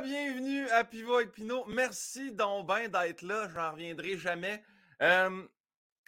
bienvenue à Pivot avec Pinot. Merci donc ben d'être là. J'en reviendrai jamais. Là,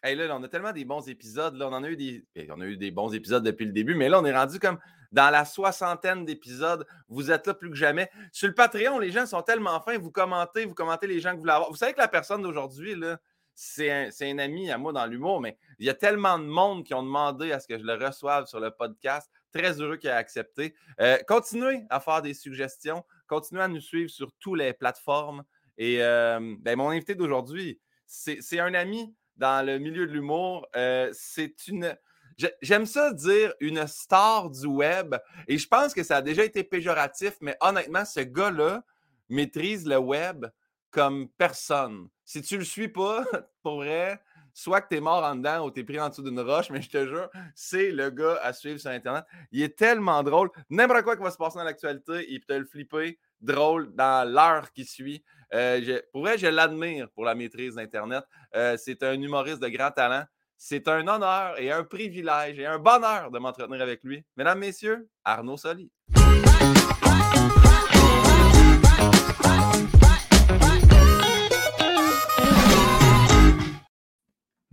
on a tellement des bons épisodes. Là, on en a eu des. ben, On a eu des bons épisodes depuis le début, mais là, on est rendu comme dans la soixantaine d'épisodes. Vous êtes là plus que jamais. Sur le Patreon, les gens sont tellement fins. Vous commentez, vous commentez les gens que vous voulez avoir. Vous savez que la personne d'aujourd'hui, là, c'est un, un ami à moi dans l'humour, mais il y a tellement de monde qui ont demandé à ce que je le reçoive sur le podcast. Très heureux qu'il ait accepté. Euh, continuez à faire des suggestions. Continuez à nous suivre sur toutes les plateformes. Et euh, ben, mon invité d'aujourd'hui, c'est un ami dans le milieu de l'humour. Euh, c'est une. j'ai- J'aime ça dire une star du web. Et je pense que ça a déjà été péjoratif, mais honnêtement, ce gars-là maîtrise le web comme personne. Si tu le suis pas, pour vrai, soit que tu es mort en dedans ou tu es pris en dessous d'une roche, mais je te jure, c'est le gars à suivre sur Internet. Il est tellement drôle. N'importe quoi qui va se passer dans l'actualité, il peut te le flipper drôle dans l'heure qui suit. Euh, je- pour vrai, je l'admire pour la maîtrise d'Internet. Euh, c'est un humoriste de grand talent. C'est un honneur et un privilège et un bonheur de m'entretenir avec lui. Mesdames, Messieurs, Arnaud Soli.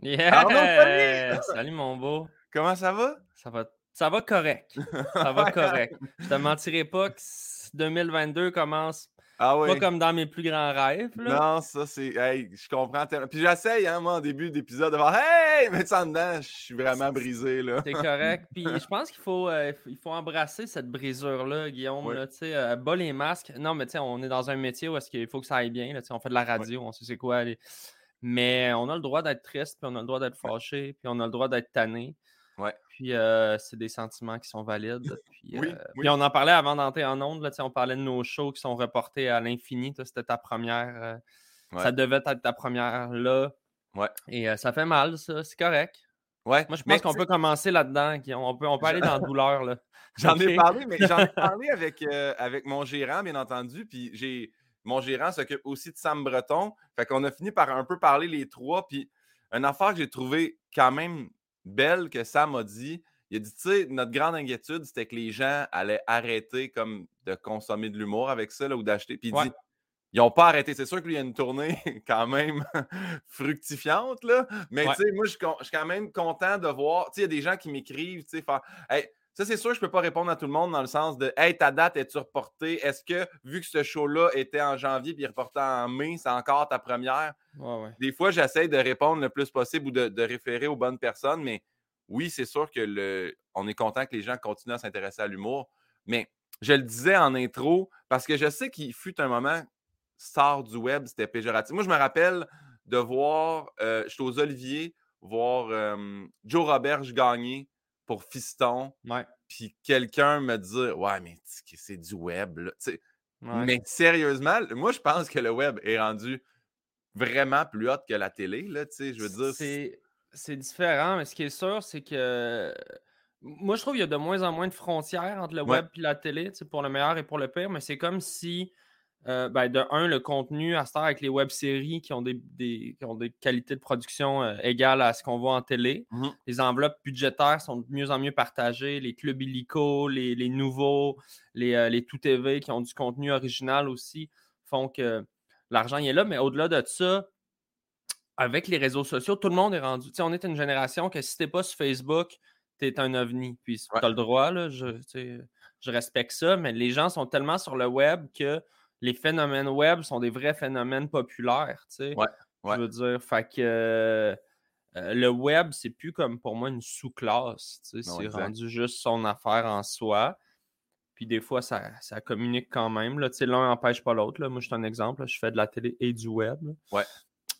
Arnaud Yeah! Salut mon beau. Comment ça va? Ça va, ça va correct. Ça va correct. Je te mentirai pas que s- 2022 commence Ah oui. pas comme dans mes plus grands rêves. Là. Non, ça c'est. Hey, je comprends tellement. Puis j'essaye, hein, moi, en début d'épisode, de voir Hey! Mais ça en dedans, je suis vraiment brisé, là. C'est correct. Puis je pense qu'il faut, euh, il faut embrasser cette brisure-là, Guillaume. Oui. Là, tu sais, euh, bas les masques. Non, mais tu sais, on est dans un métier où est-ce qu'il faut que ça aille bien. Là, on fait de la radio, on sait c'est quoi. les- Mais on a le droit d'être triste, puis on a le droit d'être fâché, puis on a le droit d'être tanné. Ouais. Puis euh, c'est des sentiments qui sont valides. Puis, Oui, euh, oui. puis on en parlait avant d'entrer en ondes. Là, on parlait de nos shows qui sont reportés à l'infini. C'était ta première. euh, Ouais. Ça devait être ta première là. Ouais. Et ça fait mal, ça. C'est correct. Ouais. Moi, je pense qu'on peut commencer là-dedans. On peut, on peut aller dans la douleur. Là. J'en ai parlé, mais j'en ai parlé avec, avec mon gérant, bien entendu. Puis j'ai mon gérant s'occupe aussi de Sam Breton. Fait qu'on a fini par un peu parler les trois. Puis une affaire que j'ai trouvé quand même belle que Sam a dit. Il a dit, tu sais, notre grande inquiétude, c'était que les gens allaient arrêter comme de consommer de l'humour avec ça là, ou d'acheter. Puis il Ouais. dit, ils n'ont pas arrêté. C'est sûr qu'il y a une tournée quand même fructifiante, là. Mais Ouais. tu sais, moi, je suis quand même content de voir. Tu sais, il y a des gens qui m'écrivent, tu sais, Hey, ça, c'est sûr, je ne peux pas répondre à tout le monde dans le sens de Hey, ta date, est-tu reportée? Est-ce que, vu que ce show-là était en janvier puis reporté en mai, c'est encore ta première? Ouais, ouais. Des fois, j'essaie de répondre le plus possible ou de, de référer aux bonnes personnes, mais oui, c'est sûr que le, on est content que les gens continuent à s'intéresser à l'humour. Mais je le disais en intro, parce que je sais qu'il fut un moment star du web, c'était péjoratif. Moi, je me rappelle de voir, euh, j'étais aux Oliviers, voir euh, Joe Roberge gagner pour Fiston, Ouais. puis quelqu'un me dire Ouais, mais c'est du web. là. Ouais. Mais sérieusement, moi, je pense que le web est rendu vraiment plus hot que la télé. Là, je veux dire, c'est- différent, mais ce qui est sûr, c'est que moi, je trouve qu'il y a de moins en moins de frontières entre le Ouais. web et la télé, pour le meilleur et pour le pire, mais c'est comme si, euh, ben, de un, le contenu à heure avec les web-séries qui ont des, des- qui ont des qualités de production euh, égales à ce qu'on voit en télé. Mhm. Les enveloppes budgétaires sont de mieux en mieux partagées. Les clubs illico, les, les nouveaux, les, euh, les tout TV qui ont du contenu original aussi font que l'argent est là. Mais au-delà de ça, avec les réseaux sociaux, tout le monde est rendu. On est une génération que si t'es pas sur Facebook, t'es un ovni. Puis Ouais. tu as le droit, là, je, je respecte ça, mais les gens sont tellement sur le web que les phénomènes web sont des vrais phénomènes populaires. Tu sais. Ouais, ouais. Je veux dire, fait que euh, euh, le web, c'est plus comme pour moi une sous-classe. tu sais, C'est rendu juste son affaire en soi. Puis des fois, ça, ça communique quand même. là. Tu sais, L'un n'empêche pas l'autre. Moi, je suis un exemple. là. Je fais de la télé et du web. là. Ouais.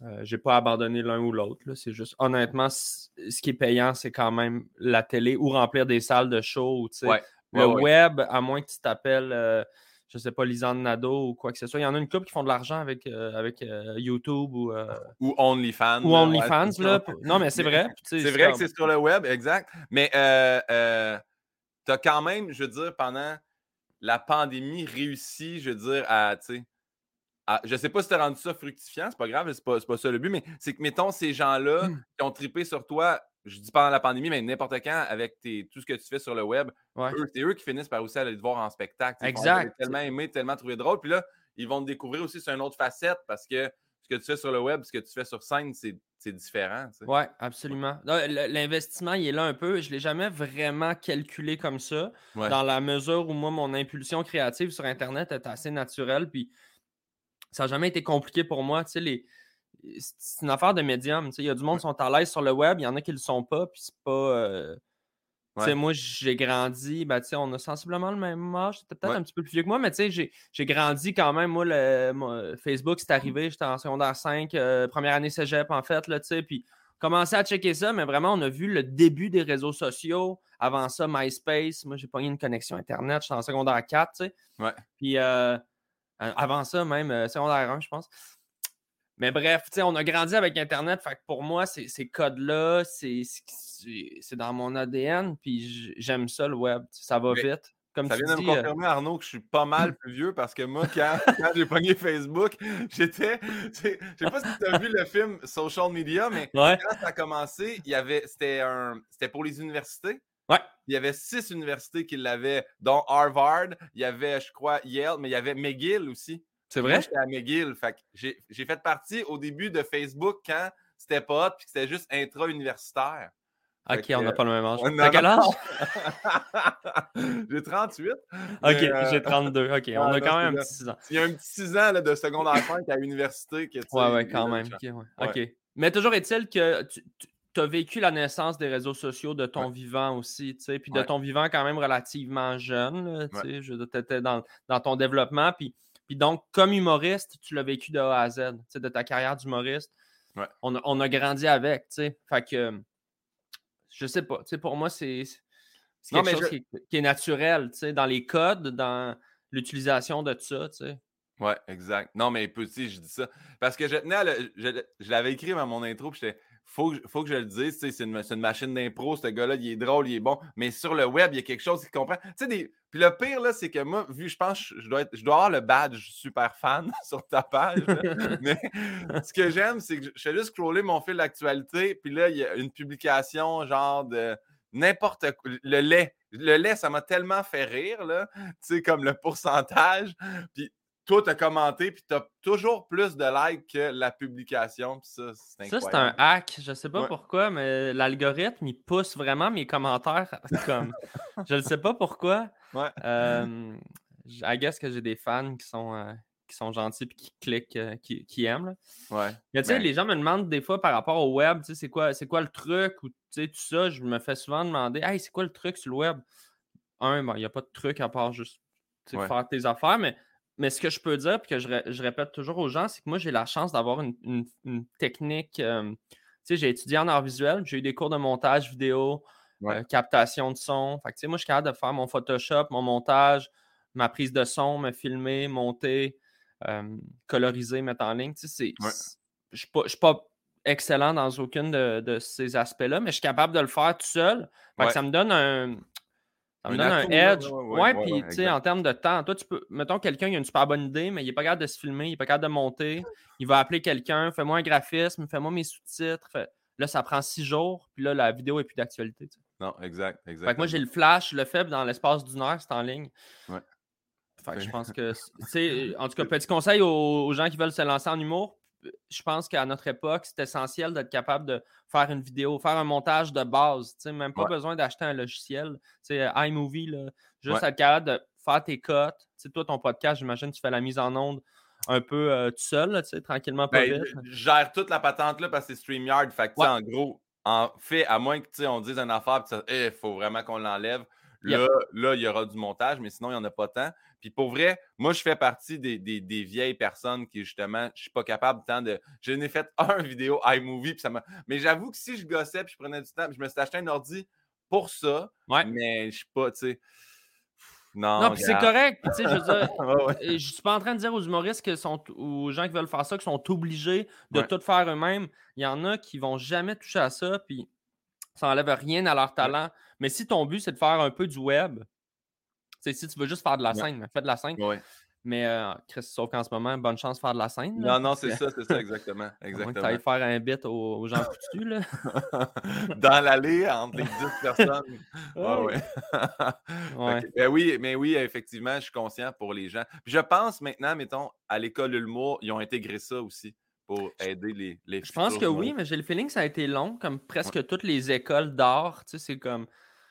Euh, j'ai pas abandonné l'un ou l'autre. C'est juste, honnêtement, ce qui est payant, c'est quand même la télé ou remplir des salles de show. tu sais. Ouais, Le ouais. web, à moins que tu t'appelles, euh, je sais pas, Lisanne Nadeau ou quoi que ce soit. Il y en a une couple qui font de l'argent avec, euh, avec euh, YouTube ou, euh, ou OnlyFans. ou OnlyFans. ouais, là. Non, mais c'est vrai. C'est vrai que c'est sur le web, exact. Mais tu as quand même, je veux dire, pendant la pandémie, réussi, je veux dire, à, à- je sais pas si tu as rendu ça fructifiant, c'est pas grave, c'est pas, pas ça le but, mais c'est que, mettons, ces gens-là Hmm. qui ont trippé sur toi, je dis pendant la pandémie, mais n'importe quand, avec tes, tout ce que tu fais sur le web, Ouais. c'est eux qui finissent par aussi aller te voir en spectacle. ils font, Exact. J'ai tellement aimé, tellement trouvé drôle. Puis là, ils vont te découvrir aussi sur une autre facette parce que ce que tu fais sur le web, ce que tu fais sur scène, c'est différent. Oui, absolument. L'investissement, il est là un peu. Je ne l'ai jamais vraiment calculé comme ça, dans la mesure où moi, mon impulsion créative sur Internet est assez naturelle. Puis ça n'a jamais été compliqué pour moi. Tu sais, les... C'est une affaire de médium. Il y a du monde qui sont à l'aise sur le web, il y en a qui ne le sont pas, puis c'est pas. Euh, moi, j'ai grandi, ben, on a sensiblement le même âge, peut-être un petit peu plus vieux que moi, mais j'ai grandi quand même. Moi, le, Facebook, c'est arrivé, j'étais en secondaire 5, euh, première année cégep, en fait, là, puis commencé à checker ça, mais vraiment, on a vu le début des réseaux sociaux. Avant ça, MySpace. Moi, j'ai pas eu une connexion Internet, j'étais en secondaire 4, tu sais. Puis euh, avant ça, même euh, secondaire 1, je pense. Mais bref, on a grandi avec Internet. Fait que pour moi, ces, codes-là, c'est dans mon ADN. Puis j'aime ça, le web. Ça va vite. Comme ça vient de me euh confirmer, Arnaud, que je suis pas mal plus vieux parce que moi, quand, j'ai pogné Facebook, j'étais. Je sais pas si tu as vu le film Social Media, mais quand ça a commencé, il y avait. C'était un. C'était pour les universités. Ouais. Il y avait six universités qui l'avaient, dont Harvard, il y avait, je crois, Yale, mais il y avait McGill aussi. C'est vrai? J'étais à McGill. j'ai, fait partie au début de Facebook quand c'était pas hot puis que c'était juste intra-universitaire. Ok, on n'a pas le même âge. T'as quel âge? j'ai 38. Ok, j'ai 32. Ok, on a quand même un petit 6 ans. Il y a un petit 6 ans là, de secondaire 5 à l'université. Ouais, ouais, quand même. ok. Mais toujours est-il que tu, tu, as vécu la naissance des réseaux sociaux de ton vivant aussi, tu sais, puis de ton vivant quand même relativement jeune. Tu étais dans, dans ton développement. Puis puis donc, comme humoriste, tu l'as vécu de A à Z, de ta carrière d'humoriste. On, a grandi avec, tu sais. Fait que, je sais pas, tu sais, pour moi, c'est quelque chose qui, est, naturel, tu sais, dans les codes, dans l'utilisation de ça, tu sais. Ouais, exact. Non, mais petit, je dis ça. Parce que je tenais à je, l'avais écrit dans mon intro, puis j'étais faut, faut que je le dise, c'est une, une, machine d'impro, ce gars-là, il est drôle, il est bon. Mais sur le web, il y a quelque chose qui comprend. Tu sais, des... Puis le pire, là, c'est que moi, vu, je pense, je dois, être, je dois avoir le badge super fan sur ta page. mais ce que j'aime, c'est que je fais juste scroller mon fil d'actualité, puis là, il y a une publication genre de n'importe quoi. Le lait. Le lait, ça m'a tellement fait rire, là. Tu sais, comme le pourcentage. Puis toi, tu as commenté, puis tu as toujours plus de likes que la publication. Puis ça, c'est incroyable. Ça, c'est un hack. Je ne sais pas pourquoi, mais l'algorithme, il pousse vraiment mes commentaires. Comme... je ne sais pas pourquoi. Ouais. Euh, I guess que j'ai des fans qui sont, euh, qui sont gentils et qui cliquent, euh, qui, qui, aiment. Ouais. Mais, tu sais, les gens me demandent des fois par rapport au web, tu sais, c'est quoi, quoi le truc ou tu sais, tout ça. Je me fais souvent demander, hey, c'est quoi le truc sur le web? Un, il n'y a pas de truc à part juste faire tes affaires, mais mais ce que je peux dire, puis que je, répète toujours aux gens, c'est que moi, j'ai la chance d'avoir une, technique. Euh, tu sais, j'ai étudié en art visuel, j'ai eu des cours de montage vidéo, euh, captation de son. Fait que, tu sais, moi, je suis capable de faire mon Photoshop, mon montage, ma prise de son, me filmer, monter, euh, coloriser, mettre en ligne. Tu sais, je ne suis pas excellent dans aucune de, ces aspects-là, mais je suis capable de le faire tout seul. Fait que ça me donne un, ça me donne un edge. Ouais, puis tu sais, en termes de temps, toi, tu peux. Mettons, quelqu'un, il a une super bonne idée, mais il n'est pas capable de se filmer, il n'est pas capable de monter. Il va appeler quelqu'un, fais-moi un graphisme, fais-moi mes sous-titres. Là, ça prend six jours, puis là, la vidéo n'est plus d'actualité. Non, exact, exact. Fait que moi, j'ai le flash, le fais dans l'espace d'une heure, c'est en ligne. Ouais. Fait que je pense que, tu en tout cas, petit conseil aux, gens qui veulent se lancer en humour, je pense qu'à notre époque, c'est essentiel d'être capable de faire une vidéo, faire un montage de base. Même pas besoin d'acheter un logiciel. sais, iMovie, là, juste être capable de faire tes cotes. toi, ton podcast, j'imagine tu fais la mise en onde un peu euh, tout seul, tranquillement, pas ben, Je gère toute la patente là parce que c'est StreamYard. Fait que, en gros, en fait, à moins que on dise une affaire, il eh, faut vraiment qu'on l'enlève. Là, là, il y aura du montage, mais sinon, il n'y en a pas tant. Puis pour vrai, moi, je fais partie des, vieilles personnes qui, justement, je ne suis pas capable tant de. Je n'ai fait un vidéo iMovie, puis ça m'a. Mais j'avoue que si je gossais, puis je prenais du temps, je me suis acheté un ordi pour ça. Mais je ne suis pas, tu sais. Non, non puis c'est correct. Puis, je veux je suis pas en train de dire aux humoristes que sont, aux gens qui veulent faire ça, qui sont obligés de tout faire eux-mêmes. Il y en a qui vont jamais toucher à ça, puis ça n'enlève rien à leur talent. Mais si ton but, c'est de faire un peu du web, si tu veux juste faire de la scène, fais de la scène. Mais euh, Chris, sauf qu'en ce moment, bonne chance de faire de la scène. Non, non, c'est ça, c'est ça, exactement. Exactement. tu ailles faire un bit aux, aux gens coutus, là. Dans l'allée, entre les 10 personnes. Ouais, Ouais. ouais. Ben oui, mais oui, effectivement, je suis conscient pour les gens. Puis je pense maintenant, mettons, à l'école de l'humour, ils ont intégré ça aussi pour aider les, les Je pense que oui, mais j'ai le feeling que ça a été long, comme presque toutes les écoles d'art. Tu sais, c'est comme.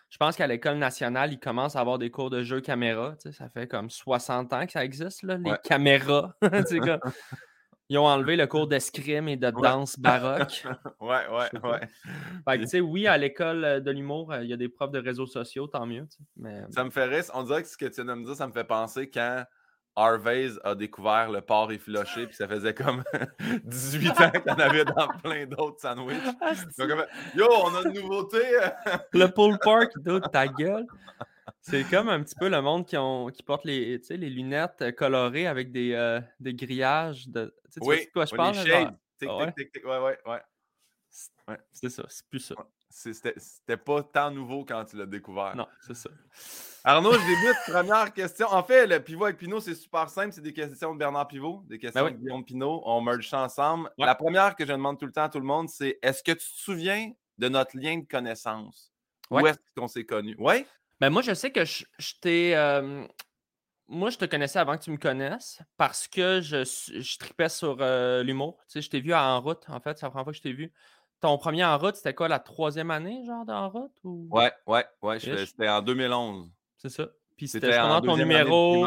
Je pense qu'à l'école nationale, ils commencent à avoir des cours de jeux caméra. Tu sais, ça fait comme 60 ans que ça existe, là, les Ouais. caméras. Tu sais, comme- Ils ont enlevé le cours d'escrime et de Ouais. danse baroque. Ouais, ouais, ouais. Fait que, tu sais, oui, à l'école euh, de l'humour, euh, il y a des profs de réseaux sociaux, tant mieux. tu sais, Mais Ça me fait rire. On dirait que ce que tu viens de me dire, ça me fait penser quand Harvey's a découvert le porc effiloché, puis ça faisait comme 18 ans qu'il y en avait dans plein d'autres sandwichs. Donc, comme, Yo, on a une nouveauté! le pull park, dude, ta gueule. C'est comme un petit peu le monde qui, ont, qui porte les, les lunettes colorées avec des, euh, des grillages. De, tu vois oui, de quoi je parle? les là, genre? shades. Tic, Ah ouais? tic, tic, tic. Ouais, ouais, ouais. C'est ça, c'est plus ça. C'était pas tant nouveau quand tu l'as découvert. Non, c'est ça. Arnaud, je débute. Première question. En fait, le pivot avec Pinot, c'est super simple. C'est des questions de Bernard Pivot, des questions Ben oui. de Guillaume Pinot. On merge ça ensemble. Ouais. La première que je demande tout le temps à tout le monde, c'est est-ce que tu te souviens de notre lien de connaissance? Où Ouais. est-ce qu'on s'est connus? Oui? Ben moi, je sais que je, je t'ai. euh, moi, je te connaissais avant que tu me connaisses parce que je, je tripais sur euh, l'humour. Tu sais, je t'ai vu à En route, en fait. C'est la première fois que je t'ai vu. Ton premier En route, c'était quoi, la troisième année, genre, d'En route? Ou... Ouais, ouais, ouais. C'était en 2011. C'est ça. Puis c'était en justement ton numéro.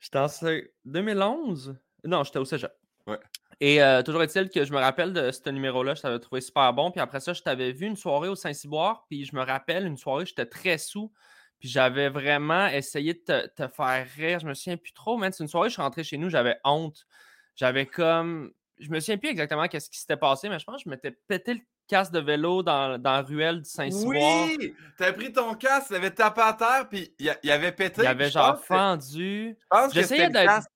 J'étais en cé- 2011? Non, j'étais au cégep. Ouais. Et euh, toujours est-il que je me rappelle de ce numéro-là, je t'avais trouvé super bon. Puis après ça, je t'avais vu une soirée au Saint-Cyboire. Puis je me rappelle, une soirée, j'étais très sous. Puis j'avais vraiment essayé de te, te faire rire. Je me souviens plus trop, man. C'est une soirée, je suis rentré chez nous, j'avais honte. J'avais comme. Je me souviens plus exactement qu'est-ce qui s'était passé, mais je pense que je m'étais pété le casque de vélo dans, dans la ruelle du Saint-Cyboire. Oui! T'as pris ton casque, t'avais tapé à terre, puis il y, avait pété. Il avait genre fendu. Je pense que c'était le casque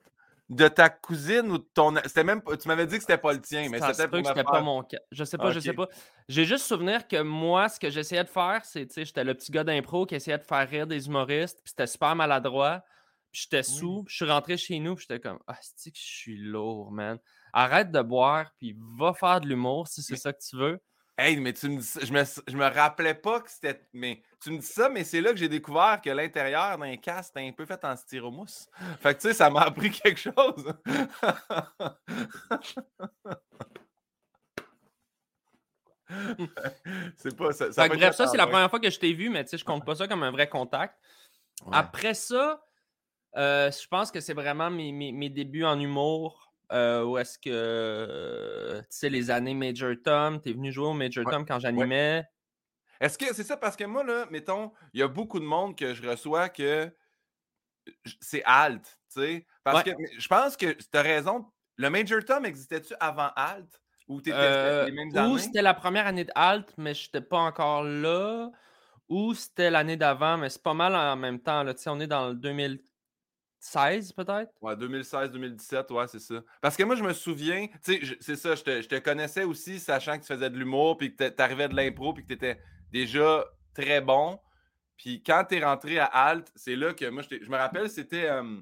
de ta cousine ou de ton. C'était même pas- Tu m'avais dit que c'était pas le tien, mais c'était peut pour que me c'était pas mon cas. Je sais pas, je sais pas. J'ai juste souvenir que moi, ce que j'essayais de faire, c'est, tu sais, j'étais le petit gars d'impro qui essayait de faire rire des humoristes, puis c'était super maladroit. J'étais sous, je suis rentré chez nous, j'étais comme, ah, c'est que je suis lourd, man. Arrête de boire, puis va faire de l'humour si c'est Mais- ça que tu veux. Hey, mais tu me dis ça, je me, je me rappelais pas que c'était. Mais tu me dis ça, mais c'est là que j'ai découvert que l'intérieur d'un casque était un peu fait en styromousse. Fait que tu sais, ça m'a appris quelque chose. c'est pas ça. Fait bref, ça, c'est la première fois que je t'ai vu, mais tu sais, je compte pas ça comme un vrai contact. Ouais. Après ça, euh, je pense que c'est vraiment mes, mes- mes débuts en humour. euh, où est-ce que, tu sais, les années Major Tom, t'es venu jouer au Major Ouais, Tom quand j'animais. Est-ce que c'est ça? Parce que moi, là, mettons, il y a beaucoup de monde que je reçois que c'est alt, tu sais. Parce Ouais. que je pense que tu as raison. Le Major Tom existait-tu avant alt? Ou t'étais Euh, les mêmes ou c'était la première année de Halt, mais je n'étais pas encore là. Ou c'était l'année d'avant, mais c'est pas mal en même temps. Là. Tu sais, On est dans le 2016 peut-être? Ouais, 2016-2017, ouais, c'est ça. Parce que moi, je me souviens, tu sais, c'est ça, je te, je te connaissais aussi, sachant que tu faisais de l'humour, puis que tu arrivais de l'impro, puis que tu étais déjà très bon. Puis quand tu es rentré à Alt, c'est là que moi, je, je me rappelle, c'était. euh,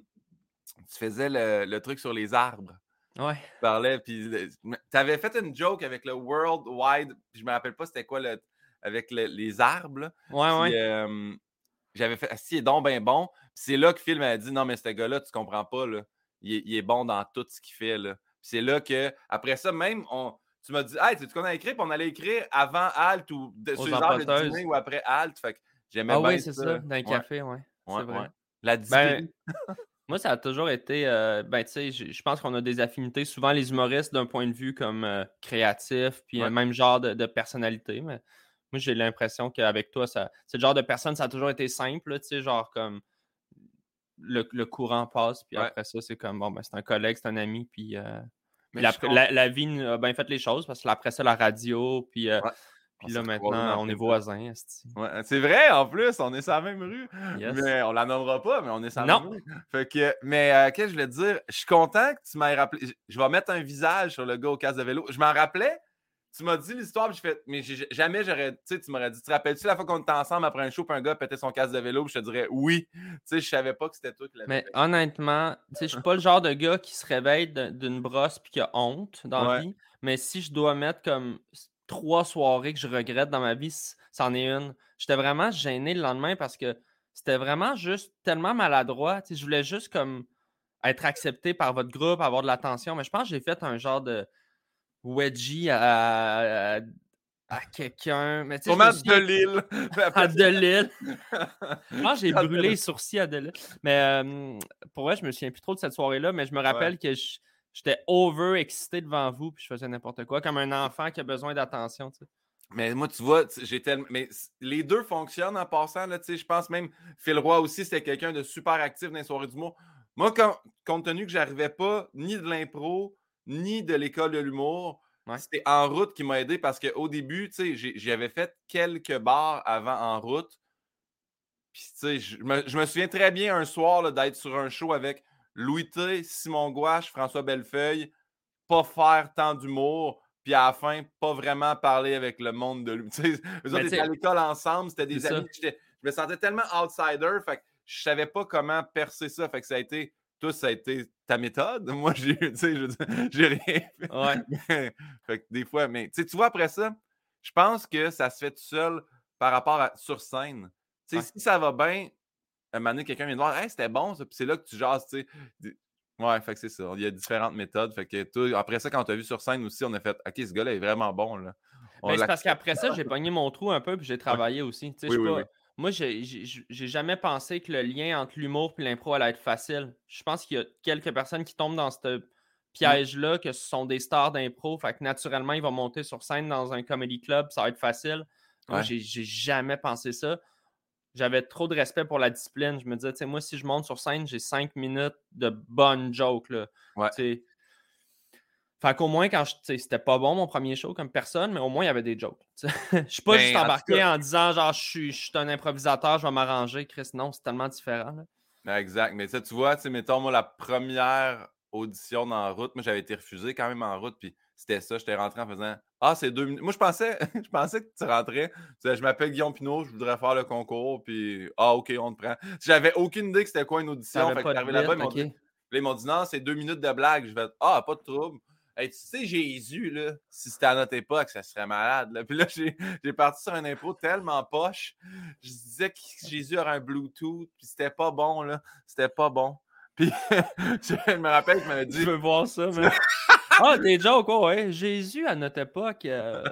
tu faisais le, le truc sur les arbres. Ouais. Tu parlais, puis tu avais fait une joke avec le World Wide, puis je me rappelle pas c'était quoi le, avec le- les arbres. là. Ouais, Puis, ouais. euh, j'avais fait, ah, si, il est donc bien bon. C'est là que Phil m'a dit, non, mais ce gars-là, tu comprends pas, là. Il, est, il est bon dans tout ce qu'il fait, là. C'est là que, après ça, même, on, tu m'as dit, hey, tu sais qu'on a écrit, puis on allait écrire avant Alt ou de, sur les de dîner ou après Alt. Fait que j'aimais Ah bien oui, c'est ça, dans un Ouais, café, ouais. ouais, c'est vrai. ouais. La Ben, moi, ça a toujours été. euh, ben, tu sais, je pense qu'on a des affinités. Souvent, les humoristes, d'un point de vue comme euh, créatif, puis euh, même genre de, de personnalité. Mais moi, j'ai l'impression qu'avec toi, ça, c'est le genre de personne, ça a toujours été simple. Tu sais, genre comme le, le courant passe, puis Ouais. après ça, c'est comme bon, ben, c'est un collègue, c'est un ami, puis. euh, Mais la, la- la vie a bien fait les choses parce que après ça, la radio, puis, euh, Ouais. puis là, maintenant, on est voisins. Ouais, c'est vrai, en plus, on est sur la même rue. Yes. Mais on la nommera pas, mais on est sur la Non. même rue. Fait que, mais euh, qu'est-ce que je voulais te dire? Je suis content que tu m'aies rappelé. Je- vais mettre un visage sur le gars au casque de vélo. Je m'en rappelais. Tu m'as dit l'histoire, puis j'ai fait, mais jamais j'aurais, tu sais, tu m'aurais dit, tu te rappelles-tu la fois qu'on était ensemble après un show, puis un gars pétait son casque de vélo, puis je te dirais oui. Tu sais, je savais pas que c'était toi qui l'avais Mais honnêtement, tu sais, je suis pas le genre de gars qui se réveille d'une brosse puis qui a honte dans la vie. Mais si je dois mettre comme trois soirées que je regrette dans ma vie, c'en est une. J'étais vraiment gêné le lendemain parce que c'était vraiment juste tellement maladroit. Tu sais, je voulais juste comme être accepté par votre groupe, avoir de l'attention. Mais je pense que j'ai fait un genre de wedgie à, à, quelqu'un. Mais tu sais, de Lille. à de Lille. je pense que j'ai brûlé les sourcils à de Lille. Mais pour vrai, je me souviens plus trop de cette soirée-là, mais je me rappelle que j'étais over excité devant vous, puis je faisais n'importe quoi, comme un enfant qui a besoin d'attention. Tu sais. Mais moi, tu vois, j'ai tellement. Mais les deux fonctionnent en passant. Là, je pense même Phil Roy aussi, c'était quelqu'un de super actif dans les soirées d'humour. Moi, compte tenu que j'arrivais pas ni de l'impro, ni de l'école de l'humour, c'était en route qui m'a aidé parce qu'au début, j'avais fait quelques bars avant en route. Puis, tu sais, je me, souviens très bien un soir d'être sur un show avec Louis T, Simon Gouache, François Bellefeuille, pas faire tant d'humour, puis à la fin, pas vraiment parler avec le monde de lui. Eux autres étaient à l'école ensemble, c'était des amis. Je me sentais tellement outsider, fait que je savais pas comment percer ça. Fait que ça a été, tout ça a été ta méthode. Moi, j'ai, tu rien fait. Ouais. fait que des fois, mais tu vois, après ça, je pense que ça se fait tout seul par rapport à sur scène. Tu si ça va bien, un moment donné, quelqu'un vient de voir, hey, c'était bon, ça, puis c'est là que tu jases, tu sais. Ouais, fait que c'est ça. Il y a différentes méthodes. Fait que après ça, quand on t'a vu sur scène aussi, on a fait OK, ce gars-là est vraiment bon. Là. c'est parce qu'après ça, j'ai pogné mon trou un peu puis j'ai travaillé aussi. Oui, oui, oui. Moi, j'ai jamais pensé que le lien entre l'humour et l'impro allait être facile. Je pense qu'il y a quelques personnes qui tombent dans ce piège-là, que ce sont des stars d'impro. Fait que naturellement, ils vont monter sur scène dans un comedy club, ça va être facile. Moi, j'ai jamais pensé ça. J'avais trop de respect pour la discipline. Je me disais, tu sais, moi, si je monte sur scène, j'ai cinq minutes de bonnes jokes. Là. Ouais. Fait qu'au moins, quand c'était pas bon mon premier show comme personne, mais au moins il y avait des jokes. Je suis pas ben, juste embarqué en, disant genre je suis, un improvisateur, je vais m'arranger. Chris, non, c'est tellement différent. Ben, exact. Mais tu vois, mettons, moi, la première audition en route, moi j'avais été refusé quand même en route, puis c'était ça, j'étais rentré en faisant Ah, c'est deux minutes. Moi, je pensais, je pensais que tu rentrais. Tu je m'appelle Guillaume Pinot, je voudrais faire le concours, puis Ah, ok, on te prend. J'avais aucune idée que c'était quoi une audition. Fait que là-bas, ils m'ont dit, Non, c'est deux minutes de blague. Je vais Ah, pas de trouble. Hey, tu sais, Jésus, là, si c'était à notre époque, ça serait malade. Là. Puis là, j'ai parti sur un impôt tellement poche. Je disais que Jésus aurait un Bluetooth, puis c'était pas bon, là. C'était pas bon. Puis je me rappelle qu'il m'avait dit. Je veux voir ça, mais. ah, des jokes, ouais. Jésus, à notre époque. Euh,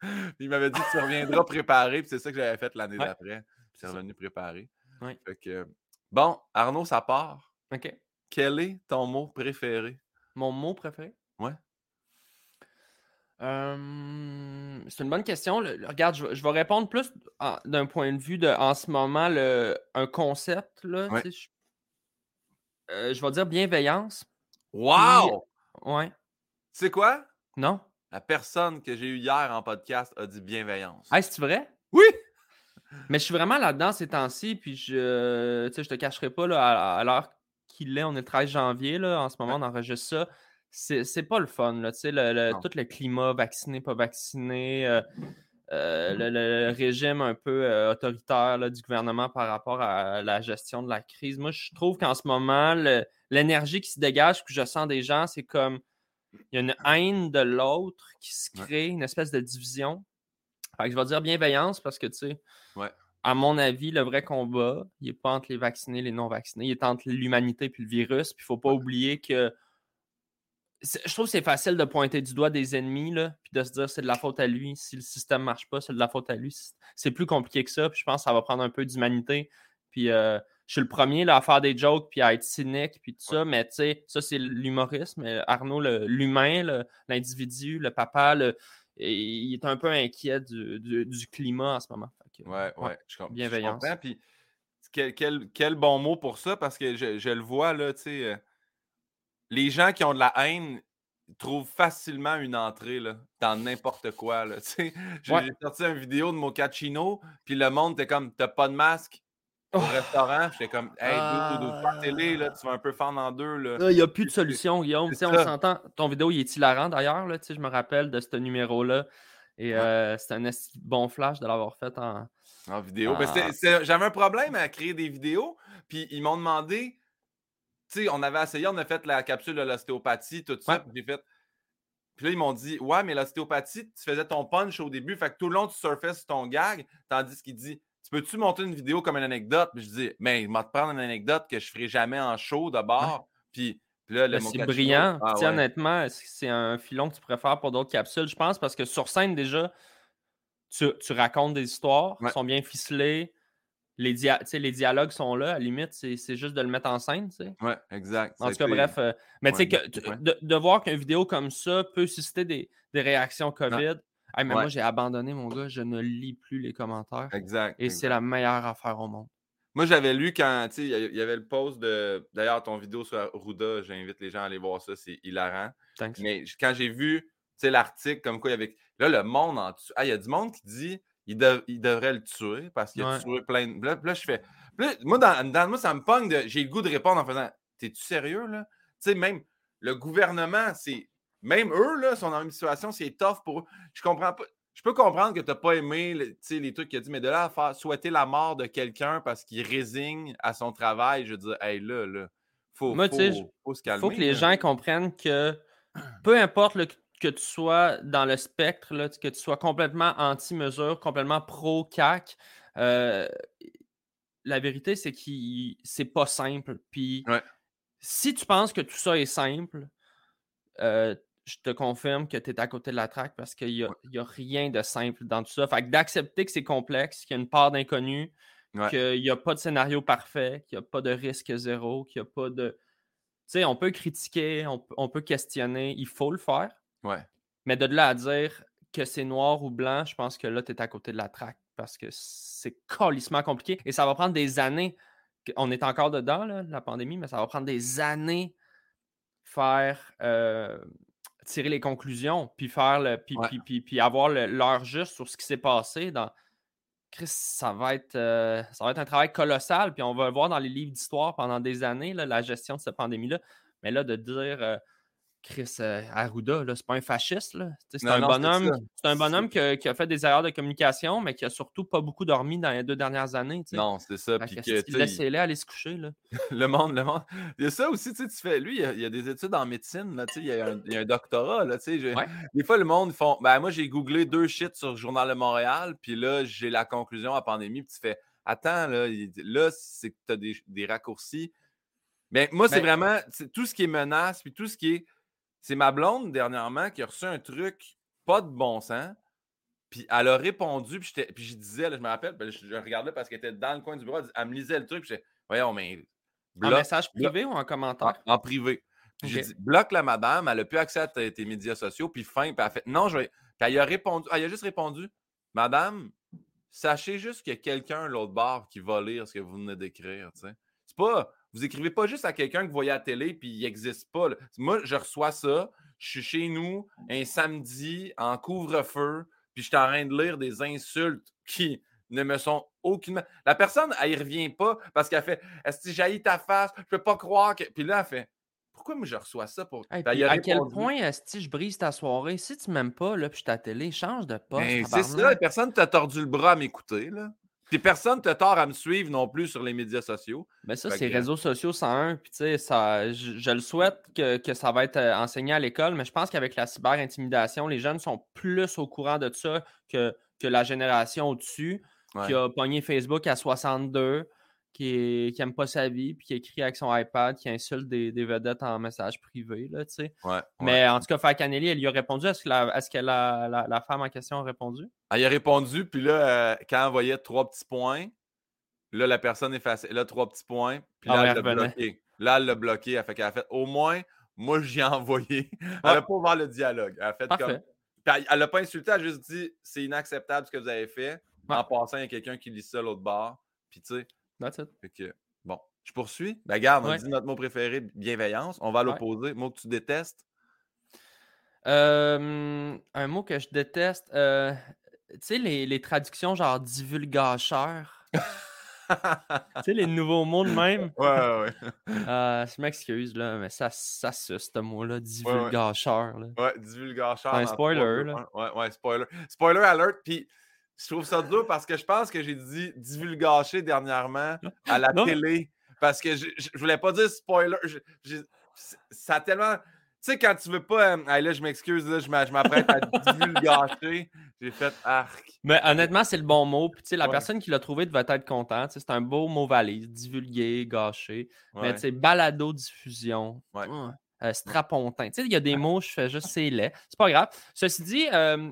il m'avait dit tu reviendras préparé, puis c'est ça que j'avais fait l'année d'après. Puis c'est revenu préparé. Ouais. Fait que... Bon, Arnaud, ça part. OK. Quel est ton mot préféré? Mon mot préféré? C'est une bonne question. regarde, je, vais répondre plus d'un point de vue de, en ce moment, le, un concept. Là, je, euh, je vais dire bienveillance. Wow! ouais. Tu sais quoi? Non. La personne que j'ai eue hier en podcast a dit bienveillance. Ah, c'est vrai? Oui! Mais je suis vraiment là-dedans ces temps-ci, puis je, je te cacherai pas là, à, l'heure qu'il est, on est le 13 janvier, là, en ce moment, on enregistre ça c'est pas le fun. Là, le, tout le climat vacciné, pas vacciné, euh, euh, le, régime un peu euh, autoritaire du gouvernement par rapport à la gestion de la crise. Moi, je trouve qu'en ce moment, l'énergie qui se dégage, que je sens des gens, c'est comme il y a une haine de l'autre qui se crée, une espèce de division. Fait que je vais dire bienveillance parce que, tu sais, à mon avis, le vrai combat, il n'est pas entre les vaccinés et les non-vaccinés, il est entre l'humanité et le virus. Puis il ne faut pas oublier que je trouve que c'est facile de pointer du doigt des ennemis, là, puis de se dire c'est de la faute à lui. Si le système ne marche pas, c'est de la faute à lui. C'est plus compliqué que ça. Puis je pense que ça va prendre un peu d'humanité. Puis euh, je suis le premier là, à faire des jokes, puis à être cynique, puis tout ça. Mais tu sais, ça, c'est l'humorisme. Arnaud, l'humain, l'individu, le, papa, il est un peu inquiet du, climat en ce moment. ouais, ouais, je comprends. Bienveillance. Puis quel, bon mot pour ça, parce que je, le vois, là, tu sais euh, les gens qui ont de la haine trouvent facilement une entrée là, dans n'importe quoi. J'ai sorti une vidéo de Mochaccino, puis le monde était comme T'as pas de masque au oh. restaurant? J'étais comme Hey, ah. télé, là, tu vas un peu fendre en deux. Il n'y a plus de solution, Guillaume. On s'entend. Ton vidéo, il est hilarant d'ailleurs. Je me rappelle de ce numéro-là. Et euh, c'est un bon flash de l'avoir fait en, en vidéo. J'avais un problème à créer des vidéos, puis ils m'ont demandé, sais, on avait essayé, on a fait la capsule de l'ostéopathie, tout ça, puis fait. Puis là, ils m'ont dit, ouais, mais l'ostéopathie, tu faisais ton punch au début, fait que tout le long, tu surfais sur ton gag, tandis qu'il dit, tu peux-tu monter une vidéo comme une anecdote? Puis je dis, mais il m'a te prendre une anecdote que je ferai jamais en show d'abord. Puis, là, le C'est brillant. Ah, honnêtement, c'est un filon que tu préfères pour d'autres capsules, je pense, parce que sur scène, déjà, tu, racontes des histoires, qui sont bien ficelées. Les, les dialogues sont là, à la limite, c'est juste de le mettre en scène. Oui, exact. En tout cas, bref. Euh, mais tu sais, de, de, voir qu'une vidéo comme ça peut susciter des, réactions COVID. mais moi, j'ai abandonné, mon gars. Je ne lis plus les commentaires. Exact. Et c'est la meilleure affaire au monde. Moi, j'avais lu quand, tu sais, il y avait le post de. D'ailleurs, ton vidéo sur Ruda, j'invite les gens à aller voir ça, c'est hilarant. Mais quand j'ai vu, l'article comme quoi il y avait. Là, le monde en dessous. Ah, il y a du monde qui dit il, il devrait le tuer parce qu'il a tué plein de. Là, là je fais. moi, dans, moi, ça me pogne de. J'ai le goût de répondre en faisant T'es-tu sérieux, là? Tu sais, même le gouvernement, c'est. Même eux, là, sont dans une situation, c'est tough pour eux. Je comprends pas. Je peux comprendre que tu n'as pas aimé les trucs qu'il a dit, mais de là à faire souhaiter la mort de quelqu'un parce qu'il résigne à son travail, je veux dire, hey, là, là, faut, faut, faut, se calmer. Il faut que les gens comprennent que peu importe le, que tu sois dans le spectre, là, que tu sois complètement anti-mesure, complètement pro-CAC, euh, la vérité, c'est que c'est pas simple. Puis si tu penses que tout ça est simple, euh, je te confirme que tu es à côté de la traque parce qu'il n'y a, rien de simple dans tout ça. Fait que d'accepter que c'est complexe, qu'il y a une part d'inconnu, qu'il n'y a pas de scénario parfait, qu'il n'y a pas de risque zéro, qu'il n'y a pas de. Tu sais, on peut critiquer, on, peut questionner, il faut le faire. Ouais. Mais de là à dire que c'est noir ou blanc, je pense que là, tu es à côté de la traque parce que c'est colissement compliqué et ça va prendre des années. On est encore dedans, la pandémie, mais ça va prendre des années faire euh, tirer les conclusions, puis faire le, puis, puis, puis, avoir l'heure juste sur ce qui s'est passé dans. Chris, ça va, être, euh, ça va être un travail colossal, puis on va le voir dans les livres d'histoire pendant des années, la gestion de cette pandémie-là. Mais là, de dire euh, Chris euh, Arruda, c'est pas un fasciste. C'est un, bonhomme, c'est un bonhomme qui a, fait des erreurs de communication, mais qui a surtout pas beaucoup dormi dans les deux dernières années. Non, c'est ça. Puis Laissez-les aller se coucher. Là. le monde, le monde. Il y a ça aussi, tu fais. Lui, il y, a, des études en médecine, là, il, y a un, il y a un doctorat. Là, Des fois, le monde font. Ben, moi, j'ai googlé deux shit sur le Journal de Montréal, puis là, j'ai la conclusion à pandémie, puis tu fais Attends, là, là c'est que tu as des, des, raccourcis. Mais moi, c'est vraiment tout ce qui est menace, puis tout ce qui est c'est ma blonde dernièrement qui a reçu un truc pas de bon sens. Puis elle a répondu, puis, puis je disais, je me rappelle, je, regardais parce qu'elle était dans le coin du bureau, elle, me lisait le truc, puis je voyons, mais. en message privé ou en commentaire? En, privé. Puis j'ai dit, bloque la madame, elle n'a plus accès à tes, médias sociaux, puis fin, puis elle a fait, non, je vais. Puis elle a répondu, elle a juste répondu, madame, sachez juste qu'il y a quelqu'un l'autre bord qui va lire ce que vous venez d'écrire, tu sais. C'est pas, vous écrivez pas juste à quelqu'un que vous voyez à la télé puis il n'existe pas. Moi, je reçois ça. Je suis chez nous un samedi en couvre-feu, puis je suis en train de lire des insultes qui ne me sont aucunement. La personne, elle y revient pas parce qu'elle fait Est-ce que j'ai ta face Je peux pas croire que. Puis là, elle fait Pourquoi moi je reçois ça pour. à quel point est-ce que je brise ta soirée? Si tu m'aimes pas, là, puis je à la télé, change de poste. Ben, c'est ça, la personne t'a tordu le bras à m'écouter. là. Puis personne te tort à me suivre non plus sur les médias sociaux. Mais ça, c'est réseaux sociaux 101. Puis tu sais, ça, je, le souhaite que, ça va être euh, enseigné à l'école, mais je pense qu'avec la cyber-intimidation, les jeunes sont plus au courant de ça que, que la génération au-dessus, qui a pogné Facebook à 62, qui n'aime pas sa vie, puis qui écrit avec son iPad, qui insulte des, vedettes en message privé, là, tu sais. Mais en tout cas, Fakanelli, elle lui a répondu. Est-ce que, la, est que la, la, femme en question a répondu? Elle a répondu, puis là, euh, quand elle voyait trois petits points, là, la personne effacée. Là, trois petits points, puis là, ah elle l'a bloqué. Là, elle l'a bloqué. Elle fait qu'elle a fait au moins, moi, j'y ai envoyé. Elle n'a pas ouvert le dialogue. Elle a fait comme. elle l'a pas insulté, elle a juste dit c'est inacceptable ce que vous avez fait. En passant, il y a quelqu'un qui lit ça l'autre bord. Puis, tu sais, que, bon, je poursuis. Ben, regarde, on dit notre mot préféré, bienveillance. On va l'opposer. Mot que tu détestes. un mot que je déteste. Euh, tu sais, les, les, traductions genre divulgacheur. tu sais, les nouveaux mots de même? Ouais, ouais, ouais. Euh, je m'excuse, là, mais ça, ça suce, ce mot-là, ouais. divulgacheur. là. Ouais, divulgacheur. Un spoiler, là. Ouais, ouais, spoiler. Spoiler alert. Puis je trouve ça dur parce que je pense que j'ai dit divulgacher dernièrement à la Non. télé. Parce que je, je, je voulais pas dire spoiler. je- ça a tellement. Tu sais, quand tu veux pas. euh, là, je m'excuse, là, je m'a- je m'apprête à divulgacher. J'ai fait arc. Mais honnêtement, c'est le bon mot. Puis, tu sais, la Ouais. personne qui l'a trouvé devait être contente. C'est un beau mot valise. Divulguer, gâcher. Mais, Ouais. tu sais, balado-diffusion. Ouais. euh, strapontin. Tu sais, il y a des mots, je fais juste c'est laid. C'est pas grave. Ceci dit, euh,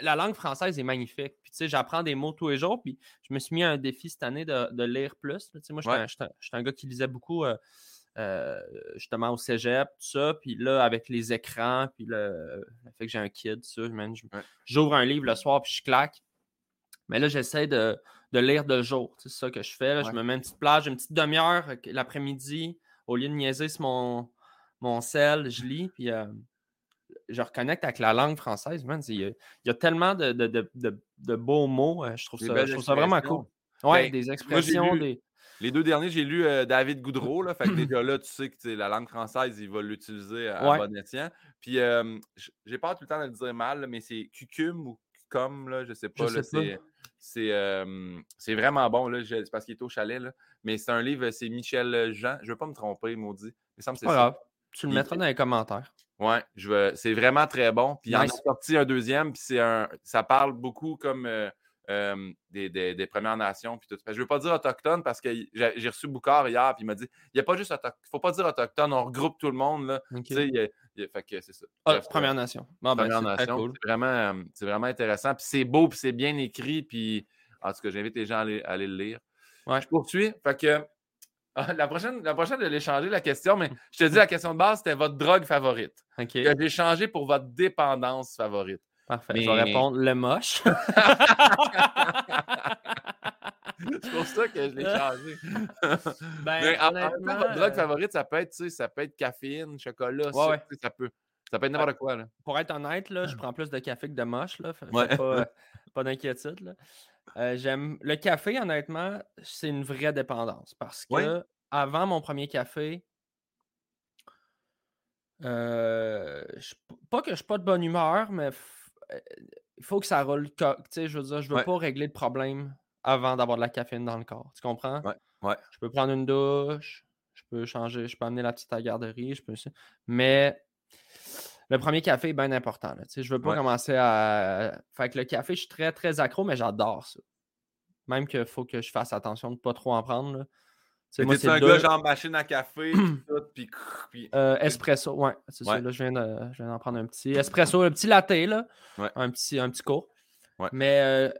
la langue française est magnifique. Sais, j'apprends des mots tous les jours. Puis, je me suis mis un défi cette année de, de lire plus. Tu sais, moi, j'étais Ouais. un- gars qui lisait beaucoup. euh, euh, justement au cégep, tout ça. Puis là, avec les écrans, puis le, le fait que j'ai un kid, ça, je- j'ouvre un livre le soir, puis je claque. Mais là, j'essaie de, de lire de jour. C'est ça que je fais. là. Je me mets une petite plage, une petite demi-heure l'après-midi. Au lieu de niaiser sur mon, mon sel, je lis. Puis euh, je reconnecte avec la langue française. Man, il, y a, il y a tellement de, de- de- de- de beaux mots. euh, Je trouve ça, belles je trouve ça vraiment cool. Ouais, Ben, des moi, expressions, lu- des. Les deux derniers, j'ai lu euh, David Goudreau. Là, fait que déjà là, tu sais que la langue française, il va l'utiliser à Ouais. bon escient. Puis euh, j'ai peur tout le temps de le dire mal, là, mais c'est cucum ou cucum, là, je sais pas. Je là, sais pas. c'est- euh, vraiment bon. là, C'est parce qu'il est au chalet. Là. Mais c'est un livre, c'est Michel Jean. Je veux pas me tromper, maudit. Il me semble que C'est pas ça. Tu le mettras dans les commentaires. Je veux... c'est vraiment très bon. Puis il en a sorti un deuxième, puis c'est un. Ça parle beaucoup comme euh, euh, des, des- des Premières Nations. Puis tout. Je ne veux pas dire autochtone parce que j'ai reçu Boucard hier, puis il m'a dit il n'y a pas juste autochtone. Il ne faut pas dire autochtone, on regroupe tout le monde. Là. Il y a- il y a- fait que c'est ça. Ah, Bref, Première Nation. Bon, ben, Première c'est très Nation, cool. c'est vraiment, euh, c'est vraiment intéressant. Puis c'est beau, puis c'est bien écrit. Puis en tout cas, j'invite les gens à aller, à aller le lire. Ouais. Je poursuis. Fait que ah, la prochaine, la prochaine, je vais changer la question, mais je te dis la question de base, c'était votre drogue favorite. OK, Que j'ai changé pour votre dépendance favorite. parfait. Je vais mais- répondre le moche. C'est pour ça que je l'ai changé. Ben, Mais en, en votre drogue euh, favorite, ça peut être, tu sais, ça peut être caféine, chocolat, Ouais, ouais. ça peut. Ça peut être n'importe quoi. Là. pour être honnête, là, je prends plus de café que de moche. Là, fait- Ouais. pas, pas d'inquiétude. Euh, j'aime le café, honnêtement, c'est une vraie dépendance. Parce que Ouais. avant mon premier café, euh, je- pas que je suis pas de bonne humeur, mais f- euh, il faut que ça roule. co- Tu sais, je veux dire, je veux Ouais. pas régler de problème avant d'avoir de la caféine dans le corps. Tu comprends? Ouais, ouais. Je peux prendre une douche, je peux changer, je peux amener la petite à la garderie, je peux. Mais le premier café est bien important. Là, je veux pas Ouais. commencer à. Fait que le café, je suis très, très accro, mais j'adore ça. Même qu'il faut que je fasse attention de ne pas trop en prendre. là. Moi, c'est un deux- gars genre machine à café, puis euh, espresso, ouais, c'est ça. Là, je viens, de, je viens d'en prendre un petit. Espresso, un petit latte, là. Ouais. Un petit, un petit court. Ouais. Mais euh,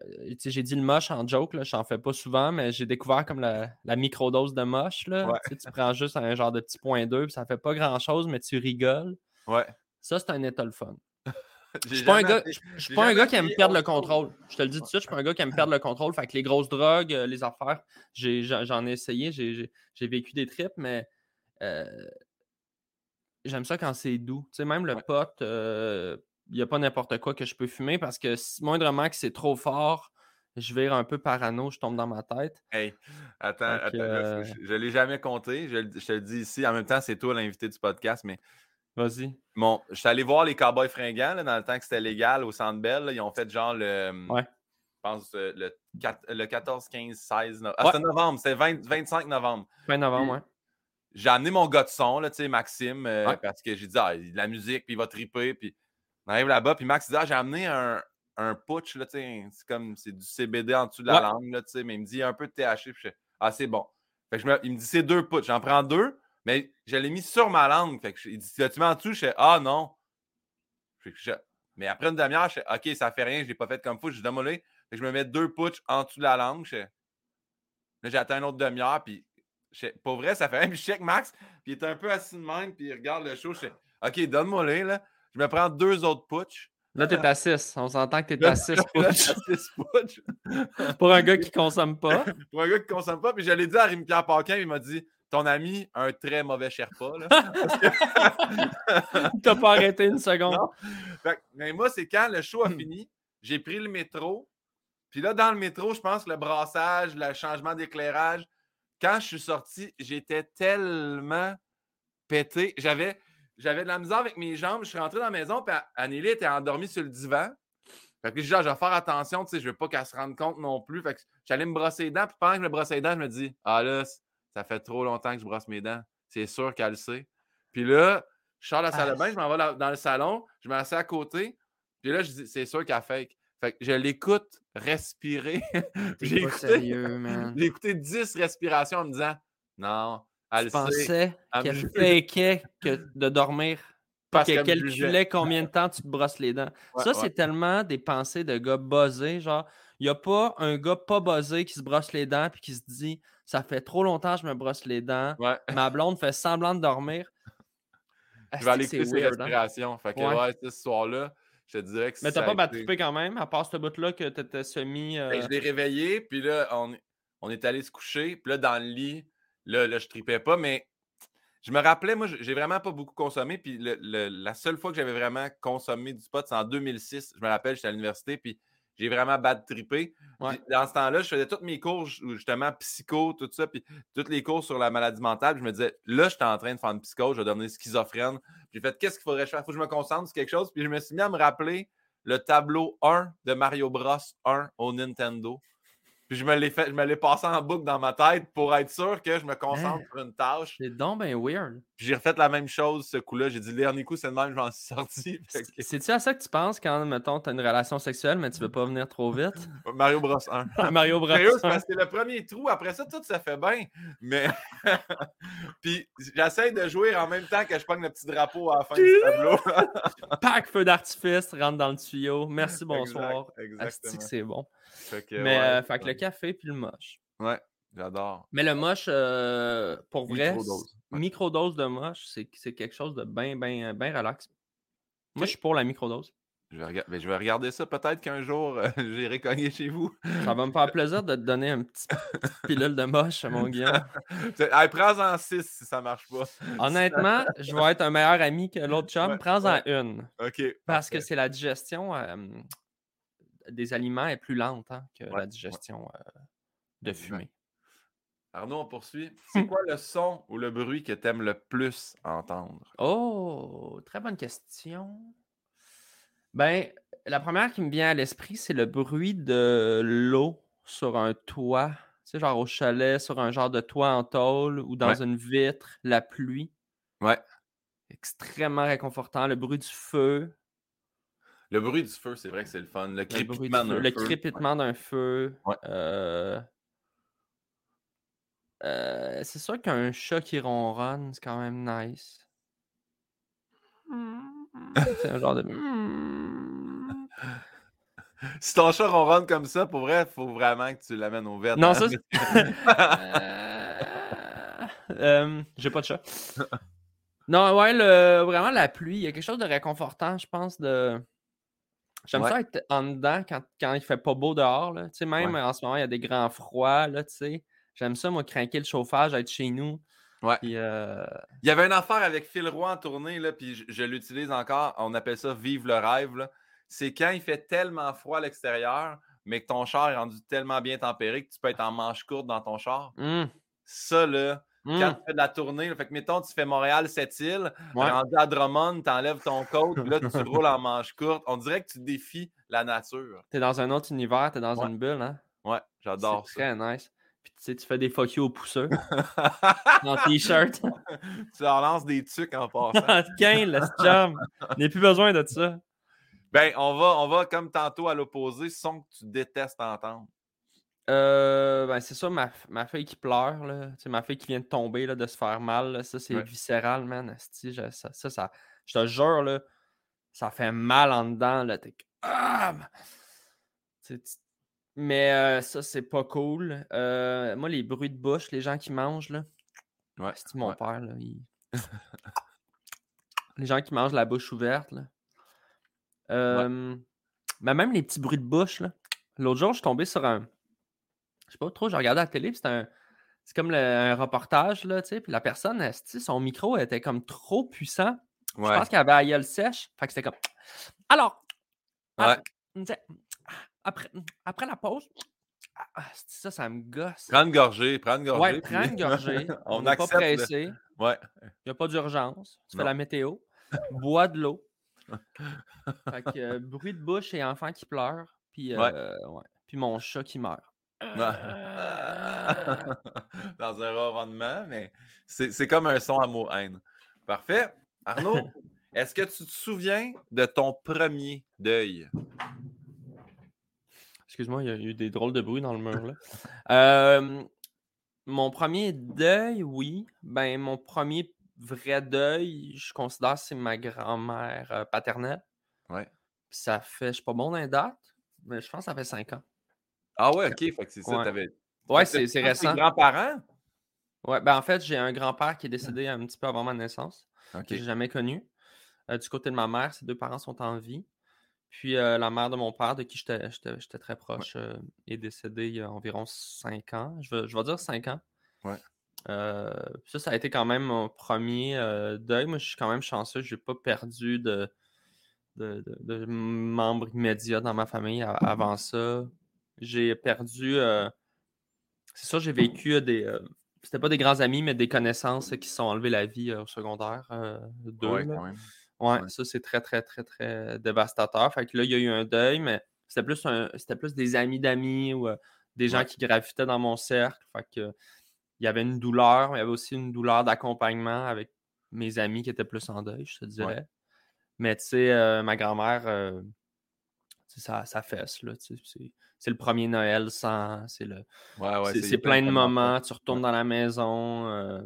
j'ai dit le moche en joke, là, j'en fais pas souvent, mais j'ai découvert comme la, la microdose de moche. Là. Tu prends juste un genre de petit point 2, puis ça fait pas grand chose, mais tu rigoles. Ouais. Ça, c'est un état le fun. Je suis pas un gars, suis pas un gars qui aime perdre le contrôle. Je te le dis tout de suite, je suis pas un gars qui aime perdre le contrôle. Fait que les grosses drogues, euh, les affaires, j'ai- j'en ai essayé, j'ai- vécu des trips, mais euh, j'aime ça quand c'est doux. Tu sais, même le Ouais. pot, il n'y a pas n'importe quoi que je peux fumer parce que si- moindrement que c'est trop fort, je vire un peu parano, je tombe dans ma tête. Hey, attends, attends, euh, je, je l'ai jamais compté. Je, je te le dis ici. En même temps, c'est toi l'invité du podcast, mais Vas-y. bon, je suis allé voir les Cowboys fringants là, dans le temps que c'était légal au Centre Bell. là. Ils ont fait genre le. Ouais. Je pense euh, le, le 14, 15, 16. no- Ah, Ouais. c'était novembre, c'était 20 25 novembre. Fin novembre, ouais. J'ai amené mon gars de son, là, tu sais, Maxime, euh, Ouais. parce que j'ai dit, ah, il y a de la musique, puis il va triper. Puis on arrive là-bas, puis Max dit, ah, j'ai amené un, un putsch, là, tu sais, c'est comme, c'est du CBD en dessous de la langue, là, tu sais, mais il me dit, il y a un peu de THC, puis je ah, c'est bon. Fait que je me- il me dit, c'est deux putsch, j'en prends deux, mais je l'ai mis sur ma langue. Fait que je- il dit, tu mets en dessous? Je fais, ah, non. Je- mais après une demi-heure, je fais, OK, ça fait rien, je l'ai pas fait comme faut, je suis démolé. Fait que je me mets deux putsch en dessous de la langue. Je là, j'attends une autre demi-heure, puis pour vrai, ça fait rien. Puis je check Max, puis il est un peu assis de même, puis il regarde le show. Je fais, OK, donne-moi les, là. Je me prends deux autres putsch. Là, t'es à 6. On s'entend que t'es à 6 là, j'ai six putsch. pour un gars qui consomme pas. Pour un gars qui ne consomme pas, puis je l'ai dit à Rémi-Pierre Paquin, il m'a dit, ton ami a un très mauvais Sherpa, que- T'as pas arrêté une seconde. Fait mais moi, c'est quand le show a Hmm. fini, j'ai pris le métro, Puis là, dans le métro, je pense que le brassage, le changement d'éclairage, quand je suis sorti, j'étais tellement pété. J'avais, j'avais de la misère avec mes jambes. Je suis rentré dans la maison, puis Anneli était endormie sur le divan. Fait que je dis, ah, je vais faire attention, tu sais, je veux pas qu'elle se rende compte non plus. Fait que j'allais me brosser les dents, puis pendant que je me brossais les dents, je me dis, ah là, ça fait trop longtemps que je brosse mes dents. C'est sûr qu'elle le sait. Puis là, je sors de la salle de bain, je m'en vais dans le salon, je m'assieds à côté, puis là, je dis, c'est sûr qu'elle fake. Fait que je l'écoute respirer. J'ai écouté, écouté 10 respirations en me disant, non, elle tu pensais qu'elle fakait que de dormir? Parce qu'elle calculait combien de temps tu te brosses les dents. ça, c'est tellement des pensées de gars buzzés. Genre, n'y a pas un gars pas buzzé qui se brosse les dents puis qui se dit Ça fait trop longtemps que je me brosse les dents. Ma blonde fait semblant de dormir. Je vais aller écouter ses hein? respirations. Fait que, ouais, ce soir-là, je te dirais que Mais t'as pas battu quand même, à part ce bout-là que t'étais semi. Ben, je euh l'ai réveillé, puis là, on, on est allé se coucher. Puis là, dans le lit, là, là je tripais pas, mais je me rappelais, moi, j'ai vraiment pas beaucoup consommé. Puis la seule fois que j'avais vraiment consommé du pot, c'est en 2006. Je me rappelle, j'étais à l'université, puis j'ai vraiment bad trippé. Dans ce temps-là, je faisais tous mes cours, justement, psycho, tout ça, puis tous les cours sur la maladie mentale. Je me disais, là, j'étais en train de faire une psycho, je vais devenir schizophrène. J'ai fait, qu'est-ce qu'il faudrait faire? Il faut que je me concentre sur quelque chose. Puis je me suis mis à me rappeler le tableau 1 de Mario Bros 1 au Nintendo. Puis je me l'ai fait, je me l'ai passé en boucle dans ma tête pour être sûr que je me concentre hein? sur une tâche. C'est donc bien weird. Puis j'ai refait la même chose ce coup-là. J'ai dit le dernier coup, c'est le même, je m'en suis sorti. C'est-tu à ça que tu penses quand, mettons, tu as une relation sexuelle, mais tu veux pas venir trop vite? Mario Bros 1. Mario Bros 1. parce que c'est le premier trou. Après ça, tout ça fait bien. Mais. Puis j'essaie de jouer en même temps que je pogne le petit drapeau à la fin du tableau. Pack feu d'artifice, rentre dans le tuyau. Merci, bonsoir. Exactement. c'est bon. Mais euh, fait que le café puis le moche. Ouais, j'adore. Mais le moche, euh, pour vrai, microdose de moche, c'est quelque chose de bien, bien, bien relax. Moi, je suis pour la microdose. Je vais, je vais regarder ça. Peut-être qu'un jour, euh, j'irai cogner chez vous. Ça va me faire plaisir de te donner un petit pilule de moche, mon gars. Prends-en six si ça marche pas. Honnêtement, je vais être un meilleur ami que l'autre chum. Prends-en une. OK. Parce que c'est la digestion des aliments est plus lente hein, que la digestion euh, de fumée. Arnaud, on poursuit. C'est quoi le son ou le bruit que tu aimes le plus entendre? Oh, très bonne question. Ben, la première qui me vient à l'esprit, c'est le bruit de l'eau sur un toit. Tu sais, genre au chalet, sur un genre de toit en tôle ou dans une vitre, la pluie. Ouais. Extrêmement réconfortant. Le bruit du feu. Le bruit du feu, c'est vrai que c'est le fun. Le crépitement d'un feu. Le crépitement d'un feu. Euh, euh, c'est sûr qu'un chat qui ronronne, c'est quand même nice. c'est un genre de. si ton chat ronronne comme ça, pour vrai, il faut vraiment que tu l'amènes au vert. Non, ça, euh, J'ai pas de chat. Non, ouais, le... vraiment la pluie, il y a quelque chose de réconfortant, je pense, de J'aime ça être en dedans quand, quand il fait pas beau dehors. Là. Même en ce moment, il y a des grands froids. Là, J'aime ça, moi, craquer le chauffage, être chez nous. Ouais. Euh, il y avait une affaire avec Phil Roy en tournée, là, puis je, l'utilise encore. On appelle ça Vive le rêve. C'est quand il fait tellement froid à l'extérieur, mais que ton char est rendu tellement bien tempéré que tu peux être en manche courte dans ton char. Mmh. Ça, là, quand mmh. tu fais de la tournée, fait que mettons, tu fais Montréal-Cette-Île, ouais. rendu à Drummond, tu enlèves ton coat, là, tu roules en manche courte. On dirait que tu défies la nature. Tu es dans un autre univers, tu es dans une bulle, hein? Ouais, j'adore ça. C'est très nice. Puis tu sais, tu fais des fuck you aux pousseurs. en t-shirt. tu leur lances des tucs en passant. 15, le chum. N'a plus besoin de ça. Ben, on va, on va comme tantôt à l'opposé, son que tu détestes entendre. Euh, ben c'est ça, ma, ma fille qui pleure, là. C'est ma fille qui vient de tomber, là, de se faire mal. Ça, c'est viscéral, man. ça, ça, ça, je te jure, là, ça fait mal en dedans. Là. Ah! Mais euh, ça, c'est pas cool. Euh, moi, les bruits de bouche, les gens qui mangent, là. Ouais. C'est mon père, là. les gens qui mangent la bouche ouverte, là. Mais même les petits bruits de bouche, là. L'autre jour, je suis tombé sur un je sais pas trop, j'ai regardé la télé, un. C'est comme un reportage, là, tu sais, puis la personne, son micro était comme trop puissant. Je pense qu'elle avait la gueule sèche. Fait que c'était comme. Alors. Ouais. après, après la pause, ah, ça, ça me gosse. Prends une gorgée, prends une gorgée. Ouais, prends une gorgée. on n'est pas le- pressé. Ouais. Il n'y a pas d'urgence. Tu fais la météo. Bois de l'eau. Fait que, euh, bruit de bouche et enfant qui pleure. Puis, Ouais. euh, ouais. puis mon chat qui meurt. Dans un rendement, mais c'est c'est comme un son amour-haine. Parfait. Arnaud, est-ce que tu te souviens de ton premier deuil? Excuse-moi, il y a eu des drôles de bruit dans le mur. Là. Euh, mon premier deuil, oui. Ben, mon premier vrai deuil, je considère que c'est ma grand-mère euh, paternelle. Ouais. Ça fait, je suis pas bon dans les dates, mais je pense que ça fait cinq ans. Ah ouais, ok, fait que c'est ça, Ouais. t'avais. Ouais, c'est c'est récent. grands-parents? Ouais, ben en fait, j'ai un grand-père qui est décédé un petit peu avant ma naissance, Ok. que j'ai jamais connu. Euh, du côté de ma mère, ses deux parents sont en vie. Puis euh, la mère de mon père, de qui j'étais j'étais- j'étais très proche, euh, est décédée il y a environ cinq ans. Je vais, je vais dire cinq ans. Ouais. Ça, ça a été quand même mon premier deuil. Moi, je suis quand même chanceux. Je n'ai pas perdu de, de, de- de membres immédiats dans ma famille avant ça. J'ai perdu. euh, c'est ça, j'ai vécu euh, des. euh, c'était pas des grands amis, mais des connaissances qui se sont enlevées la vie au secondaire. deux, Ouais, quand même. Ouais, Ouais. ça c'est très, très, très, très dévastateur. Fait que là, il y a eu un deuil, mais c'était plus, un- c'était plus des amis d'amis ou des gens Ouais. qui gravitaient dans mon cercle. Fait que il y avait une douleur, mais il y avait aussi une douleur d'accompagnement avec mes amis qui étaient plus en deuil, je te dirais. Mais tu sais, euh, ma grand-mère, euh, tu sais, ça, ça fesse, là. C'est, le premier Noël sans. C'est le, Ouais, ouais, c'est, plein de moments. Tu retournes dans la maison. euh,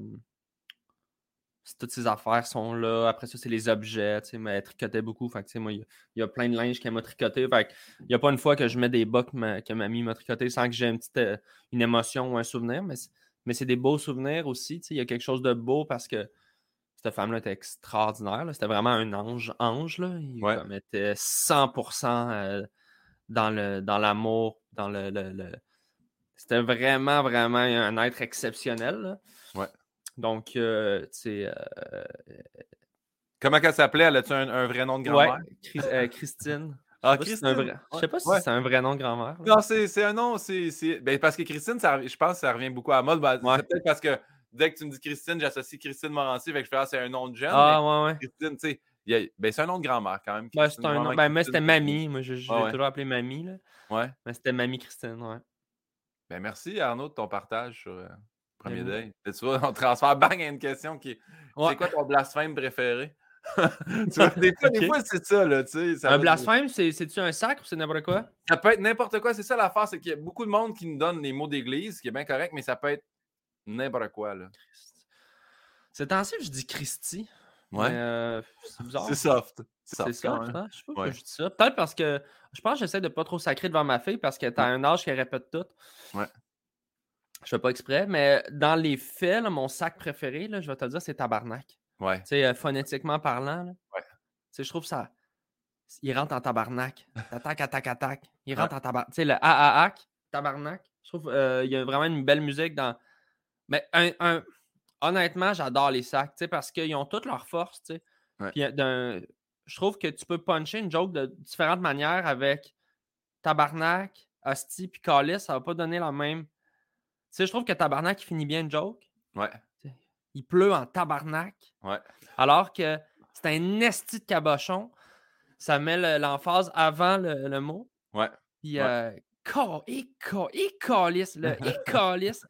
toutes ces affaires sont là. Après ça, c'est les objets. Tu sais, mais elle tricotait beaucoup. Fait que, moi, il y, a- il y a plein de linge qu'elle m'a tricoté. Fait il n'y a pas une fois que je mets des bas que, ma, que mamie m'a tricoté sans que j'ai une petite euh, une émotion ou un souvenir. Mais c'est, mais c'est des beaux souvenirs aussi. tu sais, Il y a quelque chose de beau parce que cette femme-là était extraordinaire. C'était vraiment un ange. ange là. Il Ouais. comme, était 100% euh, dans, le, dans l'amour, dans le- le- le, c'était vraiment, vraiment un être exceptionnel. là. Ouais. Donc, euh, tu sais, euh, Comment elle s'appelait? Elle a-tu un, un vrai nom de ouais, grand-mère? Chris- euh, Christine. Ah, Je sais pas si c'est un Christine. vrai- Je sais pas si Ouais. c'est un vrai nom de grand-mère. Non, c'est un nom. c'est ben, parce que Christine, ça, je pense que ça revient beaucoup à la mode. Ben, Ouais. C'est peut-être parce que dès que tu me dis Christine, j'associe Christine Morancier. Fait que je fais, ah, c'est un nom de jeune. Ah, ouais, ouais. Christine, tu sais, a- ben, c'est un nom de grand-mère quand même. Ben, Christine, c'est un nom. vraiment Ben, moi, c'était. Mamie. Moi, je, je Ah l'ai ouais? toujours appelé Mamie. Là. Ouais. Mais c'était Mamie Christine, ouais. Ben, merci Arnaud de ton partage sur euh, Premier. Et Tu vois, on transfère bang à une question qui est Ouais. C'est quoi ton blasphème préféré? tu vois, des fois, des Ok. fois, c'est ça, là, tu sais. Un blasphème, c'est- c'est-tu un sacre ou c'est n'importe quoi? Ça peut être n'importe quoi, c'est ça l'affaire, c'est qu'il y a beaucoup de monde qui nous donne les mots d'église, ce qui est bien correct, mais ça peut être n'importe quoi, là. C'est temps je dis Christy. Ouais. euh, c'est bizarre. C'est soft. C'est soft putain, je sais pas Ouais. pourquoi je dis ça. Peut-être parce que je pense que j'essaie de pas trop sacrer devant ma fille parce qu'elle est à un âge qu'elle répète tout. Ouais. Je fais pas exprès, mais dans les faits, là, mon sac préféré, là, je vais te le dire, c'est tabarnak. Ouais. Tu sais, euh, phonétiquement parlant. là. Ouais. Tu sais, je trouve ça. Il rentre en tabarnak. Attaque, attaque, attaque. Il rentre en tabarnak. Tu sais, le AAAC, tabarnak. Je trouve euh, il y a vraiment une belle musique dans. Mais un, un- honnêtement, j'adore les sacs, parce qu'ils ont toutes leurs forces. Ouais. Puis, euh, je trouve que tu peux puncher une joke de différentes manières avec tabarnak, hostie, puis calice, ça va pas donner la même. Tu sais, je trouve que tabarnak, il finit bien une joke. Ouais. Il pleut en tabarnak. Ouais. Alors que c'est un esti de cabochon. Ça met le- l'emphase avant le, le mot. Ouais. Puis, Ouais. euh, calice, le calice.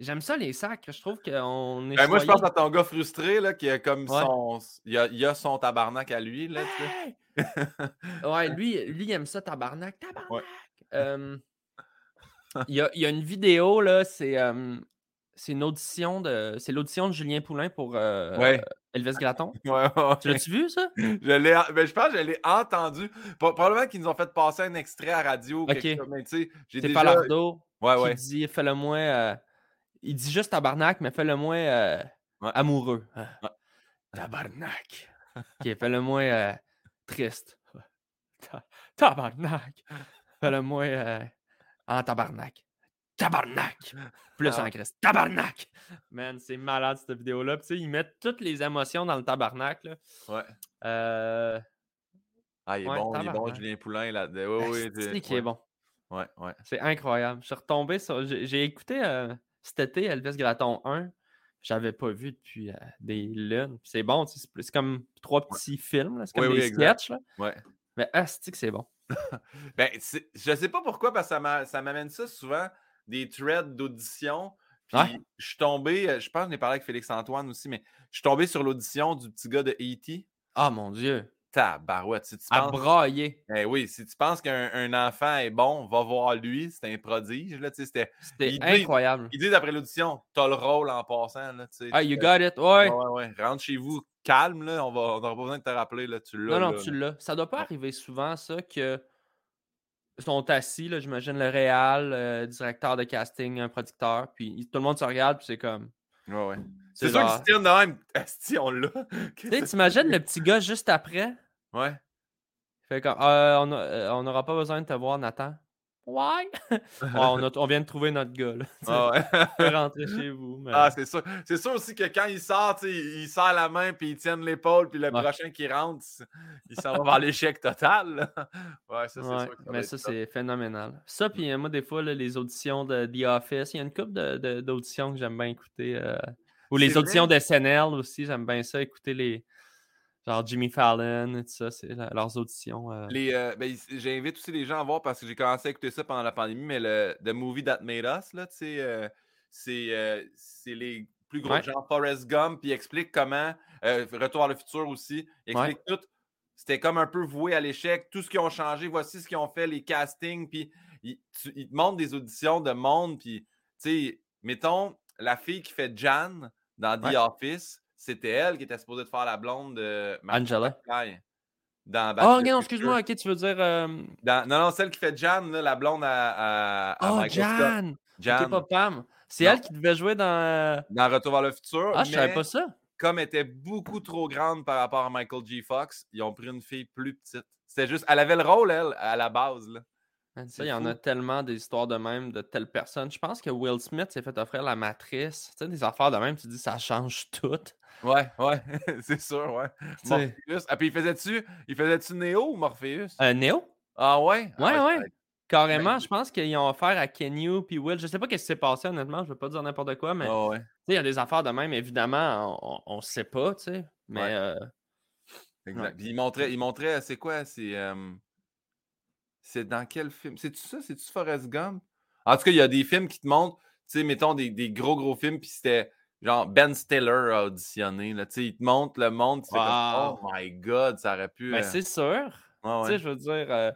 J'aime ça, les sacres. Je trouve qu'on est. Ben, moi, je pense à ton gars frustré, là, qui a comme Ouais. son. Il a, il a son tabarnak à lui, là. Hey! ouais, lui, lui, il aime ça, tabarnak. Tabarnak! Ouais. Euh, il, y a, il y a une vidéo, là, c'est. euh, c'est une audition de. C'est l'audition de Julien Poulain pour euh, Ouais. Elvis. Ouais, ouais. Tu l'as-tu vu, ça? Je l'ai, ben, je pense que je l'ai entendu. Pro- Probablement qu'ils nous ont fait passer un extrait à radio. Ok. C'est déjà. Falardeau Ouais, qui ouais. dit fais-le moins. euh, il dit juste tabarnak, mais fais-le moins euh, Ouais. amoureux. Ah. Ouais. Tabarnak. ok, fais-le moins euh, triste. Ta- Tabarnak. Fais-le moins euh, en tabarnak. Tabarnak. Plus Ah. en Christ. Tabarnak. Man, c'est malade cette vidéo-là. Tu sais, ils mettent toutes les émotions dans le tabarnak. Là. Ouais. Euh, Ah, il est Ouais, bon, il est bon. Julien Poulain. Là. Oui, oui, Asti c'est- qui est bon. Ouais, ouais. C'est incroyable. Je suis retombé sur. J'ai j'ai écouté euh, cet été Elvis Graton 1. J'avais pas vu depuis euh, des lunes. C'est bon, c'est comme trois petits films. C'est comme Oui, des sketchs. là. ouais. Mais asti que c'est bon. Ben, je sais pas pourquoi, parce que ça m'a- ça m'amène ça souvent, des threads d'audition. Puis Ouais. je suis tombé, euh, je pense que j'en ai parlé avec Félix-Antoine aussi, mais je suis tombé sur l'audition du petit gars de E.T. Ah mon Dieu. Tabarouette. Si tu À penses, brailler. Eh oui, si tu penses qu'un un enfant est bon, va voir lui, c'est un prodige. C'était- dit- incroyable. Ils disent après l'audition, t'as le rôle en passant. Là, tu sais, Ah, you fais- got it. Ouais. Ouais, ouais. Rentre chez vous, calme, là, on va- on n'aura pas besoin de te rappeler, là, tu l'as. Non, non, là, tu l'as. Ça doit pas Ouais. arriver souvent, ça, que sont assis, j'imagine le réal, le directeur de casting, un producteur, puis tout le monde se regarde, puis c'est comme. Ouais, ouais. C'est sûr genre- se tiennent de même. Asti, on l'a. Tu sais, t'imagines le petit gars juste après? Ouais. Fait comme Euh, on euh, on n'aura pas besoin de te voir, Nathan. Ouais. Ouais, on, a- on vient de trouver notre gars. Là. Ah, ouais. rentrer chez vous. mais- Ah, c'est sûr. C'est sûr aussi que quand il sort, il serre la main puis il tienne l'épaule, puis le Ouais. prochain qui rentre, il s'en va vers l'échec total. là. Ouais, ça, c'est Ouais, sûr. que mais ça, c'est phénoménal. Ça, puis euh, moi, des fois, là, les auditions de The Office, il y a une couple de- de- d'auditions que j'aime bien écouter. euh, Ou les C'est auditions vrai? de SNL aussi, j'aime bien ça, écouter les. Genre Jimmy Fallon, et tout ça, c'est leurs auditions. euh. Les, euh, ben, j'invite aussi les gens à voir parce que j'ai commencé à écouter ça pendant la pandémie, mais le The Movie That Made Us, là, tu sais, euh, c'est c'est les plus gros Ouais. genre Forrest Gump, puis explique comment, Retour à le futur aussi, il Ouais. explique tout. C'était comme un peu voué à l'échec, tout ce qu'ils ont changé, voici ce qu'ils ont fait, les castings, puis ils te montrent des auditions de monde, puis, tu sais, mettons, la fille qui fait Jan dans The Ouais. Office, c'était elle qui était supposée de faire la blonde de Martin Angela. McFly Dans Back Oh, Future. excuse-moi, ok, tu veux dire. euh, Dans- non, non, celle qui fait Jan, là, la blonde à, à, à Oh, Michael Scott. Jan! Jan, pas Pam. C'est Non. elle qui devait jouer dans. euh, dans Retour vers le futur. Ah, je savais pas ça. Comme elle était beaucoup trop grande par rapport à Michael G. Fox, ils ont pris une fille plus petite. C'était juste, elle avait le rôle, elle, à la base. Là. Ça, C'est il y en a tellement des histoires de même de telle personne. Je pense que Will Smith s'est fait offrir la matrice. Tu sais, des affaires de même, tu dis ça change tout. Ouais, ouais, c'est sûr, ouais. Tu sais. Morpheus. Ah, puis il faisait-tu il faisait-tu Neo ou Morpheus? Euh, Néo? Ah ouais? Ah Ouais, ouais. ça- Carrément, Ben, je pense qu'ils ont offert à Kenyu puis Will. Je sais pas ce qui s'est passé, honnêtement. Je veux pas dire n'importe quoi, mais tu Ah ouais. sais, il y a des affaires de même. Évidemment, on, on, on sait pas, tu sais. Mais Ouais. euh, Exact. Ouais. Puis il montrait, il montrait c'est quoi? C'est euh, c'est dans quel film? C'est-tu ça? C'est-tu Forrest Gump? En tout cas, il y a des films qui te montrent, tu sais, mettons des, des gros, gros films, puis c'était genre Ben Stiller a auditionné. Là, tu sais, il te montre le monde, tu fais comme, Wow. oh my god, ça aurait pu. ben, euh, c'est sûr. ouais, Tu sais, je veux dire, euh,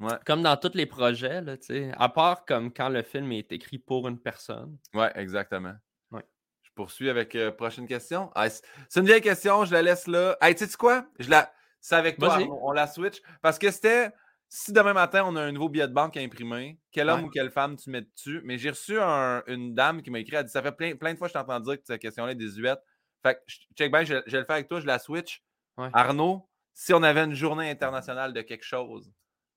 Ouais. comme dans tous les projets, là, tu sais, à part comme quand le film est écrit pour une personne. Ouais, exactement. Ouais. Je poursuis avec euh, prochaine question. Ah, c'est une vieille question, je la laisse là. Hey, tu sais quoi? Je la... C'est avec toi. Arnaud, on la switch. Parce que c'était si demain matin on a un nouveau billet de banque à imprimer, quel homme Ouais. ou quelle femme tu mets dessus? Mais j'ai reçu un- une dame qui m'a écrit, elle dit Ça fait plein, plein de fois que je t'entends dire que cette question-là est désuète. Fait que check bien, je, je vais le faire avec toi, je la switch. Ouais. Arnaud, si on avait une journée internationale de quelque chose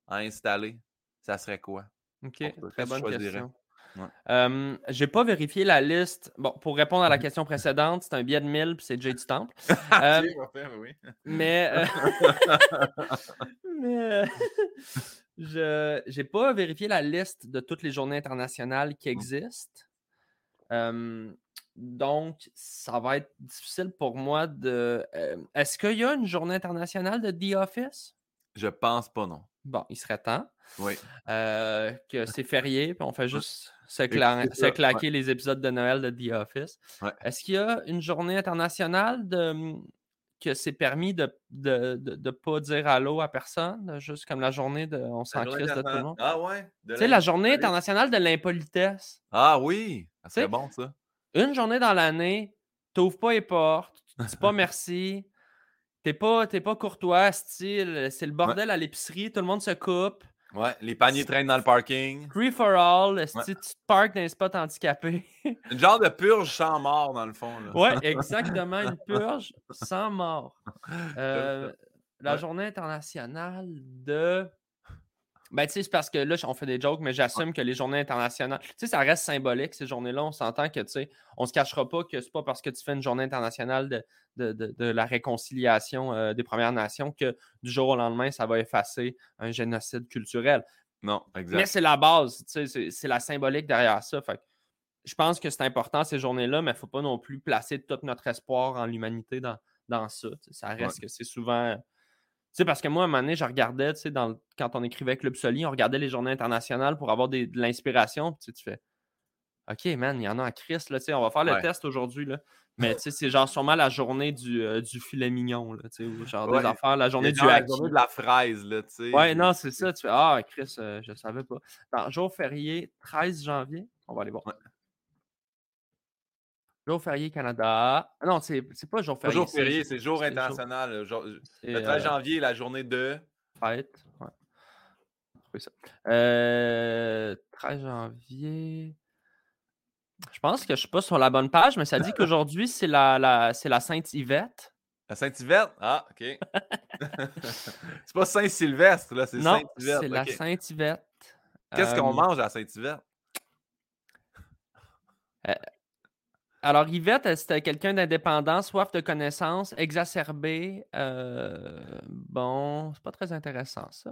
à installer, ça serait quoi? Ok, très bonne question. Ouais. Euh, j'ai pas vérifié la liste. Bon, pour répondre à la question précédente, c'est un billet de 1000 puis c'est Jay du Temple. Euh, mais euh, mais je j'ai pas vérifié la liste de toutes les journées internationales qui existent. Euh, donc, ça va être difficile pour moi de. euh, Est-ce qu'il y a une journée internationale de The Office? Je pense pas, non. Bon, il serait temps. Oui. euh, que c'est férié, puis on fait juste se, cla- claquer les épisodes de Noël de The Office. Ouais. Est-ce qu'il y a une journée internationale de, hum, que c'est permis de ne de, de pas dire allô à personne, juste comme la journée de on s'en crisse de tout le monde? Ah ouais? de Tu sais, la journée internationale de l'impolitesse. Ah oui! Sais, bon, ça. Une journée dans l'année, t'ouvres pas les portes, tu dis pas merci, t'es pas, pas courtois, style, c'est le bordel à l'épicerie, tout le monde se coupe. Ouais, les paniers traînent dans le parking. Free for all, esti, tu te parques dans un spot handicapé. Une genre de purge sans mort, dans le fond. Là. Ouais, exactement, une purge sans mort. Euh, la Ouais. journée internationale de. Ben, tu sais, c'est parce que là, on fait des jokes, mais j'assume que les journées internationales, tu sais, ça reste symbolique, ces journées-là. On s'entend que, tu sais, on se cachera pas que c'est pas parce que tu fais une journée internationale de, de, de, la réconciliation euh, des Premières Nations que du jour au lendemain, ça va effacer un génocide culturel. Non, exact. Mais c'est la base, tu sais, c'est la symbolique derrière ça. Fait je pense que c'est important ces journées-là, mais il ne faut pas non plus placer tout notre espoir en l'humanité dans, dans ça. Ça reste que c'est souvent sais, parce que moi, à un moment donné, je regardais, tu sais, quand on écrivait Club Soli, on regardait les journées internationales pour avoir de l'inspiration. Tu, sais, tu fais OK, man, il y en a en Christ, là, tu sais, on va faire le test aujourd'hui, là. Mais tu sais, c'est genre sûrement la journée du, euh, du filet mignon, là, tu sais, genre des affaires, la journée du La journée de la fraise, là, tu sais. Ouais, non, c'est ça. Tu fais Ah, Chris, euh, je savais pas. Dans jour férié, 13 janvier, on va aller voir. Jour férié Canada. Ah non, c'est pas jour férié. Jour férié, c'est jour international. le 13 euh, janvier, la journée de. Fête. Ouais. Ça. Euh, 13 janvier. Je pense que je suis pas sur la bonne page, mais ça dit qu'aujourd'hui, c'est la, la, la Sainte-Yvette. La Sainte-Yvette? Ah, OK. c'est pas Saint-Sylvestre, là, c'est Sainte-Yvette. C'est la Sainte-Yvette. Qu'est-ce qu'on euh, mange à Sainte-Yvette? Euh, alors, Yvette, c'était quelqu'un d'indépendant, soif de connaissances, exacerbé? Euh, bon, c'est pas très intéressant, ça.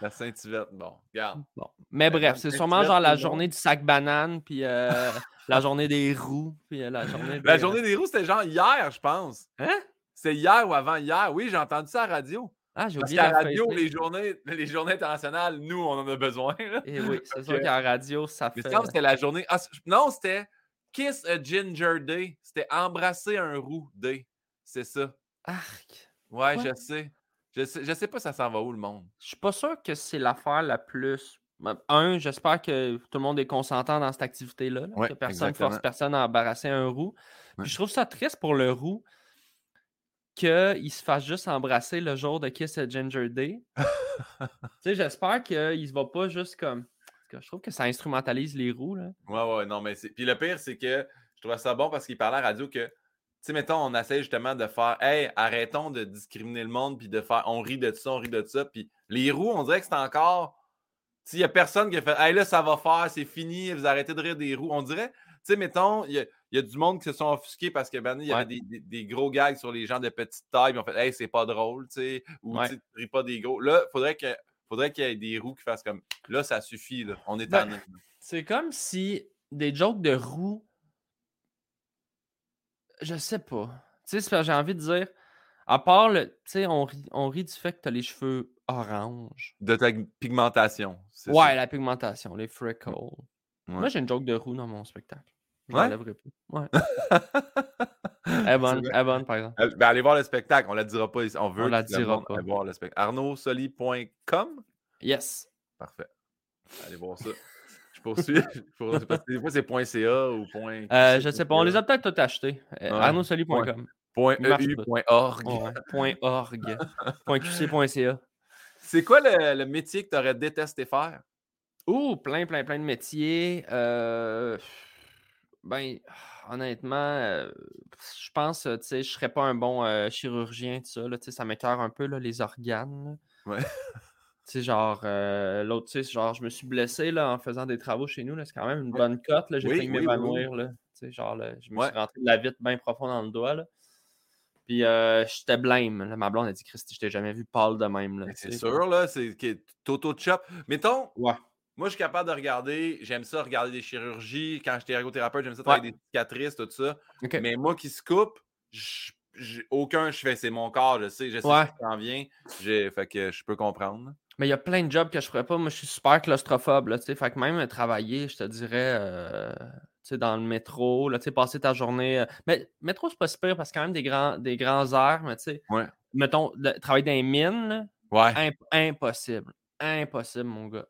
La Saint-Yvette, bon, regarde. Bon. Mais bref, c'est sûrement genre la journée du sac banane, puis euh, la journée des roues, puis euh, la journée. La journée des roues, c'était genre hier, je pense. Hein? C'est hier ou avant-hier. Oui, j'ai entendu ça à la radio. Ah, j'ai oublié. Parce qu'à la radio, les journées, les journées internationales, nous, on en a besoin. Et eh oui, c'est sûr qu'à la radio, ça fait. Mais c'était la journée. Ah, non, c'était Kiss a Ginger Day. C'était embrasser un roux Day. C'est ça. Arc. Ouais, je sais. Je sais, je sais pas ça s'en va où le monde. Je suis pas sûr que c'est l'affaire la plus. Ben, un, j'espère que tout le monde est consentant dans cette activité-là. que personne ne force personne à embrasser un roux. je trouve ça triste pour le roux qu'il se fasse juste embrasser le jour de Kiss a Ginger Day. tu sais, j'espère qu'il ne va pas juste comme je trouve que ça instrumentalise les roues. Là. Ouais, ouais, non, mais c'est. Puis le pire, c'est que je trouvais ça bon parce qu'il parlait à la radio que, tu sais, mettons, on essaie justement de faire, hey, arrêtons de discriminer le monde, puis de faire, on rit de ça, on rit de ça. Puis les roues, on dirait que c'est encore. S'il n'y a personne qui a fait, hey, là, ça va faire, c'est fini, vous arrêtez de rire des roues. On dirait, tu sais, mettons, il y, a du monde qui se sont offusqués parce que, ben, il y avait des, gros gags sur les gens de petite taille, puis on fait, hey, c'est pas drôle, tu sais, ou tu ris pas des gros. Là, il faudrait que faudrait qu'il y ait des roues qui fassent comme là, ça suffit, là. on est ben, en. C'est comme si des jokes de roues. Je sais pas. Tu sais, j'ai envie de dire, à part le. Tu sais, on rit, on rit du fait que tu as les cheveux orange. De ta pigmentation. Ouais, la pigmentation, les freckles. Moi, j'ai une joke de roue dans mon spectacle. Je ouais? pas. Ouais. Elle est bonne, elle est bonne, par exemple. Euh, ben, allez voir le spectacle, on la dira pas On veut on la dira pas. voir le spectacle. ArnaudSoli.com? Yes. Parfait. Allez voir ça. Je poursuis. Parce que des fois, c'est .ca ou point... Euh, je sais pas. On les a peut-être tout achetés. Euh, ArnaudSoli.com. Point .eu, point .org. point .org. point .qc.ca. C'est quoi le, le, métier que tu aurais détesté faire? Ouh, plein, plein, plein de métiers. Euh... Ben, honnêtement, euh, je pense, tu sais, je serais pas un bon euh, chirurgien, tout ça. Là, ça m'écœure un peu là, les organes. Ouais. Tu sais, genre, euh, l'autre, tu sais, genre, je me suis blessé là, en faisant des travaux chez nous. C'est quand même une bonne cote. J'ai failli m'évanouir. Tu sais, genre, je me suis rentré de la vitre bien profond dans le doigt. Là. Puis j'étais blême. Ma blonde a dit, Christy, je t'ai jamais vu pâle de même. C'est sûr, là, c'est Toto Chop. Mettons, ouais. Moi, je suis capable de regarder. J'aime ça, regarder des chirurgies. Quand j'étais ergothérapeute, j'aime ça travailler des cicatrices, tout ça. Mais moi qui se coupe, aucun je fais. C'est mon corps, je sais. Je sais ouais. ce qui s'en vient. Fait que je peux comprendre. Mais il y a plein de jobs que je ferais pas. Moi, je suis super claustrophobe. Là, fait que même travailler, je te dirais, euh, dans le métro, là, passer ta journée. Euh, mais métro, c'est pas super parce a quand même des grands, des grands airs. Mais tu sais, mettons, travailler dans les mines, ouais. impossible. Impossible, mon gars.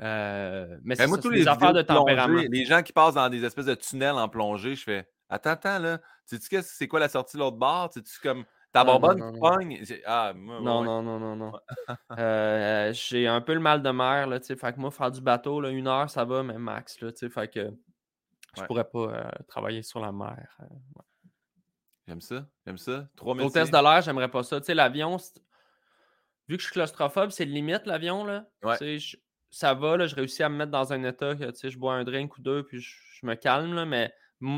Euh, mais ben, c'est les affaires de tempérament. les gens qui passent dans des espèces de tunnels en plongée, je fais Attends, attends, là. Sais-tu c'est quoi la sortie de l'autre bord? Sais-tu comme ta bonbonne qui pogne? Ah, non, non, non, non, non, euh, J'ai un peu le mal de mer, là, fait que moi, faire du bateau, là, une heure, ça va, mais max, là, fait que je pourrais pas euh, travailler sur la mer. J'aime ça, j'aime ça. Trois Au test de l'air, j'aimerais pas ça. Tu sais, l'avion, vu que je suis claustrophobe, c'est limite l'avion. là. Ouais. Tu sais, ça va, là, je réussis à me mettre dans un état que tu sais, je bois un drink ou deux, puis je, je me calme. Là, mais à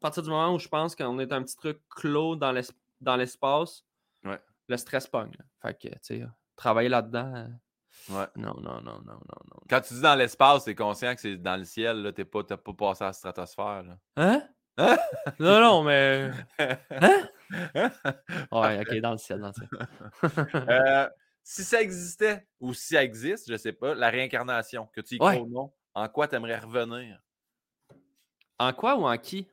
partir du moment où je pense qu'on est un petit truc clos dans l'es- dans l'espace, Ouais. le stress pogne. Fait que, tu sais, travailler là-dedans, euh, Ouais. non, non, non, non, non, non. Quand tu dis dans l'espace, t'es conscient que c'est dans le ciel, là, t'es pas, t'as pas passé à la stratosphère. Là. Hein? Hein? non, non, mais. Hein? Ouais, ok, dans le ciel, dans le ciel. Euh, si ça existait, ou si ça existe, je sais pas, la réincarnation, que tu y crois ou non, en quoi t'aimerais revenir? en quoi ou en qui?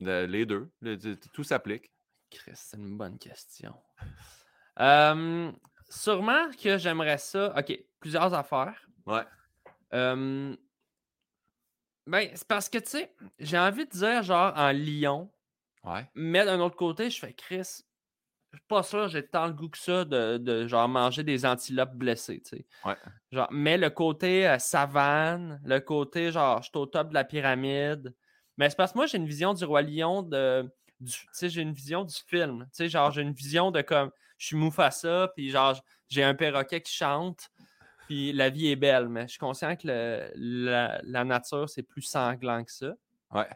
Le- les deux. le- tout- tout s'applique. Chris, c'est une bonne question. Euh, sûrement que j'aimerais ça. Ok, plusieurs affaires. Ouais. Euh, ben, c'est parce que, tu sais, j'ai envie de dire, genre, en Lyon, Ouais. mais d'un autre côté, je fais Chris. Suis pas sûr, j'ai tant le goût que ça de, de, genre manger des antilopes blessées, tu sais. Ouais. Genre, mais le côté euh, savane, le côté genre, je suis au top de la pyramide. Mais c'est parce que moi, j'ai une vision du Roi Lion de. Tu sais, j'ai une vision du film. Tu sais, genre, j'ai une vision de comme. Je suis Mufasa, puis genre, j'ai un perroquet qui chante, puis la vie est belle. Mais je suis conscient que le- la, la nature, c'est plus sanglant que ça. Ouais.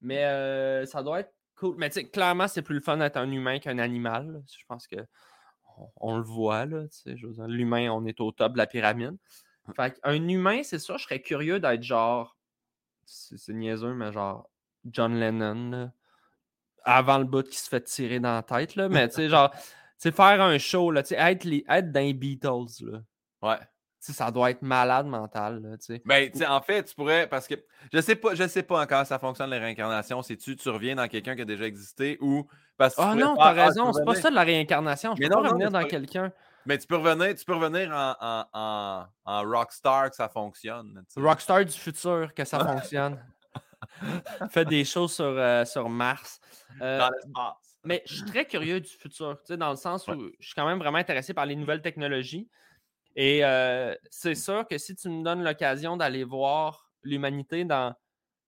Mais euh, ça doit être cool. Mais tu sais, clairement, c'est plus le fun d'être un humain qu'un animal. là. Je pense que on, on le voit, là. L'humain, on est au top de la pyramide. Fait un humain, c'est ça, je serais curieux d'être genre. C'est c'est niaiseux, mais genre John Lennon, là, avant le bout qui se fait tirer dans la tête, là. Mais tu sais, genre, tu sais, faire un show, là, tu sais, être, les- être dans les Beatles, là. Ouais. Tu ça doit être malade mental, là, tu. Ben, tu en fait, tu pourrais, parce que je sais pas, je sais pas encore ça fonctionne, les réincarnations. C'est-tu, tu reviens dans quelqu'un qui a déjà existé ou parce que tu Ah pourrais non, t'as tu raison, c'est pas ça de la réincarnation. Je Mais peux non, pas non, revenir dans quelqu'un. Mais tu peux revenir, tu peux revenir en, en, en, en rockstar que ça fonctionne. tu. Rockstar du futur, que ça fonctionne. Fait des choses sur, euh, sur Mars. Euh, Dans l'espace. mais je suis très curieux du futur, tu sais, dans le sens où je suis quand même vraiment intéressé par les nouvelles technologies. Et euh, c'est sûr que si tu me donnes l'occasion d'aller voir l'humanité dans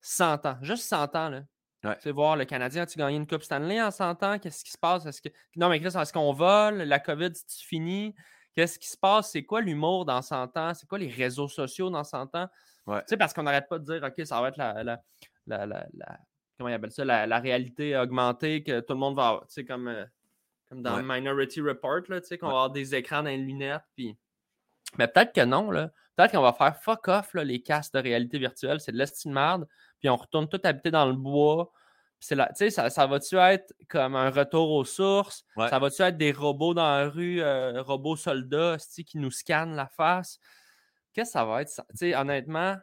100 ans, juste 100 ans, là. Ouais. Tu sais, voir le Canadien, as-tu gagné une Coupe Stanley en 100 ans? Qu'est-ce qui se passe? Est-ce que... Non, mais Chris, est-ce qu'on vole? La COVID, c'est fini? Qu'est-ce qui se passe? C'est quoi l'humour dans 100 ans? C'est quoi les réseaux sociaux dans 100 ans? Ouais. Tu sais, parce qu'on n'arrête pas de dire, OK, ça va être la, la, la, la- la- comment ils appellent ça? La, réalité augmentée, que tout le monde va avoir, tu sais, comme, euh, comme dans Ouais. Minority Report, là, tu sais, qu'on va avoir des écrans dans les lunettes, puis... Mais peut-être que non, là. Peut-être qu'on va faire fuck off, là, les casques de réalité virtuelle, c'est de l'estime de merde, puis on retourne tout habiter dans le bois. C'est là, ça, ça va-tu être comme un retour aux sources? Ouais. Ça va-tu être des robots dans la rue, euh, robots soldats, qui nous scannent la face? Qu'est-ce que ça va être? ça? Honnêtement,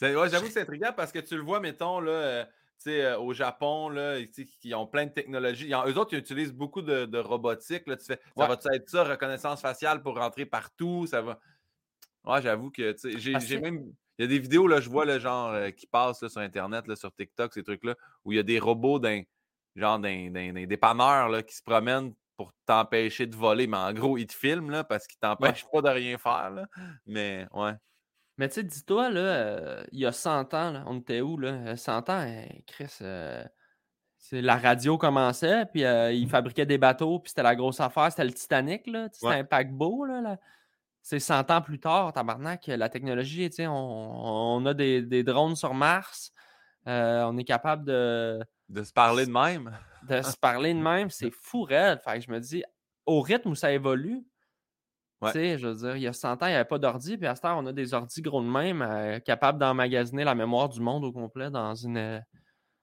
ouais, J'avoue que c'est intriguant parce que tu le vois, mettons, là, euh, euh, au Japon, là, qui ont plein de technologies. Ils ont- eux autres, ils utilisent beaucoup de, de robotique. Là, tu fais, ça Ouais. va-tu être ça, reconnaissance faciale pour rentrer partout? Ça va. Ouais, j'avoue que tu sais, j'ai même. Il y a des vidéos, là, je vois, le genre, euh, qui passent là, sur Internet, là, sur TikTok, ces trucs-là, où il y a des robots d'un genre d'un dépanneur là, qui se promènent pour t'empêcher de voler. Mais en gros, ils te filment là, parce qu'ils t'empêchent pas de rien faire. Là. Mais ouais. Mais tu sais, dis-toi, là, euh, il y a 100 ans, là, on était où, là? Euh, 100 ans, euh, Chris, euh, c'est la radio commençait, puis euh, ils fabriquaient des bateaux, puis c'était la grosse affaire, c'était le Titanic, là, c'était Ouais. un paquebot, là. là. C'est 100 ans plus tard, tabarnak, la technologie, tu sais, on, on a des, des drones sur Mars, euh, on est capable de, De se parler de même. de se parler de même, c'est fou, raide. Fait que je me dis, au rythme où ça évolue, Ouais. tu sais, je veux dire, il y a 100 ans, il n'y avait pas d'ordi, puis à cette heure, on a des ordis gros de même, euh, capables d'emmagasiner la mémoire du monde au complet dans une. euh,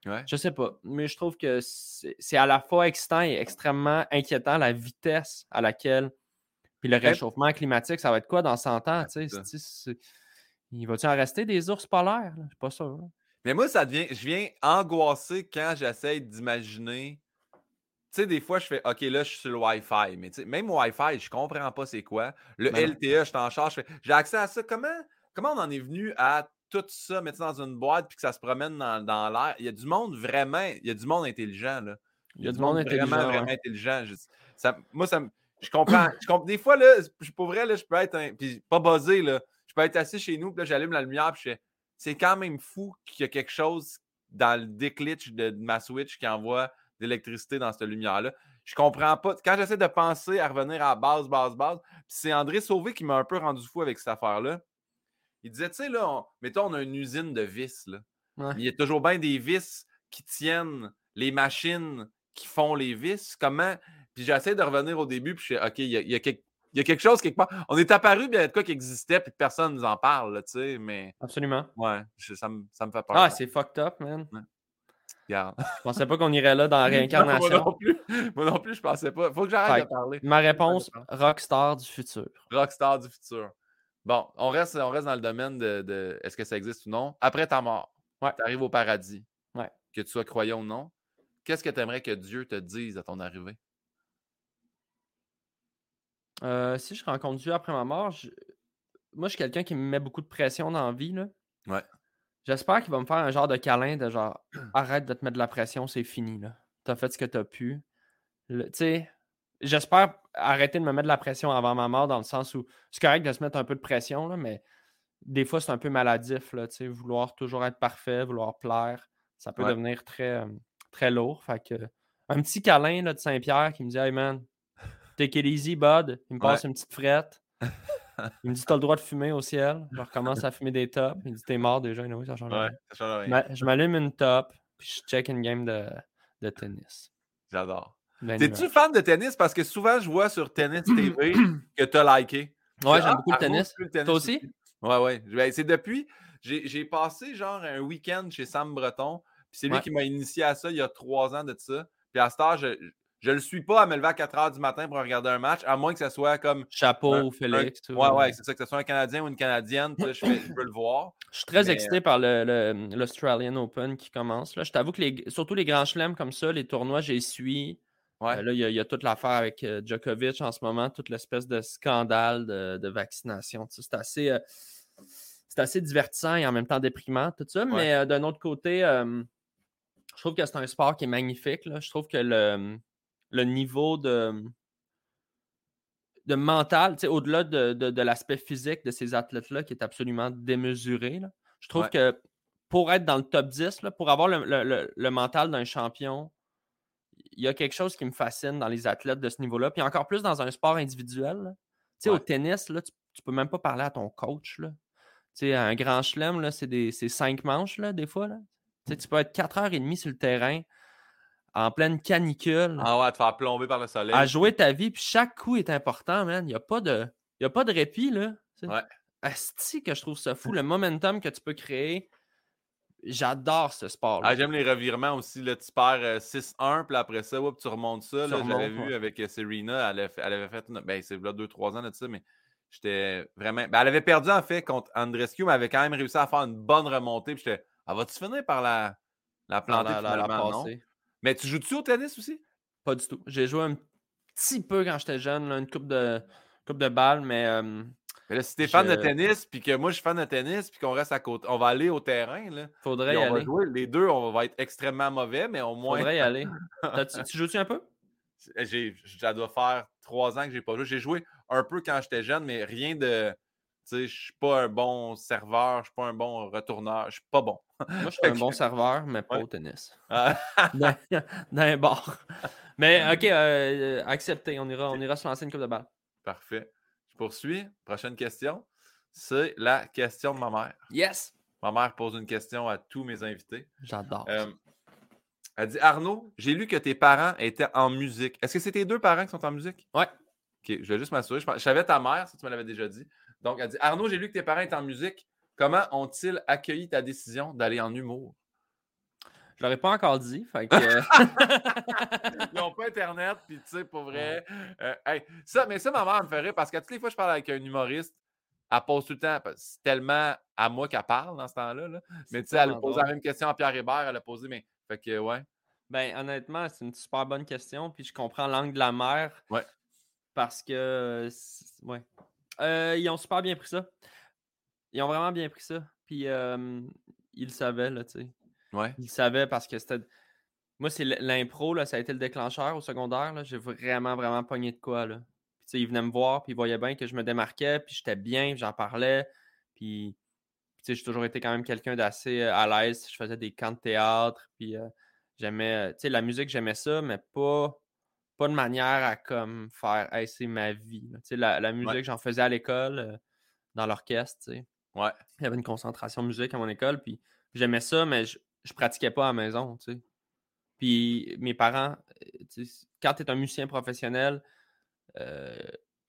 Ouais. Je sais pas, mais je trouve que c'est à la fois excitant et extrêmement inquiétant la vitesse à laquelle. Puis le réchauffement climatique, ça va être quoi dans 100 ans? tu sais, c'est ça. c'est- c'est- Il va-tu en rester des ours polaires? Je suis pas sûr. là. Mais moi, ça devient. Je viens angoissé quand j'essaie d'imaginer. Tu sais, des fois, je fais OK, là, je suis sur le Wi-Fi. Mais même Wi-Fi, je comprends pas c'est quoi. Le Ben. LTE, je t'en charge. je fais, J'ai accès à ça. Comment, comment on en est venu à tout ça, mettre ça dans une boîte puis que ça se promène dans, dans l'air? Il y a du monde vraiment. Il y a du monde intelligent, là. Il y a du monde intelligent. Vraiment, ouais. vraiment intelligent. Je- ça- moi, ça me- Je comprends. je des fois, là, pour vrai, là, je peux être un. Puis pas buzzé, là. Je peux être assis chez nous, puis là, j'allume la lumière, puis je fais. C'est quand même fou qu'il y a quelque chose dans le déclitch de, de ma Switch qui envoie de l'électricité dans cette lumière-là. Je comprends pas. Quand j'essaie de penser à revenir à la base, base, base, c'est André Sauvé qui m'a un peu rendu fou avec cette affaire-là. Il disait, tu sais, là, mettons, on a une usine de vis, là. Il y a toujours bien des vis qui tiennent les machines qui font les vis. Comment. Puis j'essaie de revenir au début, puis je suis OK, il y a, quelque, chose quelque part. On est apparu bien de quoi qui existait, puis personne ne nous en parle, tu sais, mais. Absolument. Ouais, ça, me, ça, me, fait peur. Ah, c'est fucked up, man. Regarde. Je pensais pas qu'on irait là dans la réincarnation. moi, non plus. moi non plus, je pensais pas. Faut que j'arrête de parler. Ma réponse, rockstar du futur. Rockstar du futur. Bon, on reste, on reste dans le domaine de, est-ce que ça existe ou non? Après ta mort, ouais. tu arrives au paradis. Ouais. Que tu sois croyant ou non. Qu'est-ce que tu aimerais que Dieu te dise à ton arrivée? Euh, si je rencontre Dieu après ma mort, moi, je suis quelqu'un qui me met beaucoup de pression dans la vie. Là. Ouais. J'espère qu'il va me faire un genre de câlin de genre arrête de te mettre de la pression, c'est fini. Là. T'as fait ce que t'as pu. Tu sais, j'espère arrêter de me mettre de la pression avant ma mort dans le sens où c'est correct de se mettre un peu de pression, là, mais des fois, c'est un peu maladif. Là, vouloir toujours être parfait, vouloir plaire, ça peut devenir très, très lourd. Fait que, un petit câlin là, de Saint-Pierre qui me dit Hey man, take it easy, bud. Il me passe une petite frette. Il me dit T'as le droit de fumer au ciel. Je recommence à fumer des tops. Il me dit T'es mort déjà, oui, ça change rien. Je m'allume une top, puis je check une game de, de tennis. J'adore. T'es-tu fan de tennis? Parce que souvent, je vois sur Tennis TV que tu as liké. Ouais, j'aime beaucoup le tennis. Toi aussi? Ouais, ouais. Ben, c'est depuis. J'ai passé genre un week-end chez Sam Breton. Puis c'est lui qui m'a initié à ça il y a trois ans de ça. Puis à ce temps, je, je le suis pas à me lever à 4 h du matin pour regarder un match, à moins que ce soit comme. Chapeau ou Félix. ouais, ouais, c'est ça, que ce soit un Canadien ou une Canadienne. je, je, veux le voir. Je suis très excité par l'Australian le, Open qui commence. Là. Je t'avoue que les, surtout les grands chelems comme ça, les tournois, j'ai suis. Ouais. Euh, là, il y, a toute l'affaire avec euh, Djokovic en ce moment, toute l'espèce de scandale de, vaccination. C'est assez, euh, c'est assez divertissant et en même temps déprimant, tout ça. Mais d'un autre côté, je trouve que c'est un sport qui est magnifique. Là. Je trouve que le, le niveau de, de mental, au-delà de, de, l'aspect physique de ces athlètes-là qui est absolument démesuré, là, je trouve que pour être dans le top 10, là, pour avoir le, le, le mental d'un champion, il y a quelque chose qui me fascine dans les athlètes de ce niveau-là. Puis encore plus dans un sport individuel. sais Au tennis, là, tu, ne peux même pas parler à ton coach. Là. sais un grand chelem, c'est cinq manches là, des fois. Là. Tu peux être 4 heures et demie sur le terrain en pleine canicule. Ah ouais, te faire plomber par le soleil. À jouer ta vie, puis chaque coup est important, man. Il n'y a, pas de... a pas de répit, là. Ouais. Asti que je trouve ça fou, le momentum que tu peux créer. J'adore ce sport. Ah, J'aime les revirements aussi. Là, tu perds 6-1, euh, puis après ça, tu remontes ça. J'avais vu avec euh, Serena, elle, avait fait. Ben, c'est là 2-3 ans de ça, mais j'étais vraiment. Ben, elle avait perdu en fait contre Andrescu, mais elle avait quand même réussi à faire une bonne remontée. Puis j'étais. Elle va-tu finir par la, la planter la, la, non? Mais tu joues-tu au tennis aussi? Pas du tout. J'ai joué un petit peu quand j'étais jeune, une coupe de, coupe de balles, mais. mais là, si t'es fan de tennis, puis que moi je suis fan de tennis, puis qu'on reste à côté, on va aller au terrain. Là, Faudrait y aller. Les deux, on va être extrêmement mauvais, mais au moins. Faudrait y aller. tu joues-tu un peu? Ça doit faire trois ans que j'ai pas joué. J'ai joué un peu quand j'étais jeune, mais rien de. Je suis pas un bon serveur, je suis pas un bon retourneur, je suis pas bon. Moi, je suis un bon serveur, mais pas au tennis. Ah. dans, un bar. Mais OK, euh, accepté. On ira, on ira se lancer une coupe de balle. Parfait. Je poursuis. Prochaine question. C'est la question de ma mère. Yes! Ma mère pose une question à tous mes invités. J'adore. Euh, elle dit Arnaud, j'ai lu que tes parents étaient en musique. Est-ce que c'est tes deux parents qui sont en musique? Ouais. OK, je vais juste m'assurer. Je, savais ta mère, ça tu me l'avais déjà dit. Donc, elle dit Arnaud, j'ai lu que tes parents étaient en musique. Comment ont-ils accueilli ta décision d'aller en humour? Je l'aurais pas encore dit. Fait que... Ils n'ont pas Internet, puis tu sais, pour vrai. Euh, ça, mais ça, ma mère me ferait parce que toutes les fois que je parle avec un humoriste, elle pose tout le temps. C'est tellement à moi qu'elle parle dans ce temps-là. Mais tu sais, elle a posé la même question à Pierre Hébert, elle a posé, mais. Fait que, ouais. Ben, honnêtement, c'est une super bonne question. Puis je comprends l'angle de la mère. Ouais. Parce que. Ouais. Euh, ils ont super bien pris ça. Ils ont vraiment bien pris ça. Puis ils le savaient, là, tu sais. Ouais. Ils le savaient parce que c'était. Moi, c'est l'impro, là, ça a été le déclencheur au secondaire. J'ai vraiment, vraiment pogné de quoi, là. Puis, ils venaient me voir, puis ils voyaient bien que je me démarquais, puis j'étais bien, j'en parlais. Puis, j'ai toujours été quand même quelqu'un d'assez à l'aise. Je faisais des camps de théâtre, puis j'aimais. Tu sais, la musique, j'aimais ça, mais pas pas de manière à comme faire hey, c'est ma vie. là. Tu sais, La, la musique, j'en faisais à l'école, euh, dans l'orchestre. tu sais. Ouais. Il y avait une concentration musique à mon école, puis j'aimais ça, mais je, je pratiquais pas à la maison. tu sais. Puis mes parents, euh, quand tu es un musicien professionnel, euh,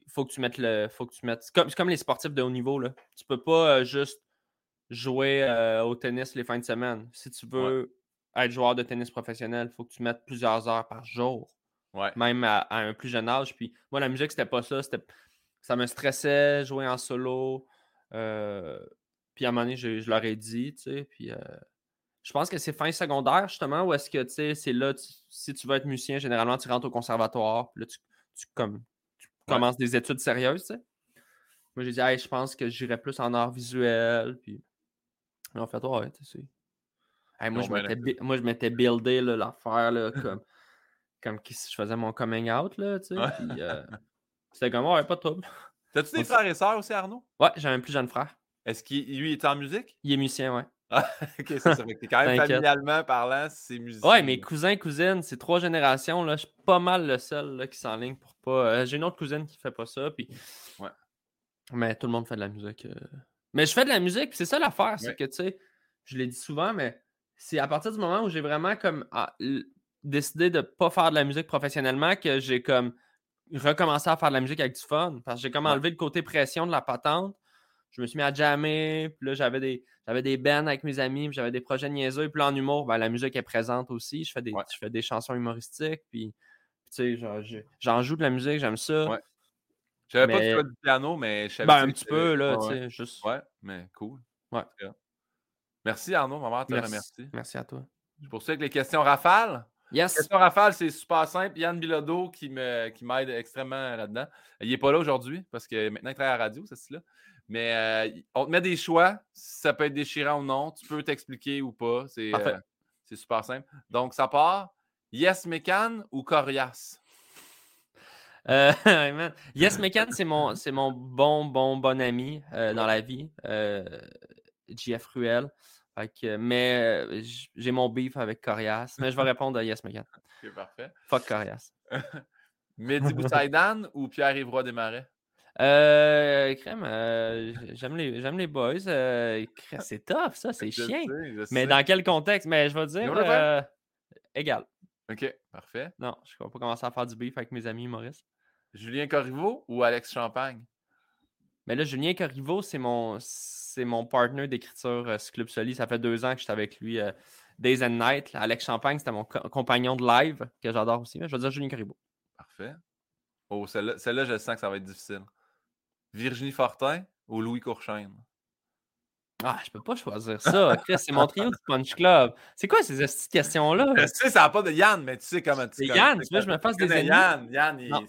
faut que tu mettes le. Faut que tu mettes. C'est comme, comme les sportifs de haut niveau. Là. Tu peux pas euh, juste jouer euh, au tennis les fins de semaine. Si tu veux être joueur de tennis professionnel, il faut que tu mettes plusieurs heures par jour Ouais. même à, à un plus jeune âge. Puis moi, la musique, c'était pas ça. C'était, ça me stressait, jouer en solo. Euh, puis à un moment donné, je, je leur ai dit, tu sais. Puis euh, je pense que c'est fin secondaire, justement, où est-ce que, tu sais, c'est là, tu- si tu veux être musicien, généralement, tu rentres au conservatoire. Puis là, tu, tu, comme, tu Ouais. commences des études sérieuses, tu sais. Moi, j'ai dit, hey, je pense que j'irais plus en art visuel. Puis ont fait, ouais, tu sais. Hey, moi, je m'étais, été. bi- moi, je m'étais buildé là, l'affaire, là, comme, comme si je faisais mon coming out, là, tu sais. Ouais. Euh, c'était comme, ouais, pas de trouble. T'as-tu des frères et sœurs aussi, Arnaud? Ouais, j'ai un plus jeune frère. Est-ce qu'il lui est en musique? Il est musicien, ouais. Ah, ok, c'est ça. Fait que t'es quand même familialement parlant, c'est musicien. Ouais, mes cousins, cousines, c'est trois générations. Là, je suis pas mal le seul là, qui s'enligne pour pas. euh, j'ai une autre cousine qui fait pas ça. Puis... Ouais. Mais tout le monde fait de la musique. euh. Mais je fais de la musique, puis c'est ça l'affaire. C'est Ouais. que, tu sais, je l'ai dit souvent, mais c'est à partir du moment où j'ai vraiment comme ah, décidé de pas faire de la musique professionnellement que j'ai comme recommencé à faire de la musique avec du fun. Parce que j'ai comme Ouais. enlevé le côté pression de la patente. Je me suis mis à jammer, puis là, j'avais des, j'avais des bands avec mes amis, puis j'avais des projets niaiseux. Puis là, en humour, ben, la musique est présente aussi. Je fais des, Ouais. je fais des chansons humoristiques, puis, tu sais, j'en joue de la musique, j'aime ça. Ouais. Je savais pas Mais- jouais du piano, mais je savais Ben, un petit peu, là, tu sais, juste. Ouais, mais cool. Ouais. Merci Arnaud, ma mère te Merci. remercie. Merci à toi. Je poursuis avec les questions rafales. Yes! Question rafale, c'est super simple. Yann Bilodeau qui me- qui m'aide extrêmement là-dedans. Il n'est pas là aujourd'hui parce que maintenant il travaille à la radio, c'est là. Mais euh, on te met des choix. Ça peut être déchirant ou non. Tu peux t'expliquer ou pas. C'est euh, c'est super simple. Donc, ça part. Yes Mécan ou Corias? Euh, man. Yes Mecan, c'est mon, c'est mon bon, bon, bon ami dans la vie. JF Ruel. Fait que, mais j'ai mon beef avec Corias. Mais je vais répondre à Yes Mecan. Ok, parfait. Fuck Corias. Mehdi Boussaïdan ou Pierre-Yvroy Desmarais? Euh, crème, euh, j'aime les, j'aime les boys. Euh, c'est tough, ça, c'est sais, je Mais sais. dans quel contexte? Mais je vais dire euh, égal. OK, parfait. Non, je ne vais pas commencer à faire du beef avec mes amis Maurice. Julien Corriveau ou Alex Champagne? Mais là, Julien Corriveau, c'est mon, c'est mon partner d'écriture euh, sur Club Soli. Ça fait deux ans que j'étais avec lui euh, Days and Night. Alex Champagne, c'était mon co- compagnon de live, que j'adore aussi. Mais je vais dire Julien Corriveau. Parfait. Oh, celle-là, je sens que ça va être difficile. Virginie Fortin ou Louis Courchaine? Ah, je peux pas choisir ça. C'est mon trio du Punch Club. C'est quoi ces questions-là? Je sais, ça n'a pas de Yann, mais tu sais comment tu C'est Yann, tu veux que je me fasse tu des ennemis? Yann, Yann, il.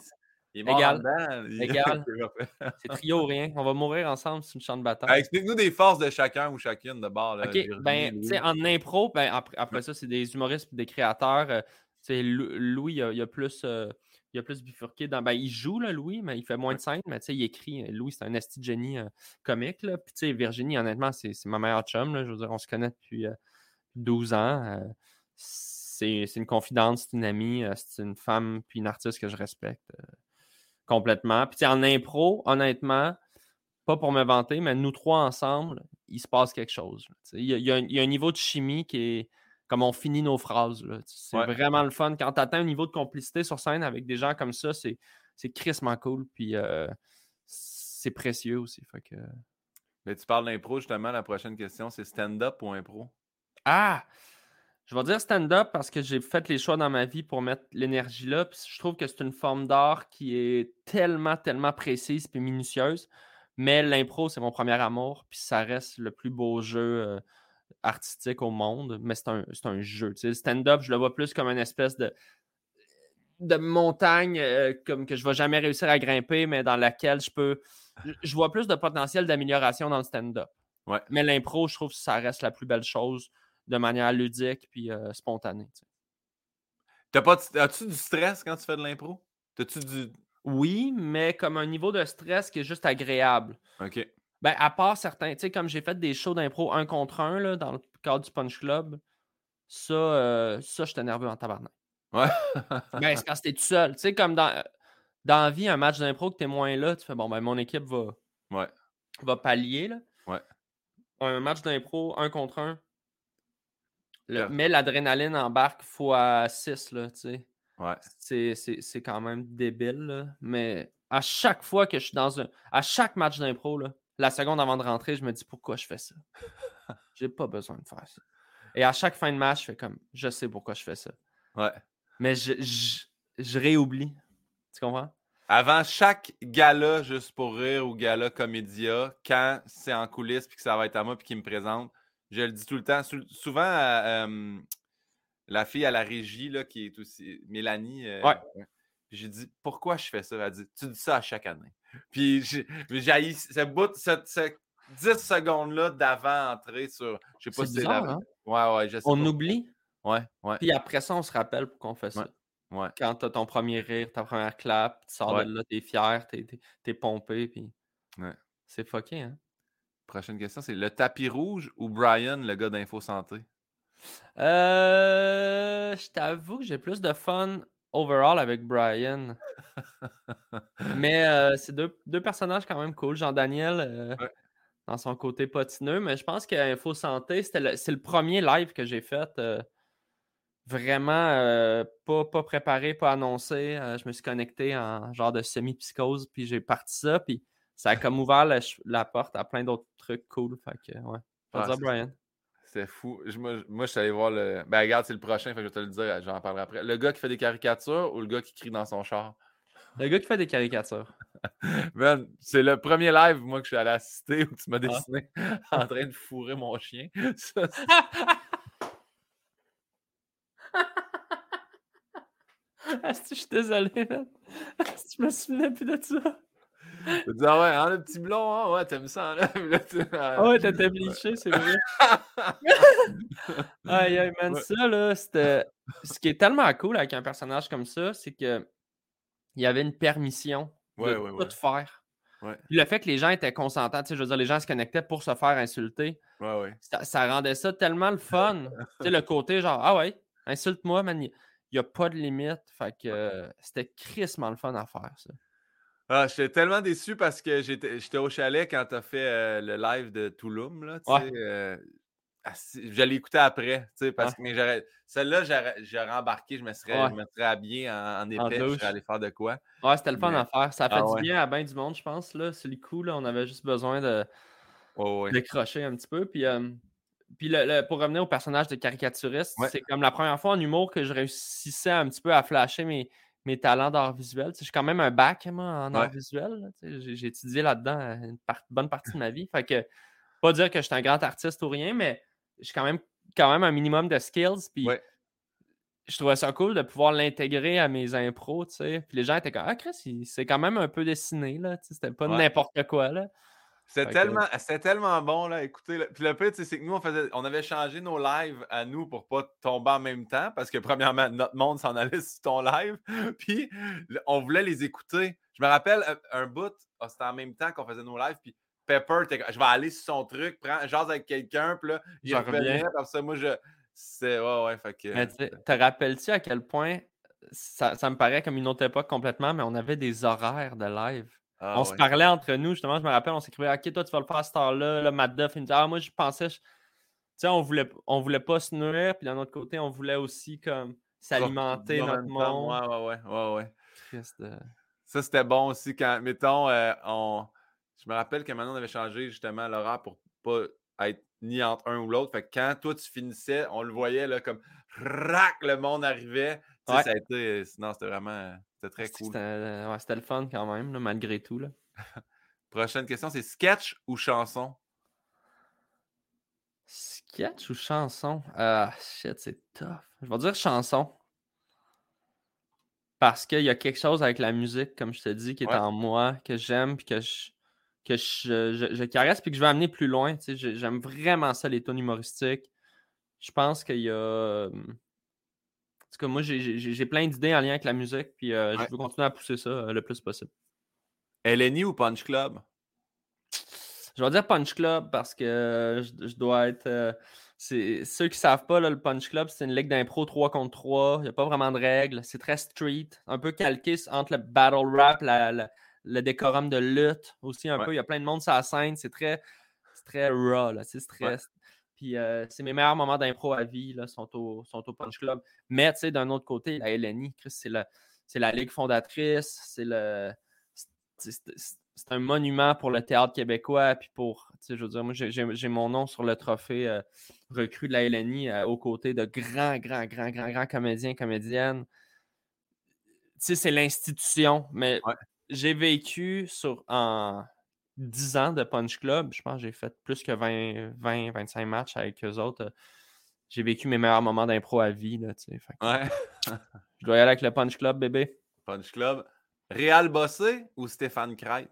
Il est mort Égal. dedans. Il- Égal. Ok, parfait. C'est trio ou rien. On va mourir ensemble sur une champ de bataille. Ah, Explique-nous des forces de chacun ou chacune de bord. Là, OK, ben, Louis. tu sais, en impro, ben, après, après ça, c'est des humoristes et des créateurs. euh, tu sais, Lou- Louis, il a, il a plus, euh, il a plus bifurqué dans. Ben, il joue, là, Louis, mais il fait moins de scènes, mais tu sais, il écrit. Louis, c'est un esti de génie euh, comique, là. Puis, tu sais, Virginie, honnêtement, c'est ma meilleure chum, là. Je veux dire, on se connaît depuis euh, 12 ans. euh, c'est c'est une confidente, c'est une amie, euh, c'est une femme, puis une artiste que je respecte euh, complètement. Puis, en impro, honnêtement, pas pour me vanter, mais nous trois ensemble, il se passe quelque chose. Il y, y a un, il y a un niveau de chimie qui est comme on finit nos phrases. C'est Ouais. vraiment le fun. Quand tu atteins un niveau de complicité sur scène avec des gens comme ça, c'est, c'est crissement cool. Puis euh, c'est précieux aussi. Fait que... Mais tu parles d'impro, justement. La prochaine question, c'est stand-up ou impro? Ah! Je vais dire stand-up parce que j'ai fait les choix dans ma vie pour mettre l'énergie là. Puis je trouve que c'est une forme d'art qui est tellement, tellement précise et minutieuse. Mais l'impro, c'est mon premier amour. Puis ça reste le plus beau jeu euh, artistique au monde. Mais c'est un, un jeu. Le stand-up, je le vois plus comme une espèce de, de montagne euh, comme que je ne vais jamais réussir à grimper, mais dans laquelle je peux. je- Je vois plus de potentiel d'amélioration dans le stand-up. Ouais. Mais l'impro, je trouve que ça reste la plus belle chose de manière ludique puis euh, spontanée. T'as pas As-tu du stress quand tu fais de l'impro? T'as-tu du. Oui, mais comme un niveau de stress qui est juste agréable. OK. Ben, à part certains, tu sais, comme j'ai fait des shows d'impro un contre un là, dans le cadre du Punch Club, ça, euh, ça j'étais nerveux en tabarnak. Ouais. Ben, c'est quand t'es tout seul. Tu sais, comme dans, dans la vie, un match d'impro que t'es moins là, tu fais bon, ben mon équipe va, Ouais. va pallier. Là. Ouais. Un match d'impro, un contre un. Le-. Mais l'adrénaline embarque fois 6, là, tu sais. Ouais. C'est- quand même débile, là. Mais à chaque fois que je suis dans un. À chaque match d'impro, là, la seconde avant de rentrer, je me dis pourquoi je fais ça? J'ai pas besoin de faire ça. Et à chaque fin de match, je fais comme je sais pourquoi je fais ça. Ouais. Mais je, je, je réoublie. Tu comprends? Avant chaque gala, juste pour rire, ou gala comédia, quand c'est en coulisses puis que ça va être à moi puis qu'il me présente, je le dis tout le temps. Sou- souvent, euh, euh, la fille à la régie, là, qui est aussi Mélanie, euh, Ouais. j'ai dit pourquoi je fais ça? Elle dit Tu dis ça à chaque année. Puis j'ai ce bout, ce, ce 10 secondes-là d'avant entrer sur. Je sais pas si c'est la. hein? Ouais, ouais, je sais On pas. oublie, Ouais, ouais, puis après ça, on se rappelle pour qu'on fait ça. ouais. Quand t'as ton premier rire, ta première clap, tu sors Ouais. de là, t'es fier, t'es t'es pompé, puis Ouais. c'est fucké, hein? Prochaine question, c'est le tapis rouge ou Brian, le gars d'Info Santé? Euh, je t'avoue que j'ai plus de fun overall avec Brian. Mais euh, c'est deux, deux personnages quand même cool. Jean-Daniel, euh, Ouais. dans son côté potineux, mais je pense qu'Info Santé, le- c'est le premier live que j'ai fait. euh, vraiment pas, pas préparé, pas annoncé. Je me suis connecté en genre de semi-psychose, puis j'ai parti ça, puis ça a comme ouvert la, porte à plein d'autres trucs cool. Fait que, ouais. Ah, Brian. C'est fou. Je- moi, je- suis allé voir le. Ben, regarde, c'est le prochain, fait que je vais te le dire, j'en parlerai après. Le gars qui fait des caricatures ou le gars qui crie dans son char? Le gars qui fait des caricatures. Man, c'est le premier live, moi, que je suis allé assister où tu m'as Ah. dessiné en train de fourrer mon chien. Ça, Asti, je suis désolé, man. Asti, je me souvenais plus de ça. Je me dis, ah ouais, hein, le petit blond, hein, ouais, t'aimes ça, là? Puis là, tu- Ah ouais, t'étais bleaché, c'est vrai. Aïe, aïe, man, Ouais. ça, là, c'était. Ce qui est tellement cool avec un personnage comme ça, c'est que il y avait une permission de Ouais, ouais, tout ouais. faire. Puis le fait que les gens étaient consentants, tu sais, je veux dire, les gens se connectaient pour se faire insulter, ça, ça rendait ça tellement le fun. tu sais, le côté genre, ah ouais, insulte-moi, man, il n'y a pas de limite. Fait que euh, c'était crissement le fun à faire, ça. Ah, j'étais tellement déçu parce que j'étais au chalet quand t'as fait euh, le live de Touloum, là, Ouais. euh, je l'ai écouté après, parce que mais celle-là, j'aurais embarqué, je me serais, Ouais. je me serais habillé en, en puis je serais allé faire de quoi. Ouais, c'était le fun Mais- à faire. Ça a fait Ah du bien à bien du monde, je pense. Là. C'est le coup, là. On avait juste besoin de ouais. décrocher un petit peu. Puis, euh, puis le- le- pour revenir au personnage de caricaturiste, c'est comme la première fois en humour que je réussissais un petit peu à flasher mes, mes talents d'art visuel. Tu sais, je suis quand même un bac, moi, en art visuel. J'ai, étudié là-dedans euh, une bonne partie de ma vie. Fait que, pas dire que je suis un grand artiste ou rien, mais j'ai quand même, quand même un minimum de skills. Puis, Ouais. je trouvais ça cool de pouvoir l'intégrer à mes impros, tu sais. Puis les gens étaient comme Ah, Chris, c'est quand même un peu dessiné, là. tu sais, C'était pas Ouais. n'importe quoi, là. C'était Fait que- tellement, c'était tellement bon, là. Écoutez, là. Puis le pire, c'est que nous, on, faisait, on avait changé nos lives à nous pour pas tomber en même temps parce que, premièrement, notre monde s'en allait sur ton live. Puis on voulait les écouter. Je me rappelle un, un bout, ah, c'était en même temps qu'on faisait nos lives. Puis Pepper, je vais aller sur son truc, prends, jase avec quelqu'un. Puis là, il revenait. Comme ça, moi, je. C'est. Ouais, ouais. Fait que. Mais sais, te rappelles-tu à quel point ça, ça me paraît comme une autre époque complètement, mais on avait des horaires de live? Ah, on se parlait entre nous, justement, je me rappelle, on s'écrivait Ok, toi, tu vas le faire à cette heure-là. Là, Matt Duff, il me dit Ah, moi, je pensais. je- Tu sais, on voulait, on voulait pas se nourrir, puis d'un autre côté, on voulait aussi comme s'alimenter En notre même temps, monde. Ouais, ouais, ouais. ouais, ouais. Christ, euh, Ça, c'était bon aussi quand, mettons, euh, on... je me rappelle que maintenant, on avait changé justement l'horaire pour pas être ni entre un ou l'autre. Fait que quand toi, tu finissais, on le voyait là, comme rac, le monde arrivait. Tu sais, Ouais. ça a été, sinon, c'était vraiment, c'était très cool. euh, ouais, c'était le fun quand même, là, malgré tout. Là. Prochaine question, c'est sketch ou chanson? Sketch ou chanson? Ah, shit, c'est tough. Je vais dire chanson. Parce qu'il y a quelque chose avec la musique, comme je te dis, qui est Ouais. en moi, que j'aime, puis que je, que je, je- je caresse, puis que je veux amener plus loin. tu sais. J'ai- J'aime vraiment ça, les tons humoristiques. Je pense qu'il y a. En tout cas, moi, j'ai- plein d'idées en lien avec la musique, puis euh, Ouais. je veux continuer à pousser ça euh, le plus possible. LNI ou Punch Club? Je vais dire Punch Club parce que euh, je, je dois être. euh, ceux qui savent pas, là, le Punch Club, c'est une ligue d'impro 3 contre 3. Il n'y a pas vraiment de règles. C'est très street, un peu calqué entre le battle rap, le décorum de lutte aussi un peu. Il y a plein de monde sur la scène. C'est très, très raw, c'est stress. Puis euh, c'est mes meilleurs moments d'impro à vie là, sont, au, sont au Punch Club. Mais d'un autre côté, la LNI, c'est la, la ligue fondatrice, c'est le c'est un monument pour le théâtre québécois. Puis pour, je veux dire, moi, j'ai mon nom sur le trophée euh, recrue de la LNI euh, aux côtés de grands, grands, grands, grands, grands comédiens, comédiennes. Tu sais, c'est l'institution. Mais j'ai vécu sur en 10 ans de Punch Club. Je pense que j'ai fait plus que 20, 20, 25 matchs avec eux autres. J'ai vécu mes meilleurs moments d'impro à vie. Là, ouais. je dois y aller avec le Punch Club, bébé. Punch Club. Réal Bossé ou Stéphane Crête?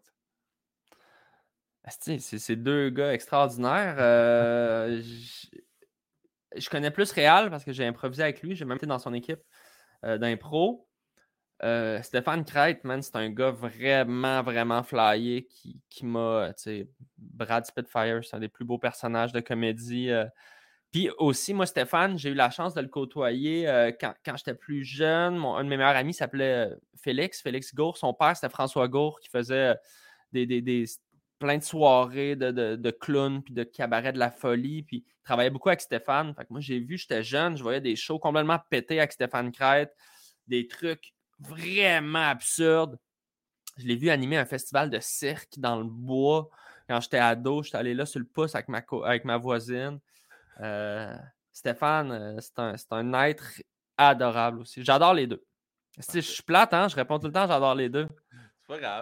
C'est deux gars extraordinaires. Euh, je, connais plus Réal parce que j'ai improvisé avec lui. J'ai même été dans son équipe euh, d'impro. Euh, Stéphane Crête, man, c'est un gars vraiment, vraiment flyé qui, qui m'a. Brad Spitfire, c'est un des plus beaux personnages de comédie. Puis aussi, moi, Stéphane, j'ai eu la chance de le côtoyer quand, j'étais plus jeune. Mon, un de mes meilleurs amis s'appelait Félix, Félix Gour. Son père, c'était François Gour qui faisait des, plein de soirées de, de, de clowns puis de cabaret de la folie. Puis il travaillait beaucoup avec Stéphane. Fait que moi, j'ai vu, j'étais jeune, je voyais des shows complètement pétés avec Stéphane Crête, des trucs vraiment absurdes. Je l'ai vu animer un festival de cirque dans le bois. Quand j'étais ado, j'étais allé là sur le pouce avec ma, avec ma voisine. Euh, Stéphane, euh, c'est un, un, être adorable aussi. J'adore les deux. Je suis plate, hein? Je réponds tout le temps, j'adore les deux.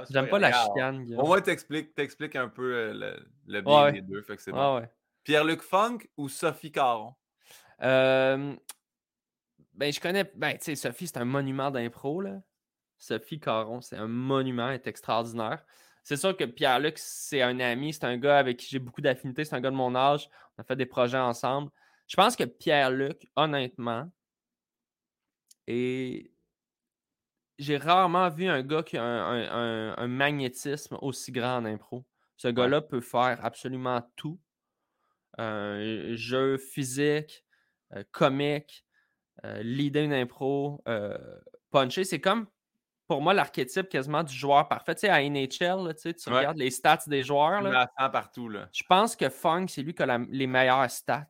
J'aime pas, la chicane. Au moins, t'expliques un peu euh, le, le bien des deux. Fait que c'est bon. Pierre-Luc Funk ou Sophie Caron? Ben, je connais. Ben, tu sais, Sophie, c'est un monument d'impro, là. Sophie Caron, c'est un monument, elle est extraordinaire. C'est sûr que Pierre-Luc, c'est un ami, c'est un gars avec qui j'ai beaucoup d'affinités, c'est un gars de mon âge. On a fait des projets ensemble. Je pense que Pierre-Luc, honnêtement, est j'ai rarement vu un gars qui a un, magnétisme aussi grand en impro. Ce gars-là peut faire absolument tout. Un jeu physique, euh, comique, euh, leader une impro, euh, puncher. C'est comme, pour moi, l'archétype quasiment du joueur parfait. Tu sais, à NHL, tu, regardes les stats des joueurs. Là, partout. Là. Je pense que Funk, c'est lui qui a les meilleures stats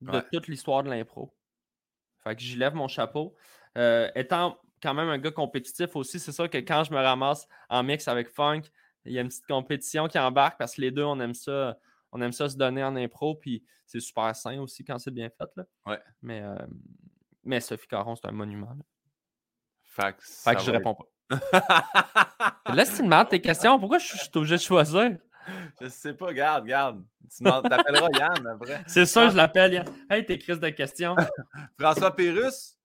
de toute l'histoire de l'impro. Fait que j'y lève mon chapeau. étant quand même un gars compétitif aussi. C'est sûr que quand je me ramasse en mix avec Funk, il y a une petite compétition qui embarque parce que les deux, on aime ça. On aime ça se donner en impro, puis c'est super sain aussi quand c'est bien fait. Là. Ouais. Mais, euh, mais Sophie Caron, c'est un monument. Fait que, je réponds pas. Laisse tu me tes questions. Pourquoi je, suis obligé de choisir? Je sais pas, garde, garde. Tu t'appelleras Yann après. C'est ça, je l'appelle Yann. Hey, tes crises de questions. François Pérus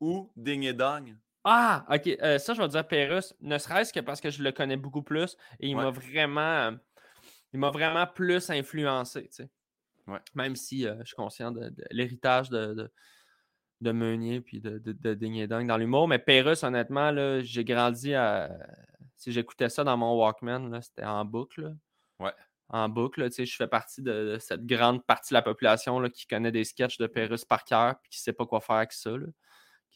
ou Ding et Dong? Ah, ok. Euh, ça, je vais dire Pérus, ne serait-ce que parce que je le connais beaucoup plus et il m'a vraiment. Il m'a vraiment plus influencé, tu sais. Même si euh, je suis conscient de, l'héritage de, de, Meunier puis de, de, Ding dans l'humour. Mais Pérus, honnêtement, là, j'ai grandi à. Si j'écoutais ça dans mon Walkman, c'était en boucle. Ouais. En boucle, tu sais, je fais partie de, cette grande partie de la population là, qui connaît des sketchs de Pérus par cœur et qui ne sait pas quoi faire avec ça.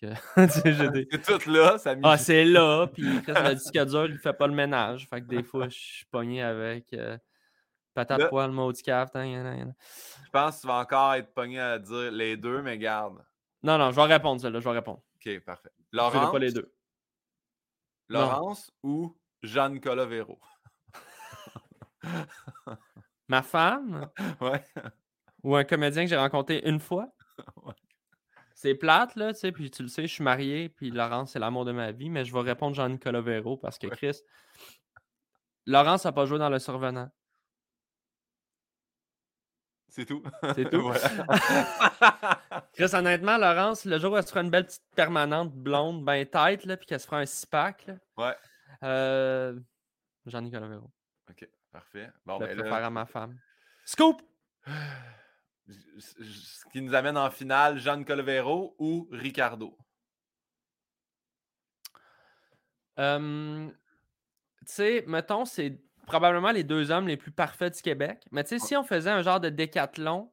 c'est tout là, ça Ah, c'est là, puis le disque dur, il fait pas le ménage. Fait que des fois, je suis pogné avec euh, patate maudit cave. Je pense que tu vas encore être pogné à dire les deux, mais garde. Non, non, je vais répondre, là, je vais répondre. Ok, parfait. Laurence. pas les deux? Laurence ou Jeanne Colavero? Ma femme? Ouais. Ou un comédien que j'ai rencontré une fois? ouais. C'est plate, là, tu sais, puis tu le sais, je suis marié, puis Laurence, c'est l'amour de ma vie, mais je vais répondre Jean-Nicolas Véro parce que Chris, Laurence n'a pas joué dans Le Survenant. C'est tout. C'est tout. Chris, honnêtement, Laurence, le jour où elle se fera une belle petite permanente blonde, ben tête, là, puis qu'elle se fera un six-pack, ouais. Euh... Jean-Nicolas Véro. OK, parfait. Bon, je ben, faire à ma femme. Scoop! ce qui nous amène en finale, Jean Colvero ou Ricardo? tu sais, mettons, c'est probablement les deux hommes les plus parfaits du Québec. Mais tu sais, si on faisait un genre de décathlon,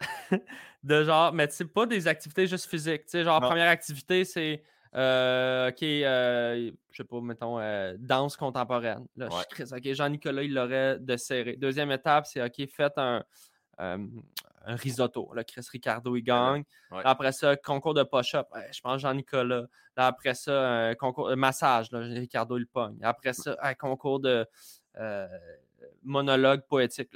de genre, mais tu sais, pas des activités juste physiques. Tu sais, genre, Non. première activité, c'est, euh, OK, euh, je sais pas, mettons, euh, danse contemporaine. Là, je crie, OK, Jean-Nicolas, il l'aurait de serré. Deuxième étape, c'est, OK, faites un, un risotto. Là, Chris Ricardo, il gagne. Ouais. Là, après ça, concours de push-up. Je pense Jean-Nicolas. Là, après ça, un concours de massage. Là, Ricardo, il pogne. Après ça, un concours de euh, monologue poétique.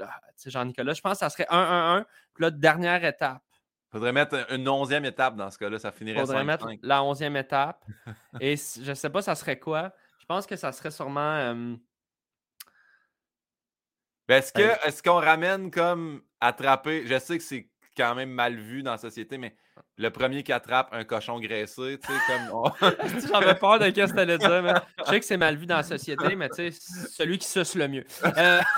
Jean-Nicolas. Je pense que ça serait 1-1-1. Puis là, dernière étape. Faudrait mettre une onzième étape dans ce cas-là, ça finirait faudrait 5 mettre la onzième étape. Et je sais pas, ça serait quoi. Je pense que ça serait sûrement. euh, Ben, est-ce Ben- qu'on ramène comme attraper, je sais que c'est quand même mal vu dans la société, mais le premier qui attrape un cochon graissé, tu sais, comme. J'avais peur de ce que tu allais dire. mais je sais que c'est mal vu dans la société, mais tu sais, celui qui suce le mieux. Euh,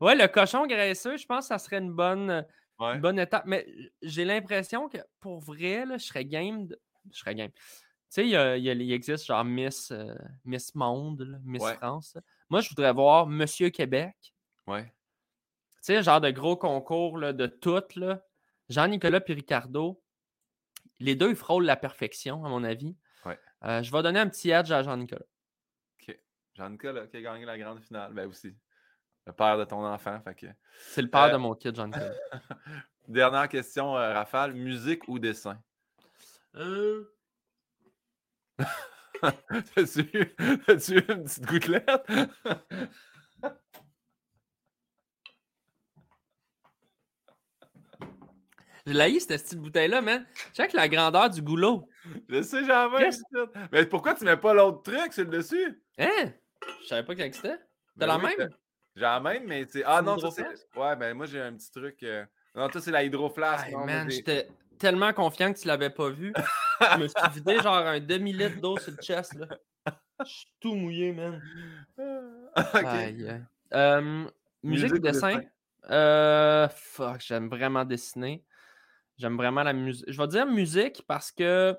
Ouais, le cochon graisseux, je pense que ça serait une bonne, Ouais. une bonne étape. Mais j'ai l'impression que pour vrai, là, je serais game. de- Je serais game. Tu sais, il, y a- il existe genre Miss, euh, Miss Monde, là, Miss Ouais. France. là. Moi, je voudrais voir Monsieur Québec. Ouais. Tu sais, genre de gros concours là, de toutes. là. Jean-Nicolas et Ricardo, les deux, ils frôlent la perfection, à mon avis. Ouais. Euh, je vais donner un petit edge à Jean-Nicolas. OK. Jean-Nicolas qui a gagné la grande finale. Ben aussi. Le père de ton enfant. Fait que... C'est le père Euh, de mon kid, Jean-Nicolas. Dernière question, euh, Rafale. Musique ou dessin? Euh, T'as-tu eu, t'as-tu eu une petite gouttelette? Je l'ai cette petite bouteille-là, man. Check la grandeur du goulot. Je sais, j'en veux. Yes. Mais pourquoi tu mets pas l'autre truc sur le dessus? Hein? Je savais pas qu'il existait. Ben T'as la oui, même? J'ai la même, mais c'est. Ah non, ça c'est. Ouais, ben moi j'ai un petit truc. euh, Non, toi c'est la hydroflask. Hey, man, j'étais tellement confiant que tu l'avais pas vu. Je me suis vidé genre un demi-litre d'eau sur le chest, là. Je suis tout mouillé, man. Ok. Aïe. Euh, musique, ou dessin? dessin? Euh, fuck, j'aime vraiment dessiner. J'aime vraiment la musique. Je vais dire musique parce que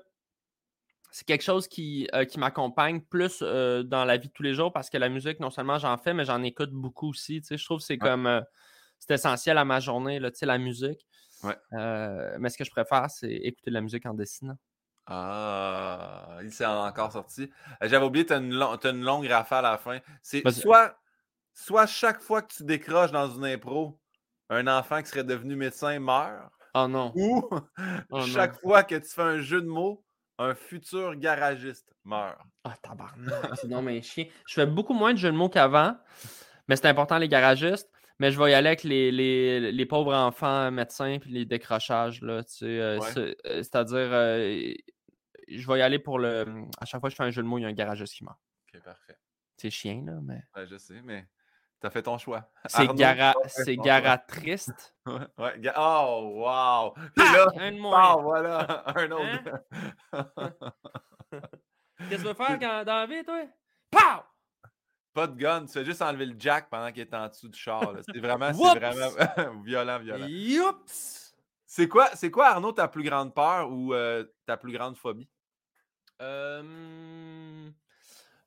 c'est quelque chose qui, euh, qui m'accompagne plus euh, dans la vie de tous les jours parce que la musique, non seulement j'en fais, mais j'en écoute beaucoup aussi. tu sais. Je trouve que c'est Ouais. comme euh, c'est essentiel à ma journée, là, tu sais, la musique. Ouais. Mais ce que je préfère, c'est écouter de la musique en dessinant. Ah, il s'est encore sorti. J'avais oublié, tu as, une longue rafale à la fin. C'est soit, soit chaque fois que tu décroches dans une impro, un enfant qui serait devenu médecin meurt, Oh non. ou Oh non. chaque fois que tu fais un jeu de mots, un futur garagiste meurt. Ah, tabarnak, c'est non, mais chien. Je fais beaucoup moins de jeux de mots qu'avant, mais c'est important, les garagistes. Mais je vais y aller avec les, les- les pauvres enfants médecins puis les décrochages. Là, tu sais, euh, Ouais. euh, C'est-à-dire, euh, je vais y aller pour le. À chaque fois que je fais un jeu de mots, il y a un garagiste qui meurt. Ok, parfait. C'est chien, là, mais. Ouais, je sais, mais tu as fait ton choix. C'est gara... t'as garatriste. choix. Ouais, Oh, wow! Puis là, Un de moins. oh, voilà, un autre. Qu'est-ce que tu veux faire quand- dans la vie, toi? Pow! Pas de gun, tu fais juste enlever le jack pendant qu'il est en dessous du char. C'est vraiment, vraiment violent, violent. Youps! C'est quoi, c'est quoi, Arnaud, ta plus grande peur ou euh, ta plus grande phobie? Euh,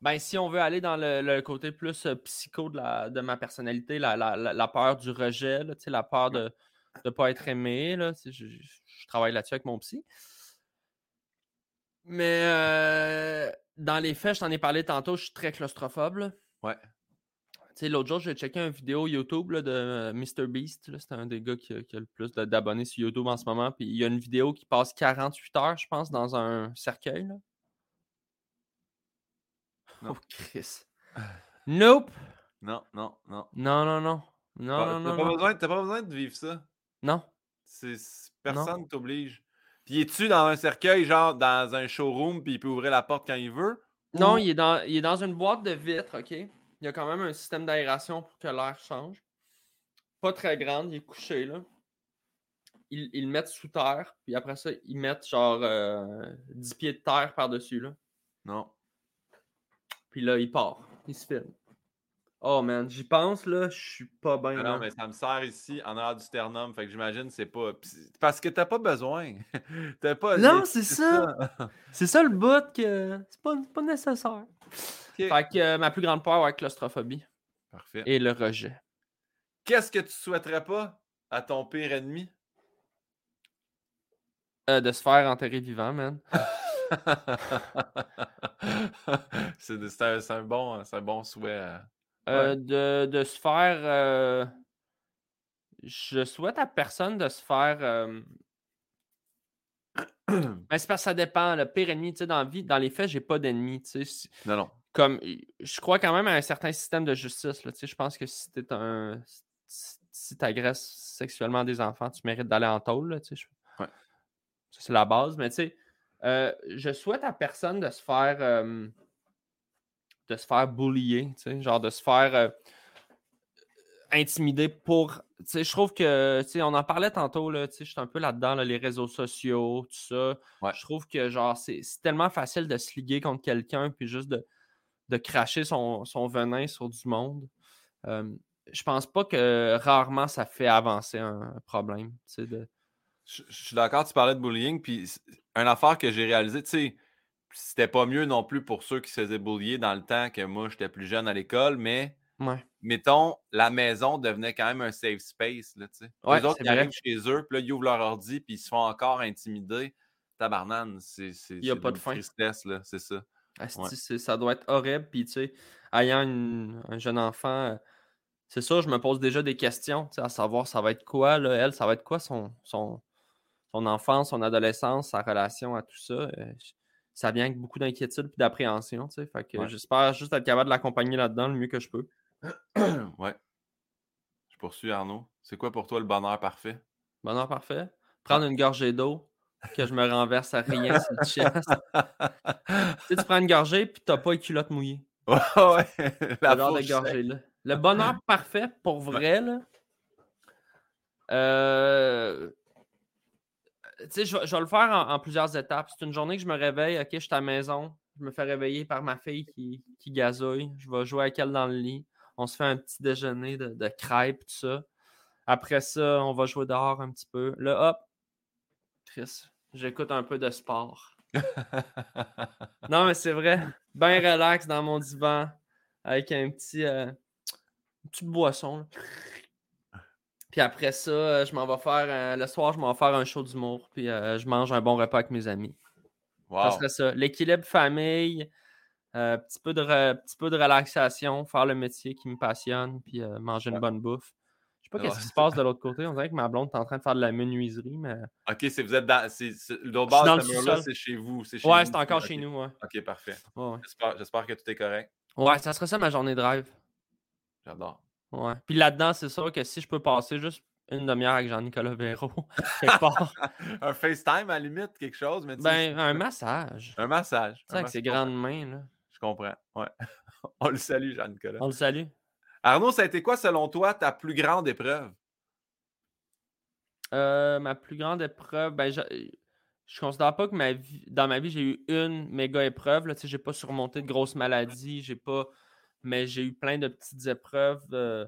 Ben, si on veut aller dans le, le côté plus euh, psycho de, la, de ma personnalité, la, la- la- peur du rejet, là, la peur de ne pas être aimé, là, je, je- je travaille là-dessus avec mon psy. Mais euh, dans les faits, je t'en ai parlé tantôt, je suis très claustrophobe. là. Ouais. L'autre jour, j'ai checké une vidéo YouTube là, de MrBeast. là, C'est un des gars qui a, qui a le plus d'abonnés sur YouTube en ce moment. Puis il y a une vidéo qui passe 48 heures, je pense, dans un cercueil. Là. Non. Oh, Chris. Nope. Non, non, non. Non, non, non. Non, non, T'as non. pas, non. besoin- t'as pas besoin de vivre ça. Non. Personne ne t'oblige. Puis es-tu dans un cercueil, genre dans un showroom, puis il peut ouvrir la porte quand il veut? Non, Ou- il est, dans, il est dans une boîte de vitre, OK? Il y a quand même un système d'aération pour que l'air change. Pas très grande, il est couché, là. Ils, ils le mettent sous terre, puis après ça, ils mettent genre euh, 10 pieds de terre par-dessus, là. Non. Puis là, il part. Il se filme. Oh man, j'y pense, là, je suis pas bien. Ah non, mais ça me sert ici en arrière du sternum. Fait que j'imagine c'est pas. Parce que t'as pas besoin. t'as pas. Non, c'est ça. C'est ça le bout que c'est pas, c'est pas nécessaire. Fait que euh, ma plus grande peur, ouais, claustrophobie Parfait. et le rejet. Qu'est-ce que tu souhaiterais pas à ton pire ennemi? Euh, de se faire enterrer vivant, man. c'est un, c'est un bon, c'est un bon souhait. euh. Euh, de, de se faire. euh, je souhaite à personne de se faire. euh, Mais c'est parce que ça dépend. Le pire ennemi, tu sais, dans la vie, dans les faits, j'ai pas d'ennemi. Non, non. Comme, je crois quand même à un certain système de justice. Là, je pense que si tu un. Si, si agresses sexuellement des enfants, tu mérites d'aller en tôle. là, Ouais. C'est la base. Mais tu sais, euh, je souhaite à personne de se faire. euh, de se faire bullier, genre de se faire euh, intimider pour. Je trouve que, on en parlait tantôt, je suis un peu là-dedans, là, les réseaux sociaux, tout ça. Ouais. Je trouve que, genre, c'est tellement facile de se liguer contre quelqu'un, puis juste de, de cracher son, son venin sur du monde. Je pense pas que rarement ça fait avancer un, un problème, de... Je, je suis d'accord, tu parlais de bullying, puis une affaire que j'ai réalisée, tu sais, c'était pas mieux non plus pour ceux qui se faisaient bullier dans le temps que moi, j'étais plus jeune à l'école, mais Ouais. mettons, la maison devenait quand même un safe space, là, tu sais. Ouais, Eux autres, ils arrivent chez eux, puis là, ils ouvrent leur ordi, puis ils se font encore intimider. Tabarnane, c'est c'est- y a pas de fin. tristesse, là, c'est ça. Asti, Ouais. c'est- ça doit être horrible. Puis, tu sais, ayant une- un jeune enfant, euh, c'est ça, je me pose déjà des questions, tu sais, à savoir ça va être quoi, là, elle, ça va être quoi son, son, son enfance, son adolescence, sa relation à tout ça. euh, ça vient avec beaucoup d'inquiétude et d'appréhension, tu sais. Fait que Ouais. j'espère juste être capable de l'accompagner là-dedans le mieux que je peux. ouais. Je poursuis, Arnaud. C'est quoi pour toi le bonheur parfait? Bonheur parfait? Prendre une gorgée d'eau, que je me renverse à rien sur le chest. Tu sais, tu prends une gorgée puis t'as pas les culottes mouillées. ouais, ouais, la Ce genre de gorgée là. Le bonheur parfait, pour vrai, là. Euh, sais, je, vais- je vais le faire en, en plusieurs étapes. C'est une journée que je me réveille, ok, je suis à la maison, je me fais réveiller par ma fille qui, qui gazouille, je vais jouer avec elle dans le lit, on se fait un petit déjeuner de, de crêpes, tout ça. Après ça, on va jouer dehors un petit peu. Là, hop, Chris, j'écoute un peu de sport. Non, mais c'est vrai. Ben relax dans mon divan avec un petit, euh, une petite boisson. là. Puis après ça, euh, je m'en vais faire le soir, je m'en vais faire un show d'humour. Puis euh, je mange un bon repas avec mes amis. Ça Wow. serait ça. L'équilibre famille, euh, petit, peu de re- petit peu de relaxation, faire le métier qui me passionne, puis euh, manger une Ouais. bonne bouffe. Je sais pas Ouais. qu'est-ce qui se passe de l'autre côté. On dirait que ma blonde est en train de faire de la menuiserie, mais. Ok, c'est vous êtes dans. c'est- c'est- Le dans de ce sous-sol. c'est chez vous. c'est chez Ouais, c'est encore chez nous, ouais. Ok, parfait. J'espère j'espère que tout est correct. Ouais, ça serait ça ma journée de rêve. J'adore. Ouais. Puis là-dedans, c'est sûr que si je peux passer juste une demi-heure avec Jean-Nicolas Véro, quelque part, un FaceTime à la limite, quelque chose, mais tu sais, ben, un massage. Tu un massage. sais, un avec ses grandes mains, là. Je comprends. Ouais. On le salue, Jean-Nicolas. On le salue. Arnaud, ça a été quoi, selon toi, ta plus grande épreuve? Euh, ma plus grande épreuve, ben, je, je considère pas que ma vie, dans ma vie, j'ai eu une méga épreuve. Là, tu sais, j'ai pas surmonté de grosses maladies, j'ai pas. Mais j'ai eu plein de petites épreuves. euh,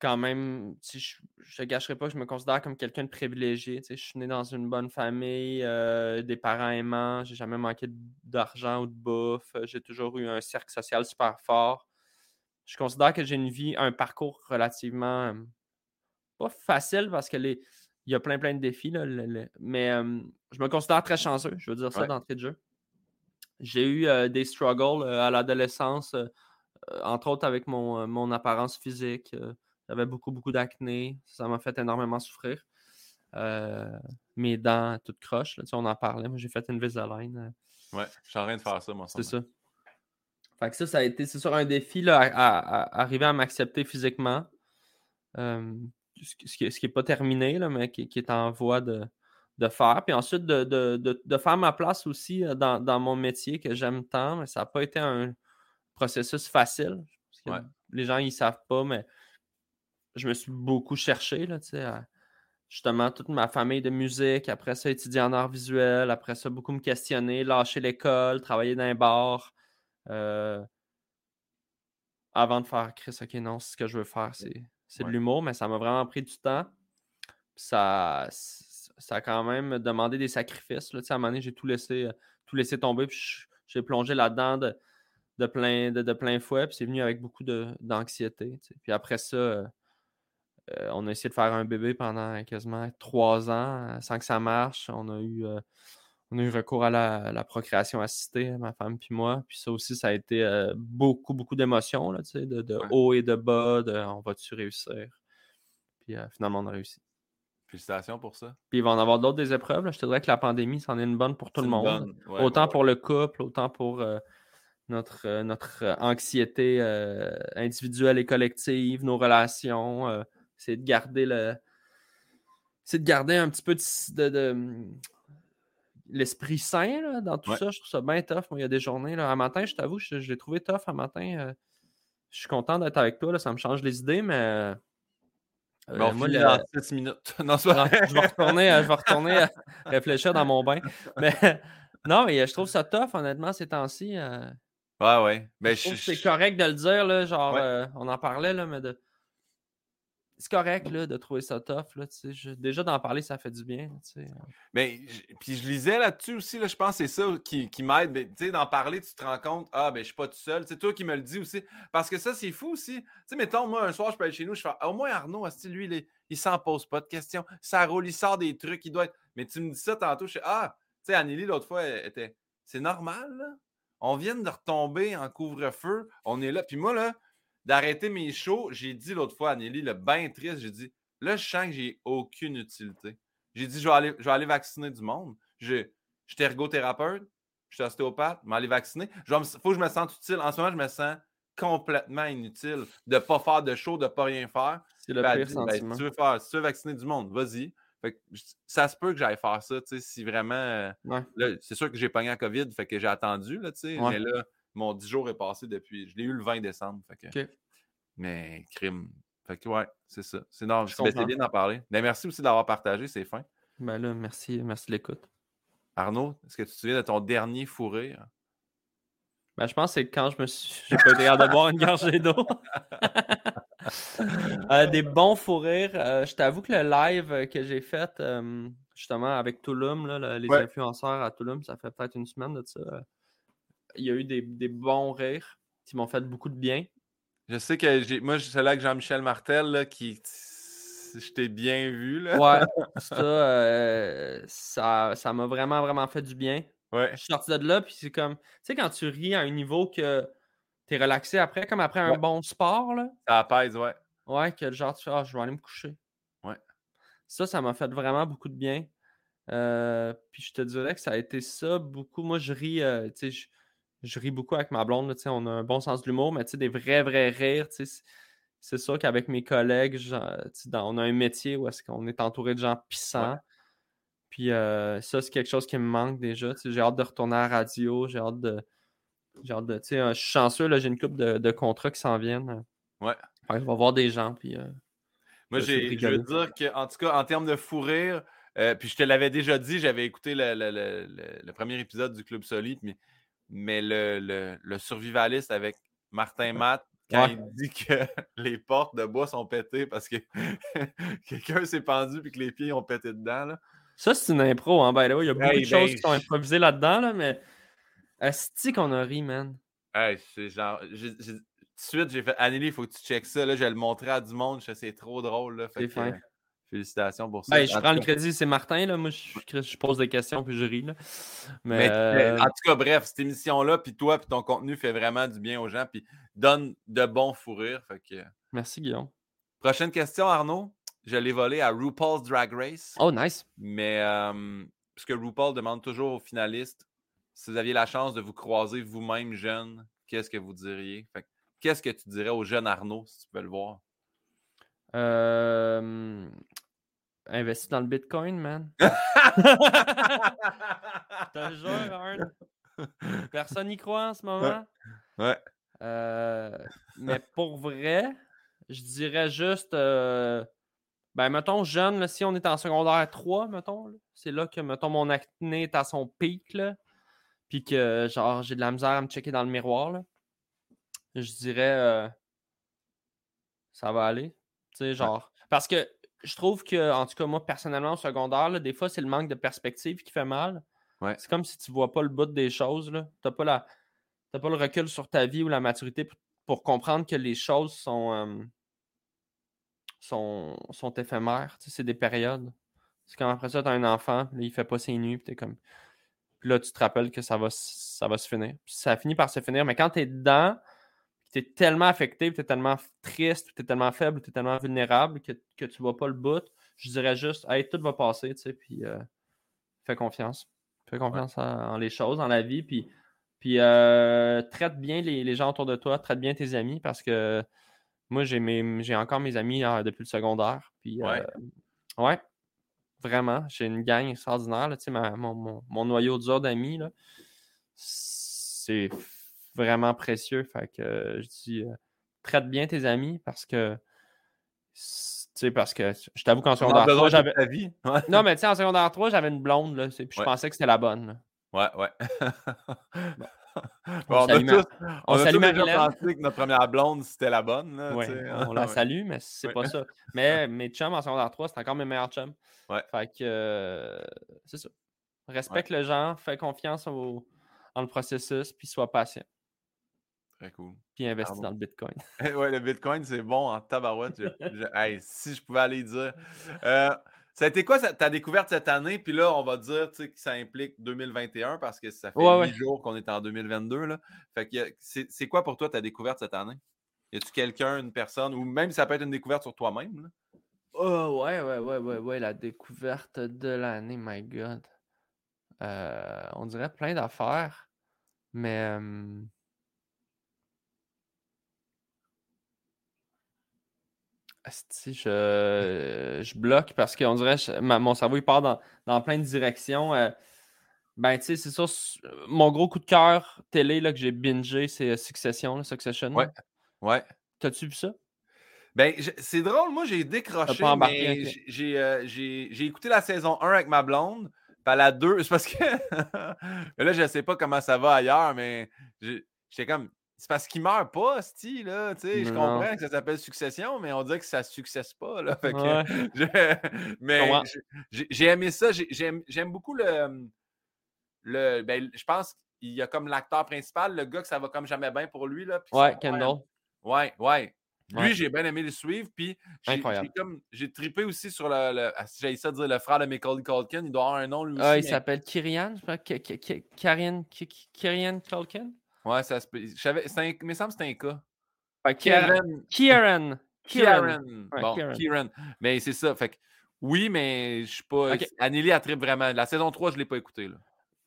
quand même, sais, je, je te gâcherai pas, je me considère comme quelqu'un de privilégié. Je suis né dans une bonne famille, euh, des parents aimants, j'ai jamais manqué d'argent ou de bouffe. euh, J'ai toujours eu un cercle social super fort. Je considère que j'ai une vie, un parcours relativement euh, pas facile parce que les, il y a plein plein de défis, là, le- le- mais euh, je me considère très chanceux, je veux dire ça Ouais. d'entrée de jeu. J'ai eu euh, des struggles à l'adolescence, entre autres avec mon, mon apparence physique. J'avais beaucoup, beaucoup d'acné. Ça m'a fait énormément souffrir. Mes dents toutes croches, là, tu sais, on en parlait. Moi, j'ai fait une Invisalign. euh, Ouais, je suis en train de faire ça, moi. c'est ça. Fait que ça, ça a été, c'est sûr, un défi là, à, à- à arriver à m'accepter physiquement. Euh, ce, qui- ce qui, ce qui est pas terminé, là, mais qui, qui est en voie de, de faire. Puis ensuite, de, de- de- de faire ma place aussi euh, dans, dans mon métier que j'aime tant, mais ça n'a pas été un processus facile. Parce que Ouais. Les gens, ils savent pas, mais je me suis beaucoup cherché, là, tu sais, à- justement, toute ma famille de musique, après ça, étudier en arts visuels, après ça, beaucoup me questionner, lâcher l'école, travailler dans un bar. euh, avant de faire Chris, ok, non, ce que je veux faire, c'est c'est de l'humour, mais ça m'a vraiment pris du temps. Ça, ça a quand même demandé des sacrifices. Là. À un moment donné, j'ai tout laissé, euh, tout laissé tomber, puis j'ai plongé là-dedans de, de plein, de, de plein fouet, puis c'est venu avec beaucoup d'anxiété. Puis après ça, euh, euh, on a essayé de faire un bébé pendant quasiment trois ans sans que ça marche. On a eu, on a eu recours à la, procréation assistée, ma femme puis moi. Puis ça aussi, ça a été beaucoup, beaucoup d'émotions, de, de haut et de bas, de on va-tu réussir? Puis finalement, on a réussi. Félicitations pour ça. Puis il va en avoir d'autres des épreuves. Je te dirais que la pandémie, c'en est une bonne pour tout le monde. autant pour le couple, autant pour notre, notre anxiété individuelle et collective, nos relations c'est de garder le. C'est de garder un petit peu de, hum, l'esprit sain dans tout ça. Je trouve ça bien tough. Moi, il y a des journées. Là. Un matin, je t'avoue, je, l'ai trouvé tough un matin. Euh, je suis content d'être avec toi. Là, ça me change les idées, mais. Euh, bon, moi, dans 6 minutes. Non, je vais retourner, euh, je vais retourner réfléchir dans mon bain. Mais non, mais je trouve ça tough, honnêtement, ces temps-ci. ouais, ouais. Ben, je, c'est correct de le dire, là, genre, on en parlait, là, mais de, c'est correct là, de trouver ça tough. Là, déjà d'en parler, ça fait du bien. Mais puis je lisais là-dessus aussi, là, je pense que c'est ça qui, qui m'aide. D'en parler, tu te rends compte, ah ben je suis pas tout seul. C'est toi qui me le dis aussi. Parce que ça, c'est fou aussi. Sais, mettons, moi, un soir, je peux aller chez nous, je fais au moins Arnaud, lui, il, il s'en pose pas de questions. Ça roule, il sort des trucs, il doit être. Mais tu me dis ça tantôt, je fais Ah, tu sais, Anneli, l'autre fois, était. C'est normal, là. On vient de retomber en couvre-feu. On est là. Puis moi, là, d'arrêter mes shows, j'ai dit l'autre fois à Nelly, le bain triste, j'ai dit là, je sens que j'ai aucune utilité. J'ai dit je vais aller, je vais aller vacciner du monde. Je, suis ergothérapeute, je suis ostéopathe, je vais aller vacciner. Il faut que je me sente utile. En ce moment, je me sens complètement inutile de ne pas faire de show, de ne pas rien faire. C'est le pire ben, sentiment. si, tu veux faire, si tu veux vacciner du monde, vas-y. ça se peut que j'aille faire ça, si vraiment. C'est sûr que j'ai pogné la COVID, fait que j'ai attendu, là, mais là, mon 10 jours est passé depuis. Je l'ai eu le 20 décembre. Mais crime. Fait que ouais, c'est ça. C'est bien d'en parler. Mais merci aussi d'avoir partagé, c'est fin. Ben là, merci, merci de l'écoute. Arnaud, est-ce que tu te souviens de ton dernier fou rire? Ben, je pense que c'est quand je me suis. J'ai pas été de boire une gorgée d'eau. Euh, des bons fous rires. Euh, je t'avoue que le live que j'ai fait euh, justement avec Touloum, là, les influenceurs à Touloum, ça fait peut-être une semaine de ça il y a eu des, bons rires qui m'ont fait beaucoup de bien. Je sais que j'ai, moi, c'est là que Jean-Michel Martel, là, qui. Je t'ai bien vu. Là. Ouais, euh, ça, ça, m'a vraiment, vraiment fait du bien. Ouais. Je suis sorti de là, puis c'est comme. Tu sais, quand tu ris à un niveau que tu es relaxé après, comme après un bon sport, là. Ça apaise, ouais. Ouais, que genre, tu fais, ah, je vais aller me coucher. Ouais. Ça, ça m'a fait vraiment beaucoup de bien. Euh, puis je te dirais que ça a été ça beaucoup. Moi, je ris, euh, tu sais, je ris beaucoup avec ma blonde. on a un bon sens de l'humour, mais des vrais, vrais rires. C'est sûr qu'avec mes collègues, on a un métier où est-ce qu'on est entouré de gens puissants. Puis euh, ça, c'est quelque chose qui me manque déjà. J'ai hâte de retourner à la radio. J'ai hâte de. J'ai hâte de. je suis chanceux, j'ai une couple de, contrats qui s'en viennent. Ouais. je vais voir des gens. Puis, euh, Moi, je veux dire qu'en tout cas, en termes de fou rire, euh, puis je te l'avais déjà dit, j'avais écouté le, premier épisode du Club Solide, mais mais le, le, survivaliste avec Martin Matt, quand il dit que les portes de bois sont pétées parce que quelqu'un s'est pendu et que les pieds ont pété dedans. Là. Ça, c'est une impro, hein, the way. Il y a beaucoup de choses ben, qui sont improvisées là-dedans, là, mais est-ce qu'on a ri, man? Hey, c'est genre. tout de suite, j'ai fait Anneli, il faut que tu checkes ça. Là, je vais le montrer à du monde. C'est trop drôle. C'est fin. Félicitations pour ça. je prends le crédit, c'est Martin. Là. Moi, je, pose des questions puis je ris. Là. Mais, euh, en tout cas, bref, cette émission-là, puis toi, puis ton contenu fait vraiment du bien aux gens, puis donne de bons fous rires. Merci, Guillaume. Prochaine question, Arnaud. Je l'ai volé à RuPaul's Drag Race. Oh, nice. Mais euh, puisque RuPaul demande toujours aux finalistes si vous aviez la chance de vous croiser vous-même jeune, qu'est-ce que vous diriez? Qu'est-ce que tu dirais au jeune Arnaud si tu peux le voir? Euh, Investi dans le Bitcoin, man. T'as jure, Personne n'y croit en ce moment? Ouais. Euh, mais pour vrai, je dirais juste. Euh, ben, mettons, jeune, si on est en secondaire 3, mettons, c'est là que, mettons, mon acné est à son pic, là. Puis que, genre, j'ai de la misère à me checker dans le miroir, là. Je dirais. Euh, ça va aller. Tu sais, genre. Parce que je trouve que, en tout cas, moi, personnellement, au secondaire, des fois, c'est le manque de perspective qui fait mal. C'est comme si tu ne vois pas le bout des choses. Tu n'as pas, la... pas le recul sur ta vie ou la maturité pour, comprendre que les choses sont, sont, sont éphémères. C'est des périodes. C'est comme après ça, tu as un enfant, là, il fait pas ses nuits, puis t'es comme. Puis là, tu te rappelles que ça va, ça va se finir. Puis ça finit par se finir. Mais quand tu es dedans, tu es tellement affecté, tu es tellement triste, tu es tellement faible, tu es tellement vulnérable que, que tu vois pas le bout, je dirais juste, hey, tout va passer, tu sais, puis euh, fais confiance. Fais confiance en, les choses, en la vie, puis, puis euh, traite bien les, gens autour de toi, traite bien tes amis, parce que moi, j'ai, j'ai encore mes amis euh, depuis le secondaire. Puis, ouais. ouais. Vraiment, j'ai une gang extraordinaire. Là, mon, mon, mon, noyau dur d'amis, c'est vraiment précieux. Fait que je dis, traite bien tes amis parce que sais, parce que je t'avoue qu'en secondaire 3, j'avais. Non, mais tu sais, en secondaire 3, j'avais une blonde, là, puis je pensais que c'était la bonne. Ouais, ouais. on, salue, a tous, on, a tous pensé que notre première blonde, c'était la bonne. Là, ouais, on la salue, mais c'est pas ça. Mais mes chums en secondaire 3, c'est encore mes meilleurs chums. Ouais. Fait que euh, c'est ça. Respecte le genre, fais confiance au, en le processus, puis sois patient. Très cool. Puis investis dans le Bitcoin. ouais, le Bitcoin, c'est bon en tabarouette. si je pouvais aller dire. Euh, ça a été quoi ta découverte cette année? Puis là, on va dire que ça implique 2021 parce que ça fait huit 8 jours qu'on est en 2022. Là. Fait que c'est quoi pour toi ta découverte cette année? Y a-tu quelqu'un, une personne, ou même ça peut être une découverte sur toi-même? Oh, ouais, ouais, ouais, ouais, ouais, la découverte de l'année, my God. Euh, on dirait plein d'affaires, mais. Je, je bloque parce qu'on dirait que mon cerveau il part dans, plein de directions. Euh, ben, tu sais, c'est ça. Mon gros coup de cœur télé là, que j'ai bingé, c'est euh, Succession, Succession. Ouais. Ouais. T'as-tu vu ça? Ben, c'est drôle, moi j'ai décroché, mais euh, j'ai écouté la saison 1 avec ma blonde, pas la 2, c'est parce que là, je sais pas comment ça va ailleurs, mais j'étais comme, c'est parce qu'il meurt pas, Sti, là. Tu sais, je comprends que ça s'appelle succession, mais on dirait que ça ne successe pas, là. mais j'ai aimé ça. J'aime beaucoup le. le ben, je pense qu'il y a comme l'acteur principal, le gars que ça va comme jamais bien pour lui, là. Ouais, Kendall. Ouais, ouais. Lui, j'ai bien aimé le suivre. Puis j'ai trippé aussi sur le. Ah, j'ai ça dire le frère de Michael Culkin. Il doit avoir un nom lui ah, aussi. il s'appelle Kirian, je crois. Kirian Culkin? Ouais, ça se peut. Mais il me semble que c'était un cas. Kieran. Kieran. Kieran. Bon, Kieran. Mais c'est ça. Fait que, oui, mais je suis pas. Okay. Anneli a trippé vraiment. La saison 3, je ne l'ai pas écoutée. Là.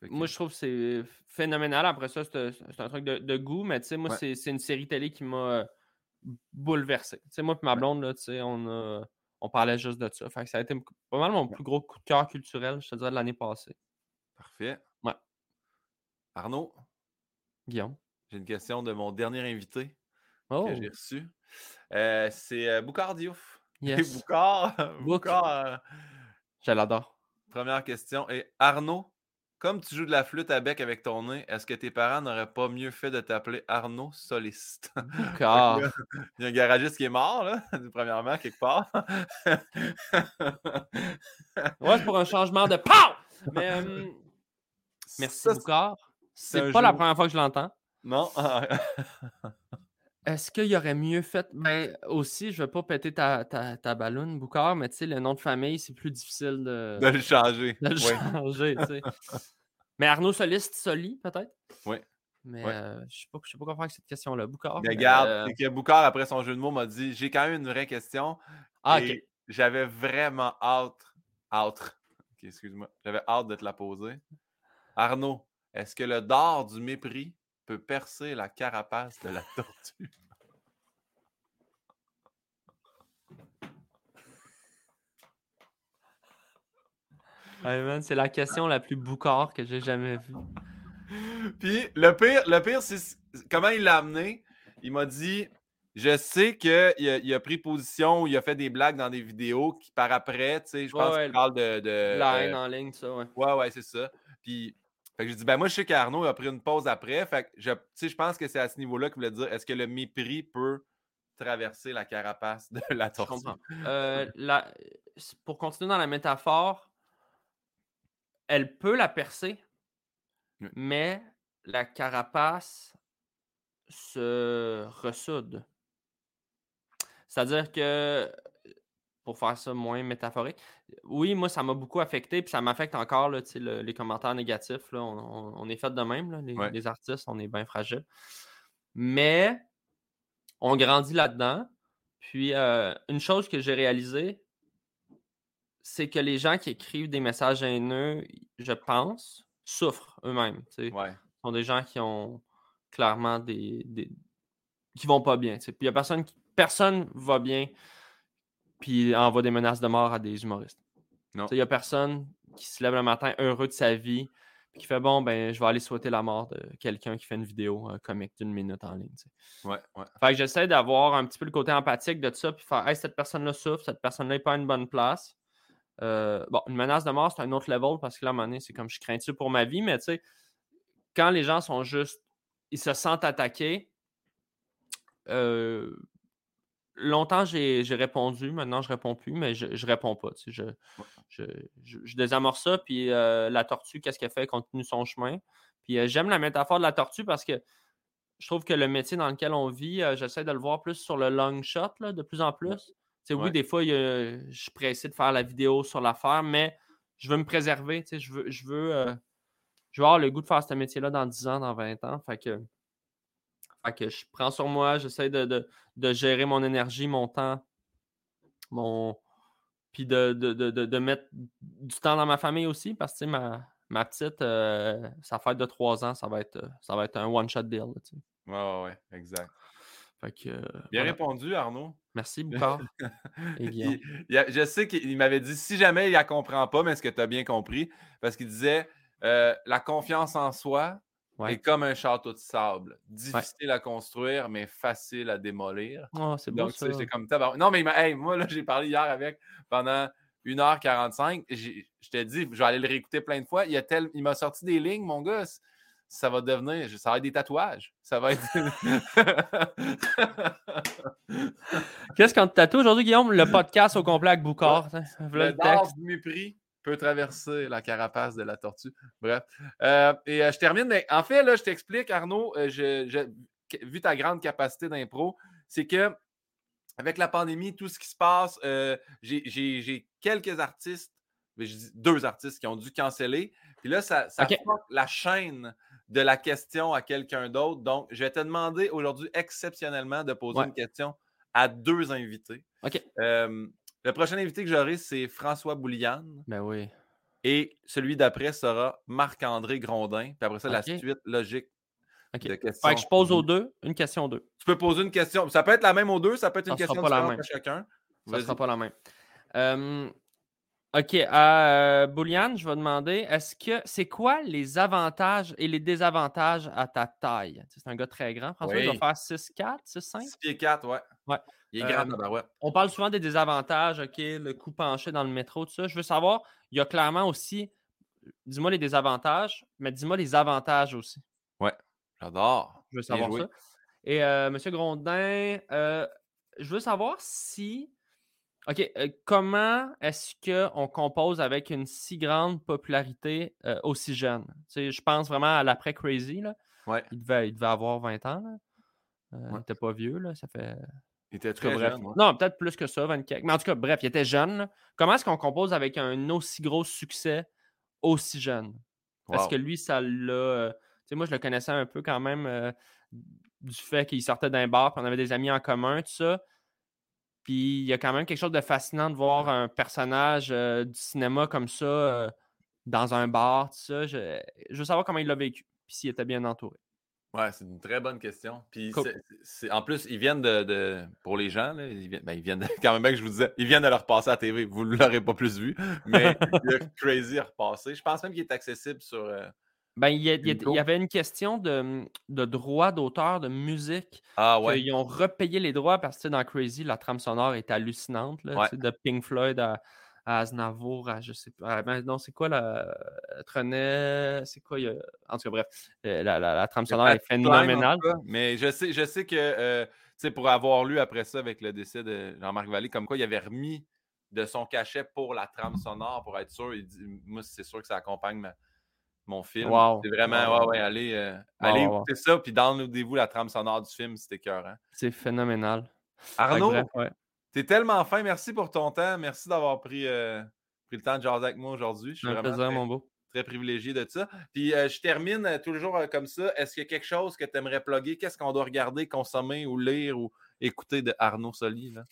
Moi, je trouve que c'est phénoménal. Après ça, c'est un truc de, goût, mais tu sais, moi, c'est une série télé qui m'a euh, bouleversé. Tu sais, moi et ma blonde, là, tu sais, on, on parlait juste de ça. Fait que ça a été pas mal mon plus gros coup de cœur culturel, je te dirais, de l'année passée. Parfait. Ouais. Arnaud? Guillaume? J'ai une question de mon dernier invité que j'ai oh! reçu. Euh, c'est euh, Boucard Diouf. Yes. Boucard. Boucard. Euh, Je l'adore. Première question. Et Arnaud, comme tu joues de la flûte à bec avec ton nez, est-ce que tes parents n'auraient pas mieux fait de t'appeler Arnaud Soliste? Boucard. Il y a un garagiste qui est mort, là, premièrement, quelque part. ouais, c'est pour un changement de! Mais, merci, Boucard. C'est pas la première fois que je l'entends. Non. Est-ce qu'il y aurait mieux fait? Ben, aussi, je ne vais pas péter ta, ta, ta Boucard, mais tu sais, le nom de famille, c'est plus difficile de... De le changer. De le changer, tu sais. mais Arnaud Soliste, Soli, peut-être? Oui. Mais euh, je ne sais, pas quoi faire avec cette question-là. Boucard. Mais regarde, euh, que Boucard, après son jeu de mots, m'a dit J'ai quand même une vraie question. Ah, ok. J'avais vraiment hâte, hâte, excuse-moi, j'avais hâte de te la poser. Arnaud, est-ce que le dard du mépris peut percer la carapace de la tortue? c'est la question la plus boucard que j'ai jamais vue. Puis le pire, le pire, c'est comment il l'a amené? Il m'a dit Je sais qu'il a, il a pris position il a fait des blagues dans des vidéos qui par après, tu sais, je pense qu'il parle de, de. La haine en ligne, ça, ouais. Ouais, ouais, c'est ça. Puis fait que je dis, ben moi, je sais qu'Arnaud a pris une pause après. Fait que je, je pense que c'est à ce niveau-là qu'il voulait dire est-ce que le mépris peut traverser la carapace de la tortue? Euh, pour continuer dans la métaphore, elle peut la percer, mais la carapace se ressoude. C'est-à-dire que pour faire ça moins métaphorique. Oui, moi, ça m'a beaucoup affecté, puis ça m'affecte encore, là, le, les commentaires négatifs. Là, on, est fait de même, là, les, artistes, on est bien fragiles. Mais on grandit là-dedans. Puis, euh, une chose que j'ai réalisée, c'est que les gens qui écrivent des messages haineux, je pense, souffrent eux-mêmes. Ce sont des gens qui ont clairement des. des qui vont pas bien. Puis il y a personne qui. Personne va bien puis envoie des menaces de mort à des humoristes. Il n'y a personne qui se lève le matin heureux de sa vie puis qui fait bon, ben, je vais aller souhaiter la mort de quelqu'un qui fait une vidéo euh, comique d'une minute en ligne. Ouais, ouais. Fait que j'essaie d'avoir un petit peu le côté empathique de ça, puis faire Hey, cette personne-là souffre, cette personne-là n'est pas à une bonne place. Euh, bon, une menace de mort, c'est un autre level parce que là, à un moment donné, c'est comme je crains ça pour ma vie, mais tu sais, quand les gens sont juste, ils se sentent attaqués, euh, longtemps, j'ai répondu. Maintenant, je réponds plus, mais je, ne réponds pas. je, je, désamorce ça. Puis euh, la tortue, qu'est-ce qu'elle fait? Elle continue son chemin. Puis j'aime la métaphore de la tortue parce que je trouve que le métier dans lequel on vit, j'essaie de le voir plus sur le long shot, là, de plus en plus. Oui, des fois, je suis pressé de faire la vidéo sur l'affaire, mais je veux me préserver. Je veux, je, veux, euh, je veux avoir le goût de faire ce métier-là dans 10 ans, dans 20 ans. Fait que, que je prends sur moi, j'essaie de, gérer mon énergie, mon temps, mon. Puis de, mettre du temps dans ma famille aussi, parce que ma, ma petite, euh, sa fête de 3 ans, ça va être, ça va être un one-shot deal. Oui, ouais, ouais, exact. Euh, Bien répondu, Arnaud. Merci beaucoup. je sais qu'il m'avait dit si jamais il ne comprend pas, mais est-ce que tu as bien compris? Parce qu'il disait euh, la confiance en soi est comme un château de sable. Difficile à construire, mais facile à démolir. Oh, c'est bon. ça. comme Non, mais moi, là, j'ai parlé hier avec pendant 1h45. Je t'ai dit, je vais aller le réécouter plein de fois. Il, il m'a sorti des lignes, mon gars ça va devenir, ça va être des tatouages. Ça va être. Qu'est-ce qu'on te tatoue aujourd'hui, Guillaume? Le podcast au complet avec Boucard. Le, le du mépris peut traverser la carapace de la tortue. Bref. Euh, et euh, je termine. Mais en fait, là, je t'explique, Arnaud, euh, vu ta grande capacité d'impro, c'est que avec la pandémie, tout ce qui se passe, j'ai quelques artistes, deux artistes qui ont dû canceller. Puis là, ça, ça la chaîne de la question à quelqu'un d'autre. Donc, je vais te demander aujourd'hui exceptionnellement de poser une question à deux invités. OK. Le prochain invité que j'aurai, c'est François Bouliane. Ben oui. Et celui d'après sera Marc-André Grondin. Puis après ça, la suite logique de questions. Fait que je pose aux deux une question aux deux. Tu peux poser une question. Ça peut être la même aux deux, ça peut être une question différente à chacun. Ça ne sera pas la même. OK. Euh, Bouliane, je vais demander est-ce que c'est quoi les avantages et les désavantages à ta taille? C'est un gars très grand. François, il doit faire 6'4, 6'5? 6 pieds 4, ouais. Ouais. Il est grand, euh, ouais. On parle souvent des désavantages, OK, le coup penché dans le métro, tout ça. Je veux savoir, il y a clairement aussi, dis-moi les désavantages, mais dis-moi les avantages aussi. Ouais, j'adore. Je veux savoir ça. Et euh, M. Grondin, euh, je veux savoir si OK. Euh, comment est-ce qu'on compose avec une si grande popularité euh, aussi jeune? je pense vraiment à l'après Crazy. Là. Ouais. Il, devait, il devait avoir 20 ans. Euh, il n'était pas vieux. Là. Ça fait. Il était très jeune. Non, peut-être plus que ça, 24. Mais en tout cas, bref, il était jeune. Comment est-ce qu'on compose avec un aussi gros succès aussi jeune? Parce que lui, ça l'a. moi, je le connaissais un peu quand même du fait qu'il sortait d'un bar, puis on avait des amis en commun, tout ça. Puis il y a quand même quelque chose de fascinant de voir un personnage euh, du cinéma comme ça euh, dans un bar, tout ça. Je, veux savoir comment il l'a vécu, puis s'il était bien entouré. Ouais, c'est une très bonne question. Puis en plus, ils viennent de, pour les gens, ils, viennent, ben, ils viennent quand même bien que je vous disais, ils viennent de le repasser à la TV. Vous ne l'aurez pas plus vu, mais a Crazy à repasser. Je pense même qu'il est accessible sur, euh, ben, il, y avait une question de, mmh, de droit d'auteur de musique. Ah ouais. Ils ont repayé les droits parce que dans Crazy, la trame sonore est hallucinante. Là, De Pink Floyd à, à Aznavour, à je sais pas. Ben, non, c'est quoi la. Trenet. C'est quoi. En tout cas, bref. Euh, la, la, trame sonore est phénoménale. mais je sais, je sais que. Euh, pour avoir lu après ça avec le décès de Jean-Marc Vallée, comme quoi il avait remis de son cachet pour la trame sonore pour être sûr. Il dit, moi, c'est sûr que ça accompagne ma, mon film. C'est vraiment, ouais, ouais, allez, euh, allez écouter ça, puis downloadez-vous la trame sonore du film, c'était écœurant. C'est phénoménal. Arnaud, T'es tellement fin. Merci pour ton temps. Merci d'avoir pris, euh, pris le temps de jaser avec moi aujourd'hui. Je suis Un vraiment plaisir, très, mon beau. très privilégié de ça. Puis euh, je termine euh, toujours comme ça. Est-ce qu'il y a quelque chose que tu aimerais plugger? Qu'est-ce qu'on doit regarder, consommer ou lire ou écouter de Arnaud Soli? Là?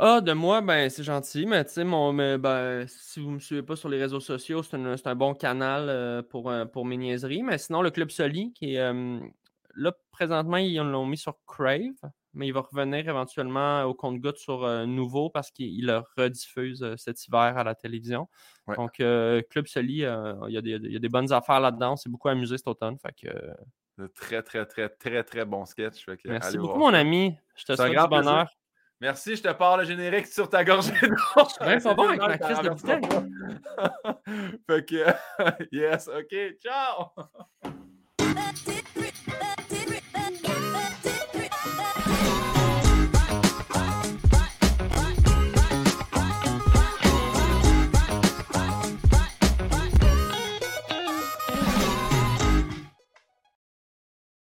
Ah, de moi, ben c'est gentil, mais tu sais, mon, mais, ben, si vous ne me suivez pas sur les réseaux sociaux, c'est un, un bon canal pour, pour mes niaiseries. Mais sinon, le Club Soli, qui est là, présentement, ils l'ont mis sur Crave, mais il va revenir éventuellement au compte-goutte sur euh, Nouveau parce qu'il le rediffuse euh, cet hiver à la télévision. Ouais. Donc, euh, Club Soli, il y, a des- il y a des bonnes affaires là-dedans. C'est beaucoup amusé cet automne. Fait que, De très, très, très, très, très bon sketch. Fait que, merci beaucoup, mon ami. Je te souhaite grand du bonheur. plaisir. Merci, je te parle le générique sur ta gorgée d'eau. Je suis bon avec ma crise de bouteille. fait que, yes, ok, ciao!